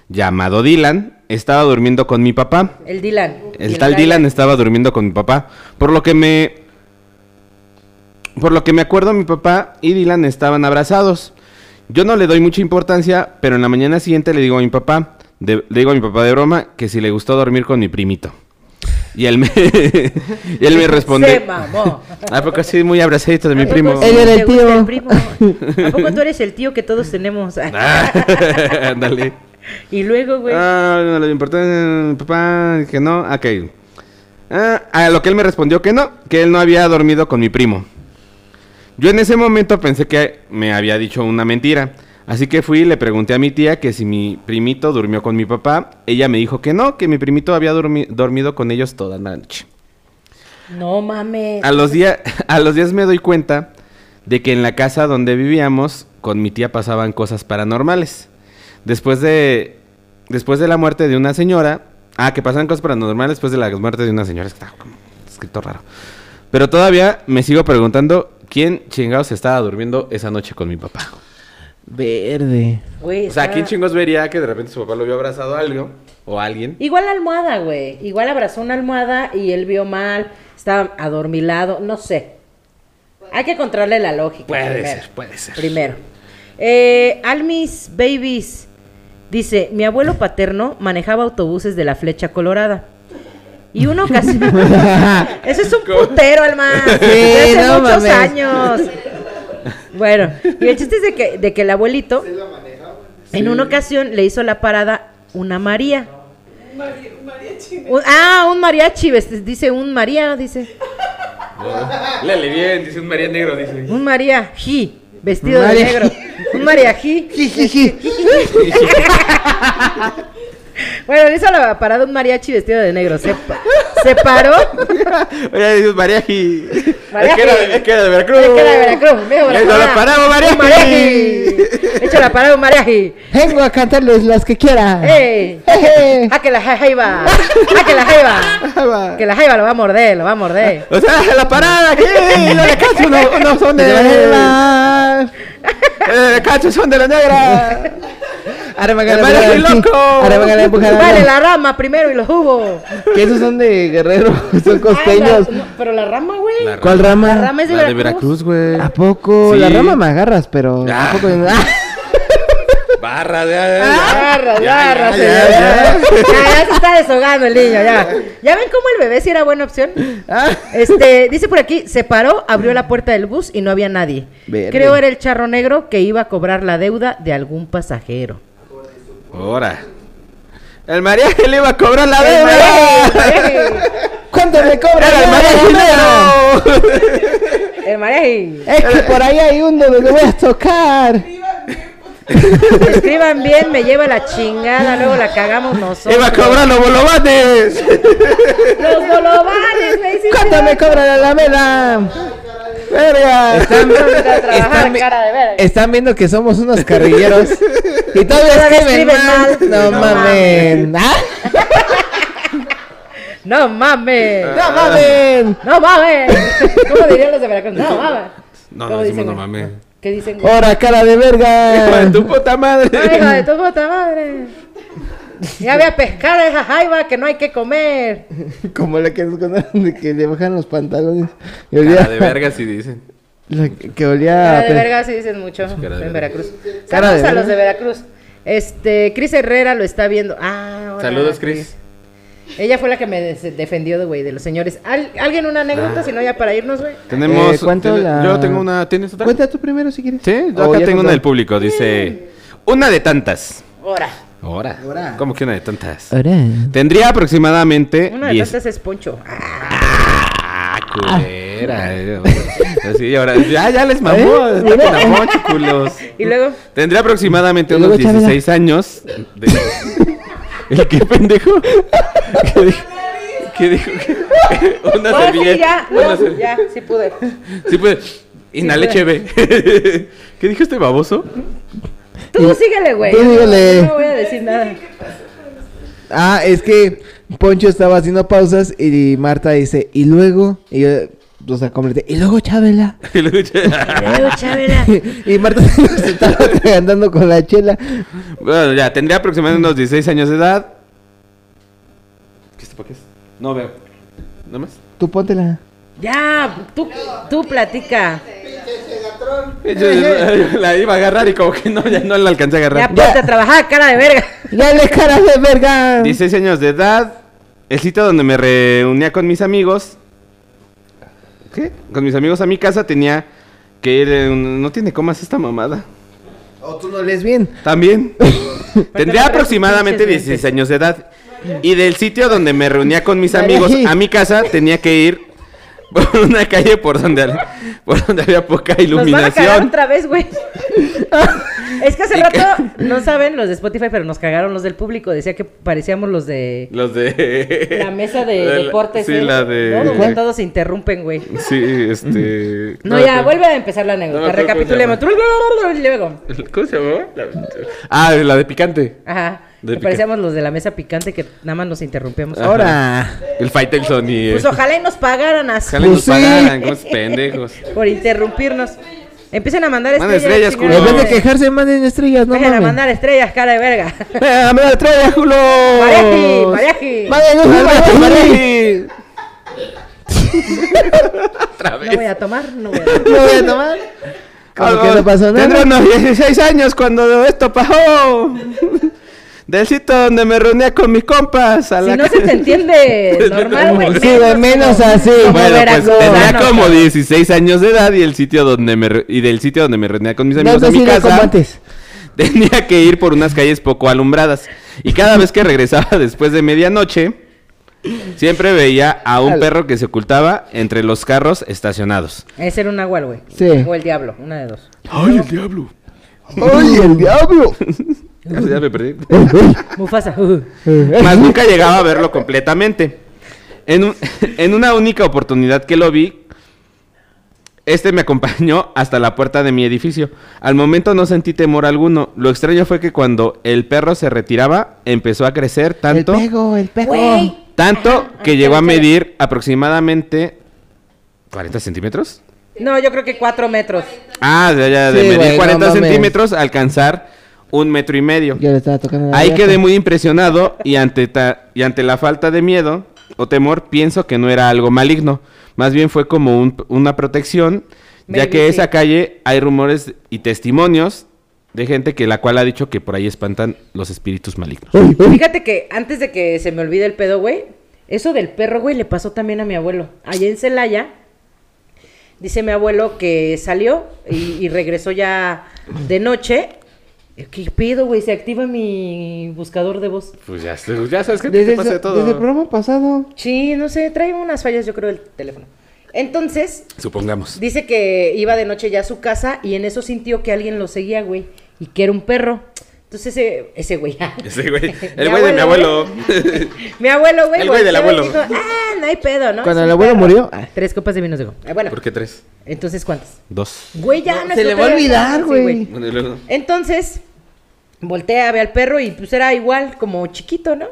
llamado Dylan, estaba durmiendo con mi papá.
El Dylan.
El tal Dylan estaba durmiendo con mi papá. Por lo que me. Por lo que me acuerdo, mi papá y Dylan estaban abrazados. Yo no le doy mucha importancia, pero en la mañana siguiente le digo a mi papá, de- le digo a mi papá de broma, que si le gustó dormir con mi primito. Y él me, y él me [laughs]
Se
responde.
mamó. [laughs]
¿A poco muy abrazadito de mi
¿A poco
primo?
Él era el tío.
primo? [laughs] ¿A poco tú eres el tío que todos tenemos?
Ah, Ándale.
y luego, güey.
Ah, no le importó a mi papá, que no, ok. Ah, a lo que él me respondió que no, que él no había dormido con mi primo. Yo en ese momento pensé que me había dicho una mentira, así que fui y le pregunté a mi tía que si mi primito durmió con mi papá. Ella me dijo que no, que mi primito había dormi- dormido con ellos toda la noche.
No mames.
A los, días, [laughs] a los días me doy cuenta de que en la casa donde vivíamos con mi tía pasaban cosas paranormales. Después de, después de la muerte de una señora... Ah, que pasaban cosas paranormales después de la muerte de una señora. Es que Está como escrito raro. Pero todavía me sigo preguntando quién chingados estaba durmiendo esa noche con mi papá.
Verde.
Güey,
O sea,
está-
¿quién chingos vería que de repente su papá lo vio abrazado a algo? O a alguien.
Igual la almohada, güey. Igual abrazó una almohada y él vio mal. Estaba adormilado. No sé. Hay que encontrarle la lógica.
Puede
primero.
ser, puede ser.
Primero. Eh, Almis Babies dice: Mi abuelo paterno manejaba autobuses de la Flecha Colorada. Y una ocasión. [laughs] Ese es un putero, Alma.
Sí,
de hace
no
muchos
mames.
años. Bueno, y el chiste es de que, de que el abuelito. En una ocasión le hizo la parada una María. Un- ah, un mariachi, ves- dice un María, dice. [laughs]
Léale bien, dice un María Negro, dice.
Un María Ji, vestido
María
de negro. Un María Ji. [laughs] [laughs] Bueno, le hizo la parada un mariachi vestido de negro. Se, se paró. [laughs]
Oye, dice Mariaji.
Mariaji.
Es que era de, es que era de Veracruz.
Es que era de Veracruz.
Le hizo la parada un mariachi.
Mariachi. Le hizo la parada un mariachi.
Vengo a cantarles las que quiera.
¡Ey!
Jeje.
¡Ah, que la jaiba! ¡Ah, que la jaiba! [laughs] Que la jaiba lo va a morder, lo va a morder.
O sea, la parada aquí, [laughs] los de Cacho no, no son de la Eh, de Cacho son de la negra. El mariachi
empujar, sí.
loco.
Arremangala, empujar,
Vale, la rama primero y los jugos.
Que esos son de guerrero, [laughs] son costeños.
Ah, la- no, pero la rama, güey.
La
¿Cuál
La
rama?
rama es de
La de
Veracruz.
Güey.
¿A poco?
Sí.
La rama me agarras, pero
Ah. [laughs]
¿a poco? Ah.
Barra de.
Agarra,
Ya, ya,
señor,
ya,
ya,
ya.
Ya, ya se está deshogando el niño, ya. ¿Ya ven cómo el bebé sí era buena opción?
Ah.
Este, dice por aquí, se paró, abrió la puerta del bus y no había nadie.
Verde.
Creo era el charro negro que iba a cobrar la deuda de algún pasajero.
Ahora. El mariachi le iba a cobrar la
El
deuda.
¿Cuánto me cobra?
Era el mariachi negro.
El mariachi.
Es que por ahí hay uno donde voy a tocar.
Escriban bien, me lleva la chingada, luego la cagamos nosotros.
Iba a cobrar los bolovanes.
Los bolovanes, güey, sí,
¿Cuánto me cobra la alameda?
Verga.
Están, están vi-
cara de verga.
están viendo que somos unos carrilleros. Y todavía
Todavía
escriben
escriben
mal. No,
No
mamen. [laughs] ¿Ah?
No mames.
No mamen.
No mames. ¿Cómo dirían los de Veracruz? No [laughs] mames.
No,
¿Cómo
no decimos
dicen,
no mames.
¿Qué dicen?
Ahora, cara de
Hijo de
verga.
tu puta madre.
Ay, hija de tu puta madre. Ya voy a pescar a esa jaiba que no hay que comer. [laughs]
Como la que nos contaron de que le bajan los pantalones. Y
Cara de verga si dicen.
La que- olía.
De verga sí dicen mucho en. Veracruz. Saludos a los de Veracruz. Este, Cris Herrera lo está viendo. Ah, hola,
Saludos, Cris.
Ella fue la que me defendió de güey de los señores. ¿Al- ¿Alguien una anécdota? Si no, ya para irnos, güey.
Tenemos.
Eh, ¿cuánto la-
Yo tengo una. ¿Tienes otra?
Cuenta tú primero si quieres.
Sí, yo
O
acá tengo una del público. Dice. Una de tantas.
Ahora.
Ahora.
Ahora.
¿Cómo que una de tantas?
Ahora.
Tendría aproximadamente.
Una de
10
tantas es Poncho. Ah,
Ah, culera. eh, Así, ahora. Ya, ya les mamó.
¿Eh?
Está con la mocha, culos. [laughs]
Y luego,
Tendría aproximadamente unos 16 años. de- [laughs] ¿El qué pendejo? ¿Qué dijo? ¿Qué dijo? [laughs] Una
no, sí,
servilleta.
ya,
una
no, ya, sí pude.
Sí, pues. Inhalé
puede.
cheve. ¿Qué dijo este baboso?
Tú síguele, güey.
Tú
Yo no-
síguele.
No voy a decir nada.
Ah, es que Poncho estaba haciendo pausas y Marta dice, y luego, y yo, o sea, completé, [laughs] y luego Chabela.
Y luego,
Chabela. [laughs]
y Marta se estaba andando con la chela.
bueno, ya, tendría aproximadamente unos 16 años de edad. ¿Qué esto para qué es? No veo. ¿Nada más?
Tú póntela.
Ya, tú, tú platica.
Yo [laughs] la iba a agarrar y como que no, ya no la alcancé a
Ya
agarrar.
ponte a trabajar, cara de verga.
¡Dale cara de verga!
16 años de edad. El sitio donde me reunía con mis amigos. ¿Qué? Con mis amigos a mi casa tenía que ir. No tiene comas esta mamada.
O tú no lees bien.
También. [laughs] Tendría aproximadamente
pinches
16
lentes.
años de edad. Y del sitio donde me reunía con mis amigos a mi casa tenía que ir por una calle por donde, por donde había poca
Nos van a cagar
iluminación.
otra vez, güey. [laughs] es que hace
Y
rato, no saben los de Spotify, pero nos cagaron los del público. Decía que parecíamos los de
Los de...
la mesa de [laughs]
la-
deportes.
Sí,
¿eh?
la
¿no?
de...
Donde
¿Cuál?
todos se interrumpen, güey.
Sí, este... [laughs]
No, ya, vuelve a empezar la anécdota.
No
Recapitulemos.
¿Cómo se llamaba? La- Ah, la de picante.
Ajá.
De
parecíamos los de la mesa picante que nada más nos interrumpíamos.
Ajá.
Ahora.
El Faitelson y...
Pues ojalá y nos pagaran así
Ojalá y nos
Pues sí.
pagaran, como esos pendejos. [laughs]
por interrumpirnos. Empiecen a mandar
Manda
estrellas.
estrellas, culo.
En vez de quejarse, manden estrellas, no
Dejen a mandar estrellas, cara de verga.
¡Eh, me la trae, culo!
Manden
¡Mariachi!
mariachi. [laughs]
Otra
No voy a tomar, no voy a [laughs] tomar.
No voy a tomar. Como que no pasó
Tendré
nada.
unos 16 años cuando esto pasó. Del sitio donde me reunía con mis compas. A
Si
la
no se te entiende [laughs] normal, güey.
Sí, de menos así.
como
Bueno, pues tenía como
cabrón.
16 años de edad y el sitio donde me re- y del sitio donde me reunía con mis
No
amigos en mi
decirle como
casa
antes. [laughs]
tenía que ir por unas calles poco alumbradas. Y cada vez que regresaba [laughs] después de medianoche, siempre veía a un perro que se ocultaba entre los carros estacionados.
Ese era un nahual, güey.
Sí.
O el diablo, una de dos.
¡Ay, el diablo!
¡Ay, el diablo!
Ya me perdí. [laughs]
Mufasa. [laughs]
Más nunca llegaba a verlo completamente. En, un- [laughs] en una única oportunidad que lo vi, este me acompañó hasta la puerta de mi edificio. Al momento no sentí temor alguno. Lo extraño fue que cuando el perro se retiraba, empezó a crecer tanto,
El pego, el pego.
Tanto que llegó a medir aproximadamente 40 centímetros.
No, yo creo que cuatro metros.
Ah, ya, ya, de
Sí,
medir
güey, no
40
mames.
centímetros, a alcanzar un metro y medio.
Yo le estaba tocando la
Ahí quedé muy impresionado y ante, ta- y ante la falta de miedo o temor pienso que no era algo maligno. Más bien fue como un- una protección, ya que
sí.
esa calle hay rumores y testimonios de gente que la cual ha dicho que por ahí espantan los espíritus malignos.
Uy, uy.
Fíjate que antes de que se me olvide el pedo, güey, eso del perro, güey, le pasó también a mi abuelo. Allá en Celaya, dice mi abuelo que salió y, y regresó ya de noche. ¿Qué pedo, güey? Se activa mi buscador de voz.
Pues ya, ya sabes que
Desde, el- desde el programa pasado.
Sí, no sé, trae unas fallas, yo creo, del teléfono. Entonces,
Supongamos.
dice que iba de noche ya a su casa y en eso sintió que alguien lo seguía, güey, y que era un perro. Entonces ese, ese güey,
Ese güey, [laughs] el güey de mi
abuelo, [laughs] mi abuelo, güey,
El güey del abuelo.
dijo, ah, no hay pedo, ¿no?
Cuando el abuelo
perro".
murió, ah.
Tres copas de vino digo. Ah, bueno,
¿Por qué tres?
entonces, ¿cuántas?
Dos.
Güey, ya,
No,
no
se le va a olvidar, güey.
Bueno, y luego-
Entonces, voltea, ve al perro y pues era igual, como chiquito, ¿no?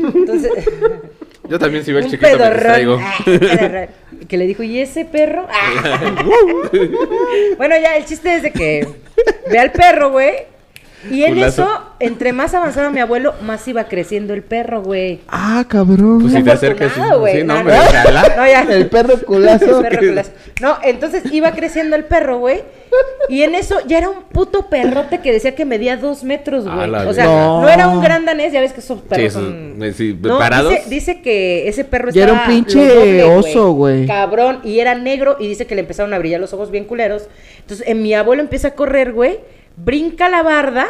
Entonces, [laughs]
Yo también si veo el chiquito me
pedorrón.
distraigo.
Ah. Que le dijo, ¿y ese perro? Ah. bueno, ya, el chiste es de que ve al perro, güey. Y en
Culazo.
eso, entre más avanzaba mi abuelo, más iba creciendo el perro, güey.
Ah, cabrón.
Pues si te acercas.
Güey.
Sí, no, [laughs]
No, no. ya.
El perro [laughs] culazo.
El perro culazo. No, entonces iba creciendo el perro, güey. Y en eso ya era un puto perrote que decía que medía dos metros, güey. O sea, no. era un gran danés, ya ves que esos perros
esos,
son...
eh, sí,
No,
parados.
Dice, dice que ese perro
Ya era un
estaba
pinche
doble,
oso, güey.
Cabrón, y era negro y dice que le empezaron a brillar los ojos bien culeros. Entonces, en mi abuelo empieza a correr, güey, brinca la barda,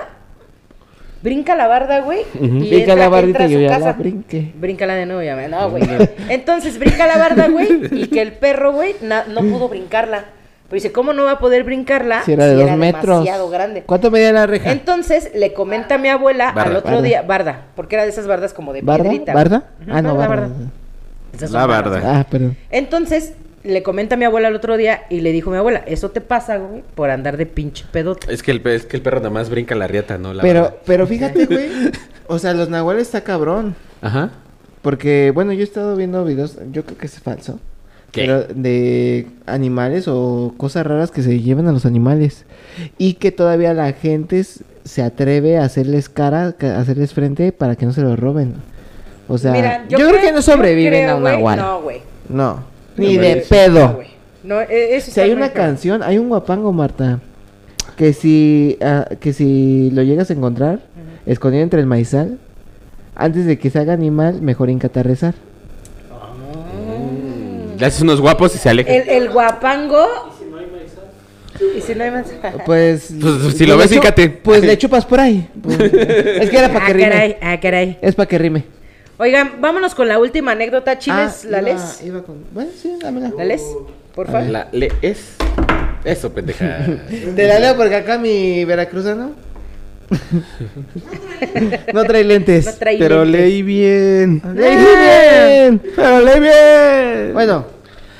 brinca la barda, güey, y
Brinca
entra-
la bardita
entra a
y yo
su
ya la
casa.
brinqué.
Bríncala de nuevo, ya me- No, güey. Entonces brinca la barda, güey, y que el perro, güey, no pudo brincarla. Pero dice, ¿cómo no va a poder brincarla
Si era de dos metros.
demasiado grande?
¿Cuánto medía la reja?
Entonces le comenta a mi abuela
Barda.
al otro
Barda.
día, barda, porque era de esas bardas como de
¿Barda?
piedrita.
¿Barda?
Ujú,
Ah, no, barda.
Esas son
La barda.
Ah, perdón.
Entonces le comenta a mi abuela el otro día y le dijo a mi abuela, eso te pasa, güey, por andar de pinche pedote.
Es que, el, es que el perro nada más brinca la riata, ¿no? La
Pero, pero fíjate, güey. [laughs] O sea, los nahuales está cabrón.
Ajá.
Porque, bueno, yo he estado viendo videos, yo creo que es falso.
¿Qué?
Pero de animales o cosas raras que se llevan a los animales. Y que todavía la gente se atreve a hacerles cara, ca- a hacerles frente para que no se lo roben. O sea,
Mira,
yo, creo, que no sobreviven
creo,
a un nahual.
No, güey.
No, ni de pedo.
No, e- eso
Si hay una canción, hay un guapango, Marta, que si, ah, que si lo llegas a encontrar, escondido entre el maizal, antes de que se haga animal, mejor íncate a rezar.
Le haces unos guapos y se aleja.
El, el guapango. ¿Y si no hay más?
Pues,
Pues, si lo
le
ves, íncate.
Pues le [laughs] chupas por ahí. Pues, es que era para que
ah,
rime.
caray, ah, caray.
Es para que rime.
Oigan, vámonos con la última anécdota, chiles.
Ah,
¿La
iba-
lees?
iba con- Bueno, sí, dámela.
¿La lees? Por favor.
La lees. Eso, pendeja. [laughs]
Te la leo porque acá mi veracruzano [laughs] no trae lentes.
No trae
Pero
lentes.
leí bien.
¡Leí bien!
Pero leí bien.
Bueno,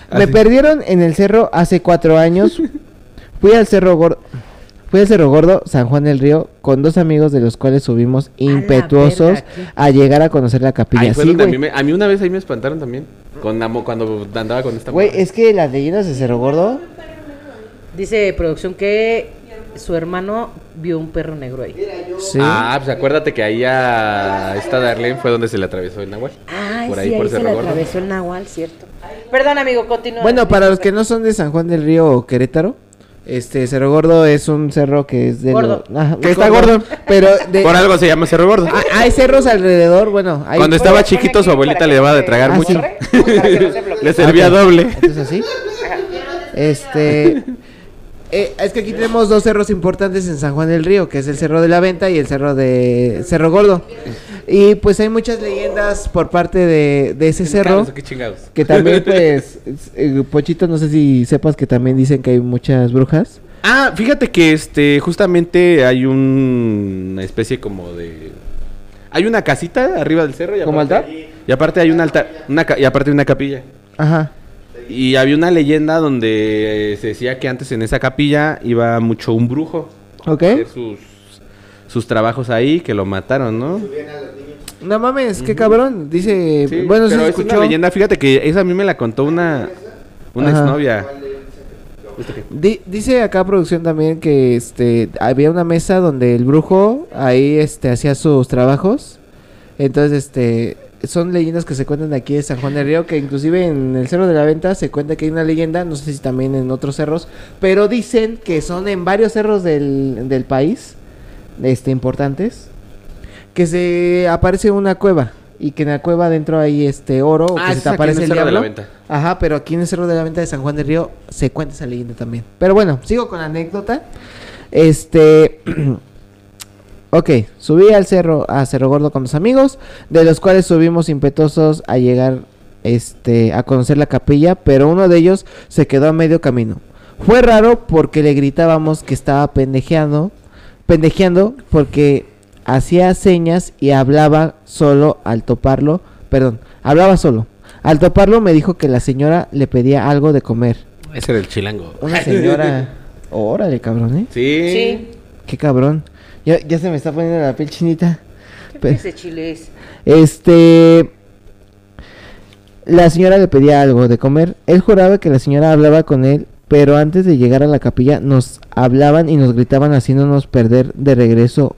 Ah,
me perdieron en el cerro hace cuatro años. [laughs] Fui al cerro gordo. Fui al Cerro Gordo, San Juan del Río, con dos amigos de los cuales subimos
la
impetuosos a llegar a conocer la capilla.
Ahí fue
Sí,
donde a mí, me- a mí una vez ahí me espantaron también. Con amo- cuando andaba con esta
Güey, es que las leyendas de Cerro Gordo.
Dice producción que su hermano vio un perro negro ahí.
Sí.
Ah, pues acuérdate que ahí a esta Darlene fue donde se le atravesó el Nahual.
Ay,
por
sí,
ahí, por
ahí se le
Gordo.
atravesó el nahual, cierto. Perdón, amigo, continúa.
Bueno, para los que no son de San Juan del Río o Querétaro, este Cerro Gordo es un cerro que es de
Gordo.
lo- [laughs]
Que está gordo.
Pero de-
Por algo se llama Cerro Gordo.
Ah, hay cerros alrededor, bueno, hay
Cuando estaba chiquito, su abuelita le daba de tragar
Ah,
mucho.
no.
Le servía doble.
Entonces así. Este Eh, es que aquí tenemos dos cerros importantes en San Juan del Río, que es el Cerro de la Venta y el Cerro de Cerro Gordo. Y pues hay muchas leyendas por parte de, de ese cerro. Que también, pues, eh, Pochito, no sé si sepas que también dicen que hay muchas brujas.
Ah, fíjate que este, justamente hay un- una especie como de. Hay una casita arriba del cerro. Y
¿Como
aparte-
altar?
Y aparte hay un altar. Una, y aparte hay una capilla.
Ajá.
Y había una leyenda donde se decía que antes en esa capilla iba mucho un brujo.
¿Ok?
a hacer sus, sus trabajos ahí, que lo mataron, ¿no?
No mames, qué cabrón. Dice,
Sí,
bueno, se
pero es una leyenda. Fíjate que esa a mí me la contó una, una
Ajá.
exnovia.
Di- dice acá producción también que este había una mesa donde el brujo ahí este hacía sus trabajos. Entonces, este son leyendas que se cuentan aquí de San Juan del Río, que inclusive en el Cerro de la Venta se cuenta que hay una leyenda, no sé si también en otros cerros, pero dicen que son en varios cerros del, del país, este importantes, que se aparece una cueva y que en la cueva adentro hay este oro o
Ah,
que se te aparece
el
el
Cerro de la
diablo.
Venta.
Ajá, pero aquí en el Cerro de la Venta de San Juan del Río se cuenta esa leyenda también. Pero bueno, sigo con la anécdota. Este. [clears throat] ok, subí al cerro, a Cerro Gordo con los amigos, de los cuales subimos impetuosos a llegar este, a conocer la capilla, pero uno de ellos se quedó a medio camino. Fue raro porque le gritábamos que estaba pendejeando, pendejeando porque hacía señas y hablaba solo al toparlo, perdón, hablaba solo. Al toparlo me dijo que la señora le pedía algo de comer.
Ese era el chilango.
Una señora, [laughs] órale cabrón, ¿eh?
Sí.
Sí.
Qué cabrón. Ya, ya se me está poniendo la piel chinita.
¿Qué
Pe-
ese chile es?
Este. La señora le pedía algo de comer. Él juraba que la señora hablaba con él, pero antes de llegar a la capilla nos hablaban y nos gritaban haciéndonos perder de regreso.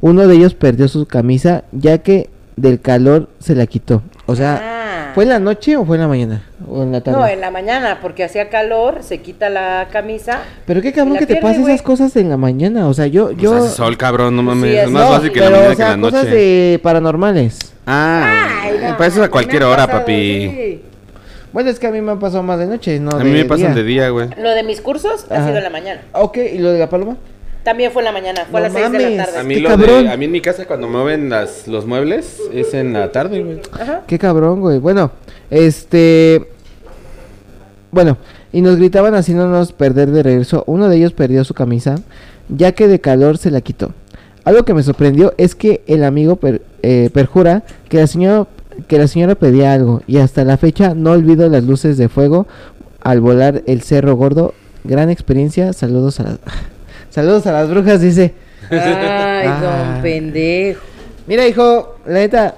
Uno de ellos perdió su camisa ya que del calor se la quitó. O sea,
Ah.
¿Fue en la noche o fue en la mañana? ¿O en la tarde?
No, en la mañana, porque hacía calor, se quita la camisa.
Pero qué cabrón que te
pierde,
pasen esas cosas en la mañana. O sea, yo...
Pues
yo...
hace sol, cabrón, no mames.
Sí,
es
es-
más
no,
fácil que la mañana
o sea,
que la
cosas
noche.
de paranormales.
Ah,
Ay, no,
para eso es a cualquier hora,
pasado,
papi.
sí.
Bueno, es que a mí me han pasado más de noche, no
A mí
de
me pasan
día.
de día, güey.
Lo de mis cursos ha sido en la mañana.
Ok, ¿y lo de la paloma?
También fue en la mañana, fue a las 6 de la
mames.
tarde.
A mí, lo
cabrón.
de, a mí en mi casa cuando mueven las, los muebles es en la tarde, güey.
Ajá.
Qué cabrón, güey. Bueno, este... Bueno, y nos gritaban haciéndonos perder de regreso. Uno de ellos perdió su camisa, ya que de calor se la quitó. Algo que me sorprendió es que el amigo per- eh, perjura que la señora que la señora pedía algo y hasta la fecha no olvido las luces de fuego al volar el cerro gordo. Gran experiencia. Saludos a las saludos a las brujas, dice.
Ay,
Ah.
don pendejo.
Mira, hijo, la neta,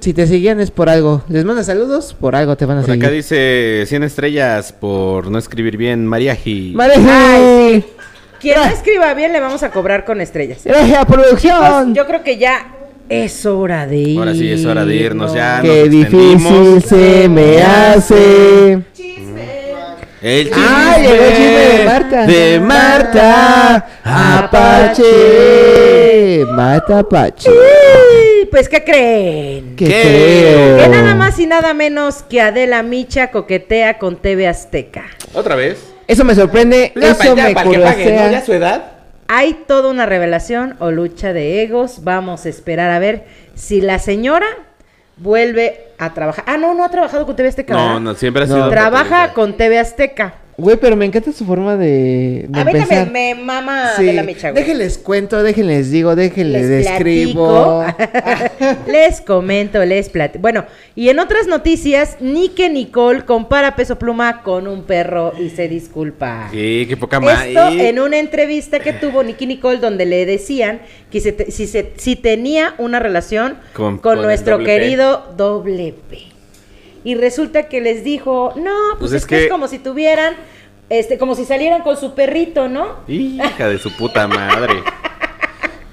si te seguían es por algo. Les manda saludos, por algo te van a
Por
seguir.
acá dice 100 estrellas por no escribir bien, Mariaji.
Ay, Quien no escriba bien le vamos a cobrar con estrellas.
Gracias,
Pues,
producción.
yo creo que ya es hora de ir.
Ahora sí es hora de irnos ya.
Qué
nos
difícil se me hace.
El chisme,
Ah, llegó el chisme de Marta.
De Marta.
Apache. Marta Apache.
Pues, ¿qué creen?
Qué
¿Qué?
feo.
Que nada más y nada menos que Adela Micha coquetea con TV Azteca.
¿Otra vez?
Eso me sorprende.
Ya,
eso
ya,
me
para que paguen, ¿no? Ya su edad.
Hay toda una revelación o lucha de egos. Vamos a esperar a ver si la señora vuelve a trabajar. Ah, no, no ha trabajado con TV Azteca.
No,
¿verdad?
no, siempre ha
No.
sido.
Trabaja con TV Azteca.
Güey, pero me encanta su forma de, de
A mí
empezar.
también me mama
Sí.
Adela Micha. güey.
Déjenles cuento, déjenles digo, déjenles
Les
describo. [laughs]
les comento, les platico. Bueno, y en otras noticias, Nike Nicole compara Peso Pluma con un perro y se disculpa.
Sí, qué poca madre.
Esto en una entrevista que tuvo Nicky Nicole donde le decían que se te- si, se- si tenía una relación
Con-
con, nuestro
doble P.
querido doble Y resulta que les dijo, no, pues,
Pues
es,
es
que es como si tuvieran, este, como si salieran con su perrito, ¿no?
Hija de su puta madre. [laughs]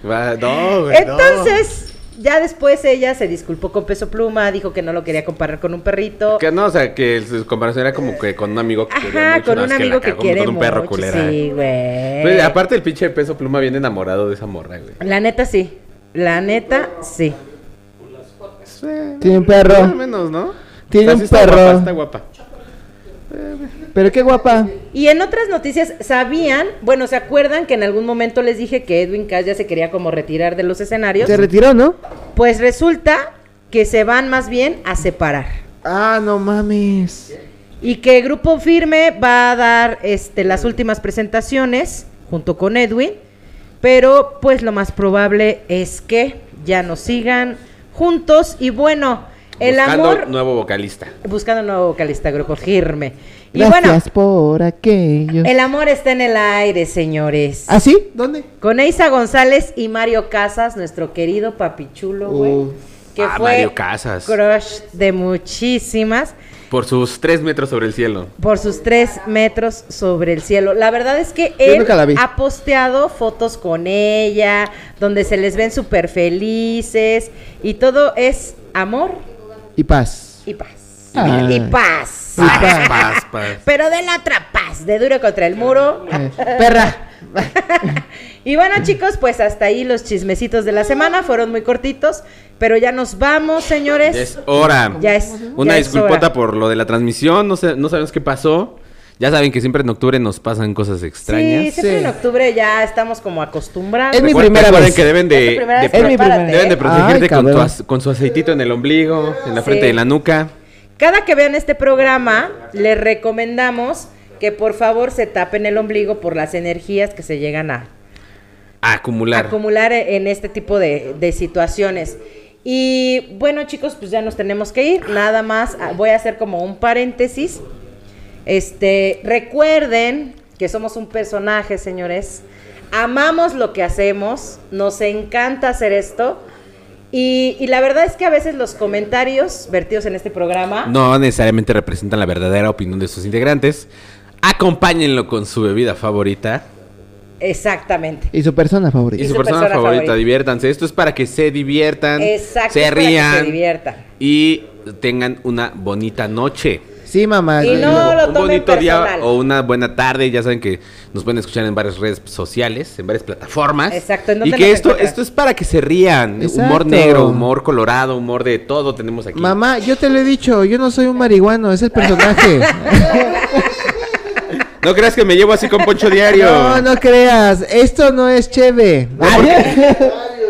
No, güey. no.
Entonces, ya después ella se disculpó con Peso Pluma, dijo que no lo quería comparar con un perrito.
Que no, o sea, que su comparación era como que con un amigo que quería
Ajá,
mucho,
con
no,
un amigo que, quiere
Con un perro
mucho,
culera.
Sí, güey.
Pues, aparte el pinche peso pluma viene enamorado de esa morra, güey.
La neta sí. La neta sí.
Tiene un perro.
Más o menos, ¿no?
Tiene
O sea,
un
sí está
perro.
guapa, está guapa.
Pero qué guapa.
Y en otras noticias, ¿sabían? Bueno, ¿se acuerdan que en algún momento les dije que Edwin Cass ya se quería como retirar de los escenarios?
Se retiró, ¿no?
Pues resulta que se van más bien a separar.
Ah, no mames.
Y que Grupo Firme va a dar este, las últimas presentaciones junto con Edwin. Pero pues lo más probable es que ya no sigan juntos. Y bueno, el
Buscando
amor...
nuevo vocalista.
Buscando un nuevo vocalista, Grupo Firme. Y
Gracias
bueno,
por aquello.
el amor está en el aire, señores.
¿Ah, sí? ¿Dónde?
Con Eisa González y Mario Casas, nuestro querido papichulo, güey.
Uh.
que
Ah,
fue
Mario Casas.
crush de muchísimas
Por sus tres metros sobre el cielo.
por sus tres metros sobre el cielo. La verdad es que él ha posteado fotos con ella, donde se les ven súper felices y todo es amor
Y paz.
y paz.
Ah.
Y paz.
Y paz. [laughs]
Paz, paz.
Pero de la otra paz, de duro contra el muro.
Eh, perra. [laughs]
Y bueno, chicos, pues hasta ahí los chismecitos de la semana. Fueron muy cortitos, pero ya nos vamos, señores.
Ya es hora.
Ya es.
Una
ya
disculpota
hora.
por lo de la transmisión. No, sé, no sabemos qué pasó. Ya saben que siempre en octubre nos pasan cosas extrañas.
Sí, siempre
Sí.
en octubre ya estamos como acostumbrados.
Es mi primera vez.
que deben
Es
de,
primera
de
vez,
Es mi
prepárate,
primera-
Deben de
¿eh?
protegerte
Ay,
con, tu, su aceitito en el ombligo, en la
Sí.
frente de la nuca.
Cada que vean este programa, les recomendamos que por favor se tapen el ombligo por las energías que se llegan a
A acumular.
acumular en este tipo de, de situaciones. Y bueno, chicos, pues ya nos tenemos que ir. Nada más ah, voy a hacer como un paréntesis. Este, recuerden que somos un personaje, señores. Amamos lo que hacemos, nos encanta hacer esto. Y, y la verdad es que a veces los comentarios vertidos en este programa
No necesariamente representan la verdadera opinión de sus integrantes. Acompáñenlo con su bebida favorita
Exactamente.
Y su persona favorita.
y, su, persona,
persona
favorita.
favorita.
Diviértanse. Esto es para que se diviertan,
Exacto,
se
es para que se
rían
diviertan.
y tengan una bonita noche.
Sí, mamá.
Y no lo
un bonito día o una buena tarde. Ya saben que nos pueden escuchar en varias redes sociales, en varias plataformas.
Exacto, ¿en
Y que esto, esto es para que se rían.
Exacto.
Humor negro, humor colorado, humor de todo tenemos aquí.
Mamá, yo te lo he dicho, yo no soy un marihuano, es el personaje. [laughs]
No creas que me llevo así con Poncho Diario.
no, no creas, esto no es cheve.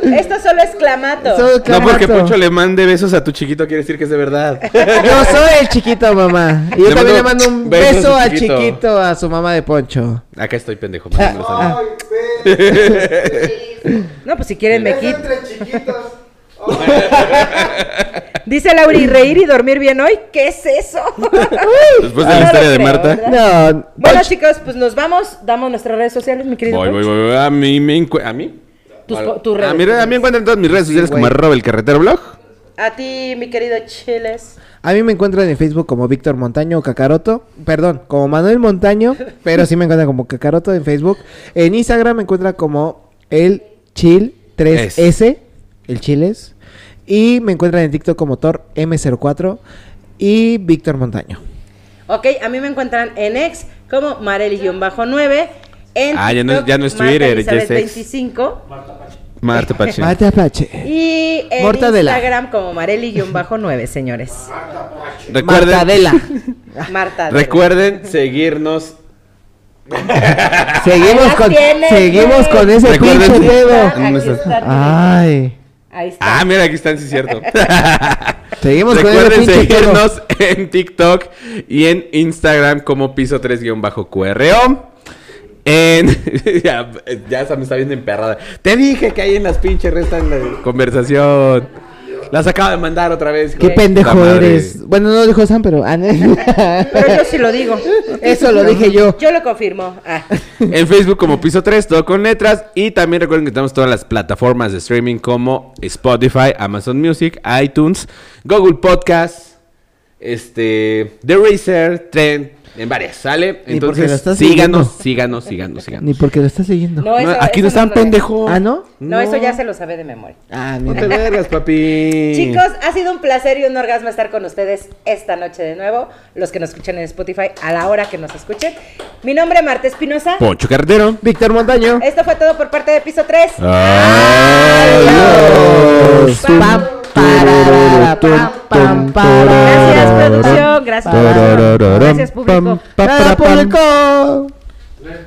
Esto solo es clamato.
Eso-
No porque. Poncho le mande besos a tu chiquito quiere decir que es de verdad.
Yo soy el chiquito, mamá. Y yo
Le
también le
mando
un beso
al
al
chiquito.
chiquito, a su mamá de Poncho.
Acá estoy pendejo. mándamelos a mí.
No, pues si quieren me quito. [laughs] Dice Lauri, reír y dormir bien hoy. ¿Qué es eso? [laughs]
Después de la historia de
creo,
Marta.
Bueno, chicos, pues nos vamos. Damos nuestras redes sociales, mi querido.
Voy. A mí me ¿A mí?
Tus
A- a,
redes
mí, a mí
sociales.
me encuentran en todas mis redes sociales como arroba el carretero blog.
A ti, mi querido Chiles.
a mí me encuentran en Facebook como Víctor Montaño o Cacaroto. Perdón, como Manuel Montaño, pero sí me encuentran como Cacaroto en Facebook. En Instagram me encuentran como el Chill 3S, el Chiles. Y me encuentran en TikTok como Thor M04 y Víctor Montaño.
Ok, a mí me encuentran en ex como Marely-9. En
Ah, ya no ya no es
Marta
Twitter, ya es ex.
25.
Marta Pache.
Mate Apache.
Y en
Mortadela.
Instagram como Marely-9, señores.
Recuerden,
Martadela. [laughs]
Marta.
recuerden seguirnos.
seguimos
Ahí
con,
tienes,
seguimos con ese pinche dedo. Ay.
Ahí está.
Ah, mira, aquí están, sí es cierto. [laughs] [laughs]
Seguimos
Recuerden seguirnos en TikTok y en Instagram como piso 3-QRO. En... [laughs] ya, ya se me está viendo emperrada. Te dije que ahí en las pinches restas en la conversación. Las acabo de mandar otra vez.
Qué pendejo eres. Bueno, no lo dijo Sam, pero. ah.
Pero yo sí lo digo.
Eso lo dije yo.
Yo lo confirmo. Ah.
En Facebook como Piso 3, todo con letras. Y también recuerden que tenemos todas las plataformas de streaming como Spotify, Amazon Music, iTunes, Google Podcast, este, The Racer, Trend, en varias, ¿sale? Entonces,
estás
síganos, síganos, síganos, síganos.
Ni porque lo estás siguiendo.
No, eso,
aquí no están
lo-
pendejos.
Ah, ¿no?
No, eso ya se lo sabe de memoria.
Ah,
No te vergas, papi. [laughs]
Chicos, ha sido un placer y un orgasmo estar con ustedes esta noche de nuevo. Los que nos escuchan en Spotify a la hora que nos escuchen. Mi nombre es Marta Espinosa.
Poncho Carretero.
Víctor Montaño.
Esto fue todo por parte de Piso 3.
Adiós.
Pam, pam.
Pam,
Gracias, producción. Gracias. Gracias, público.
pam, pa,
¡Nada,
para, pam.
público!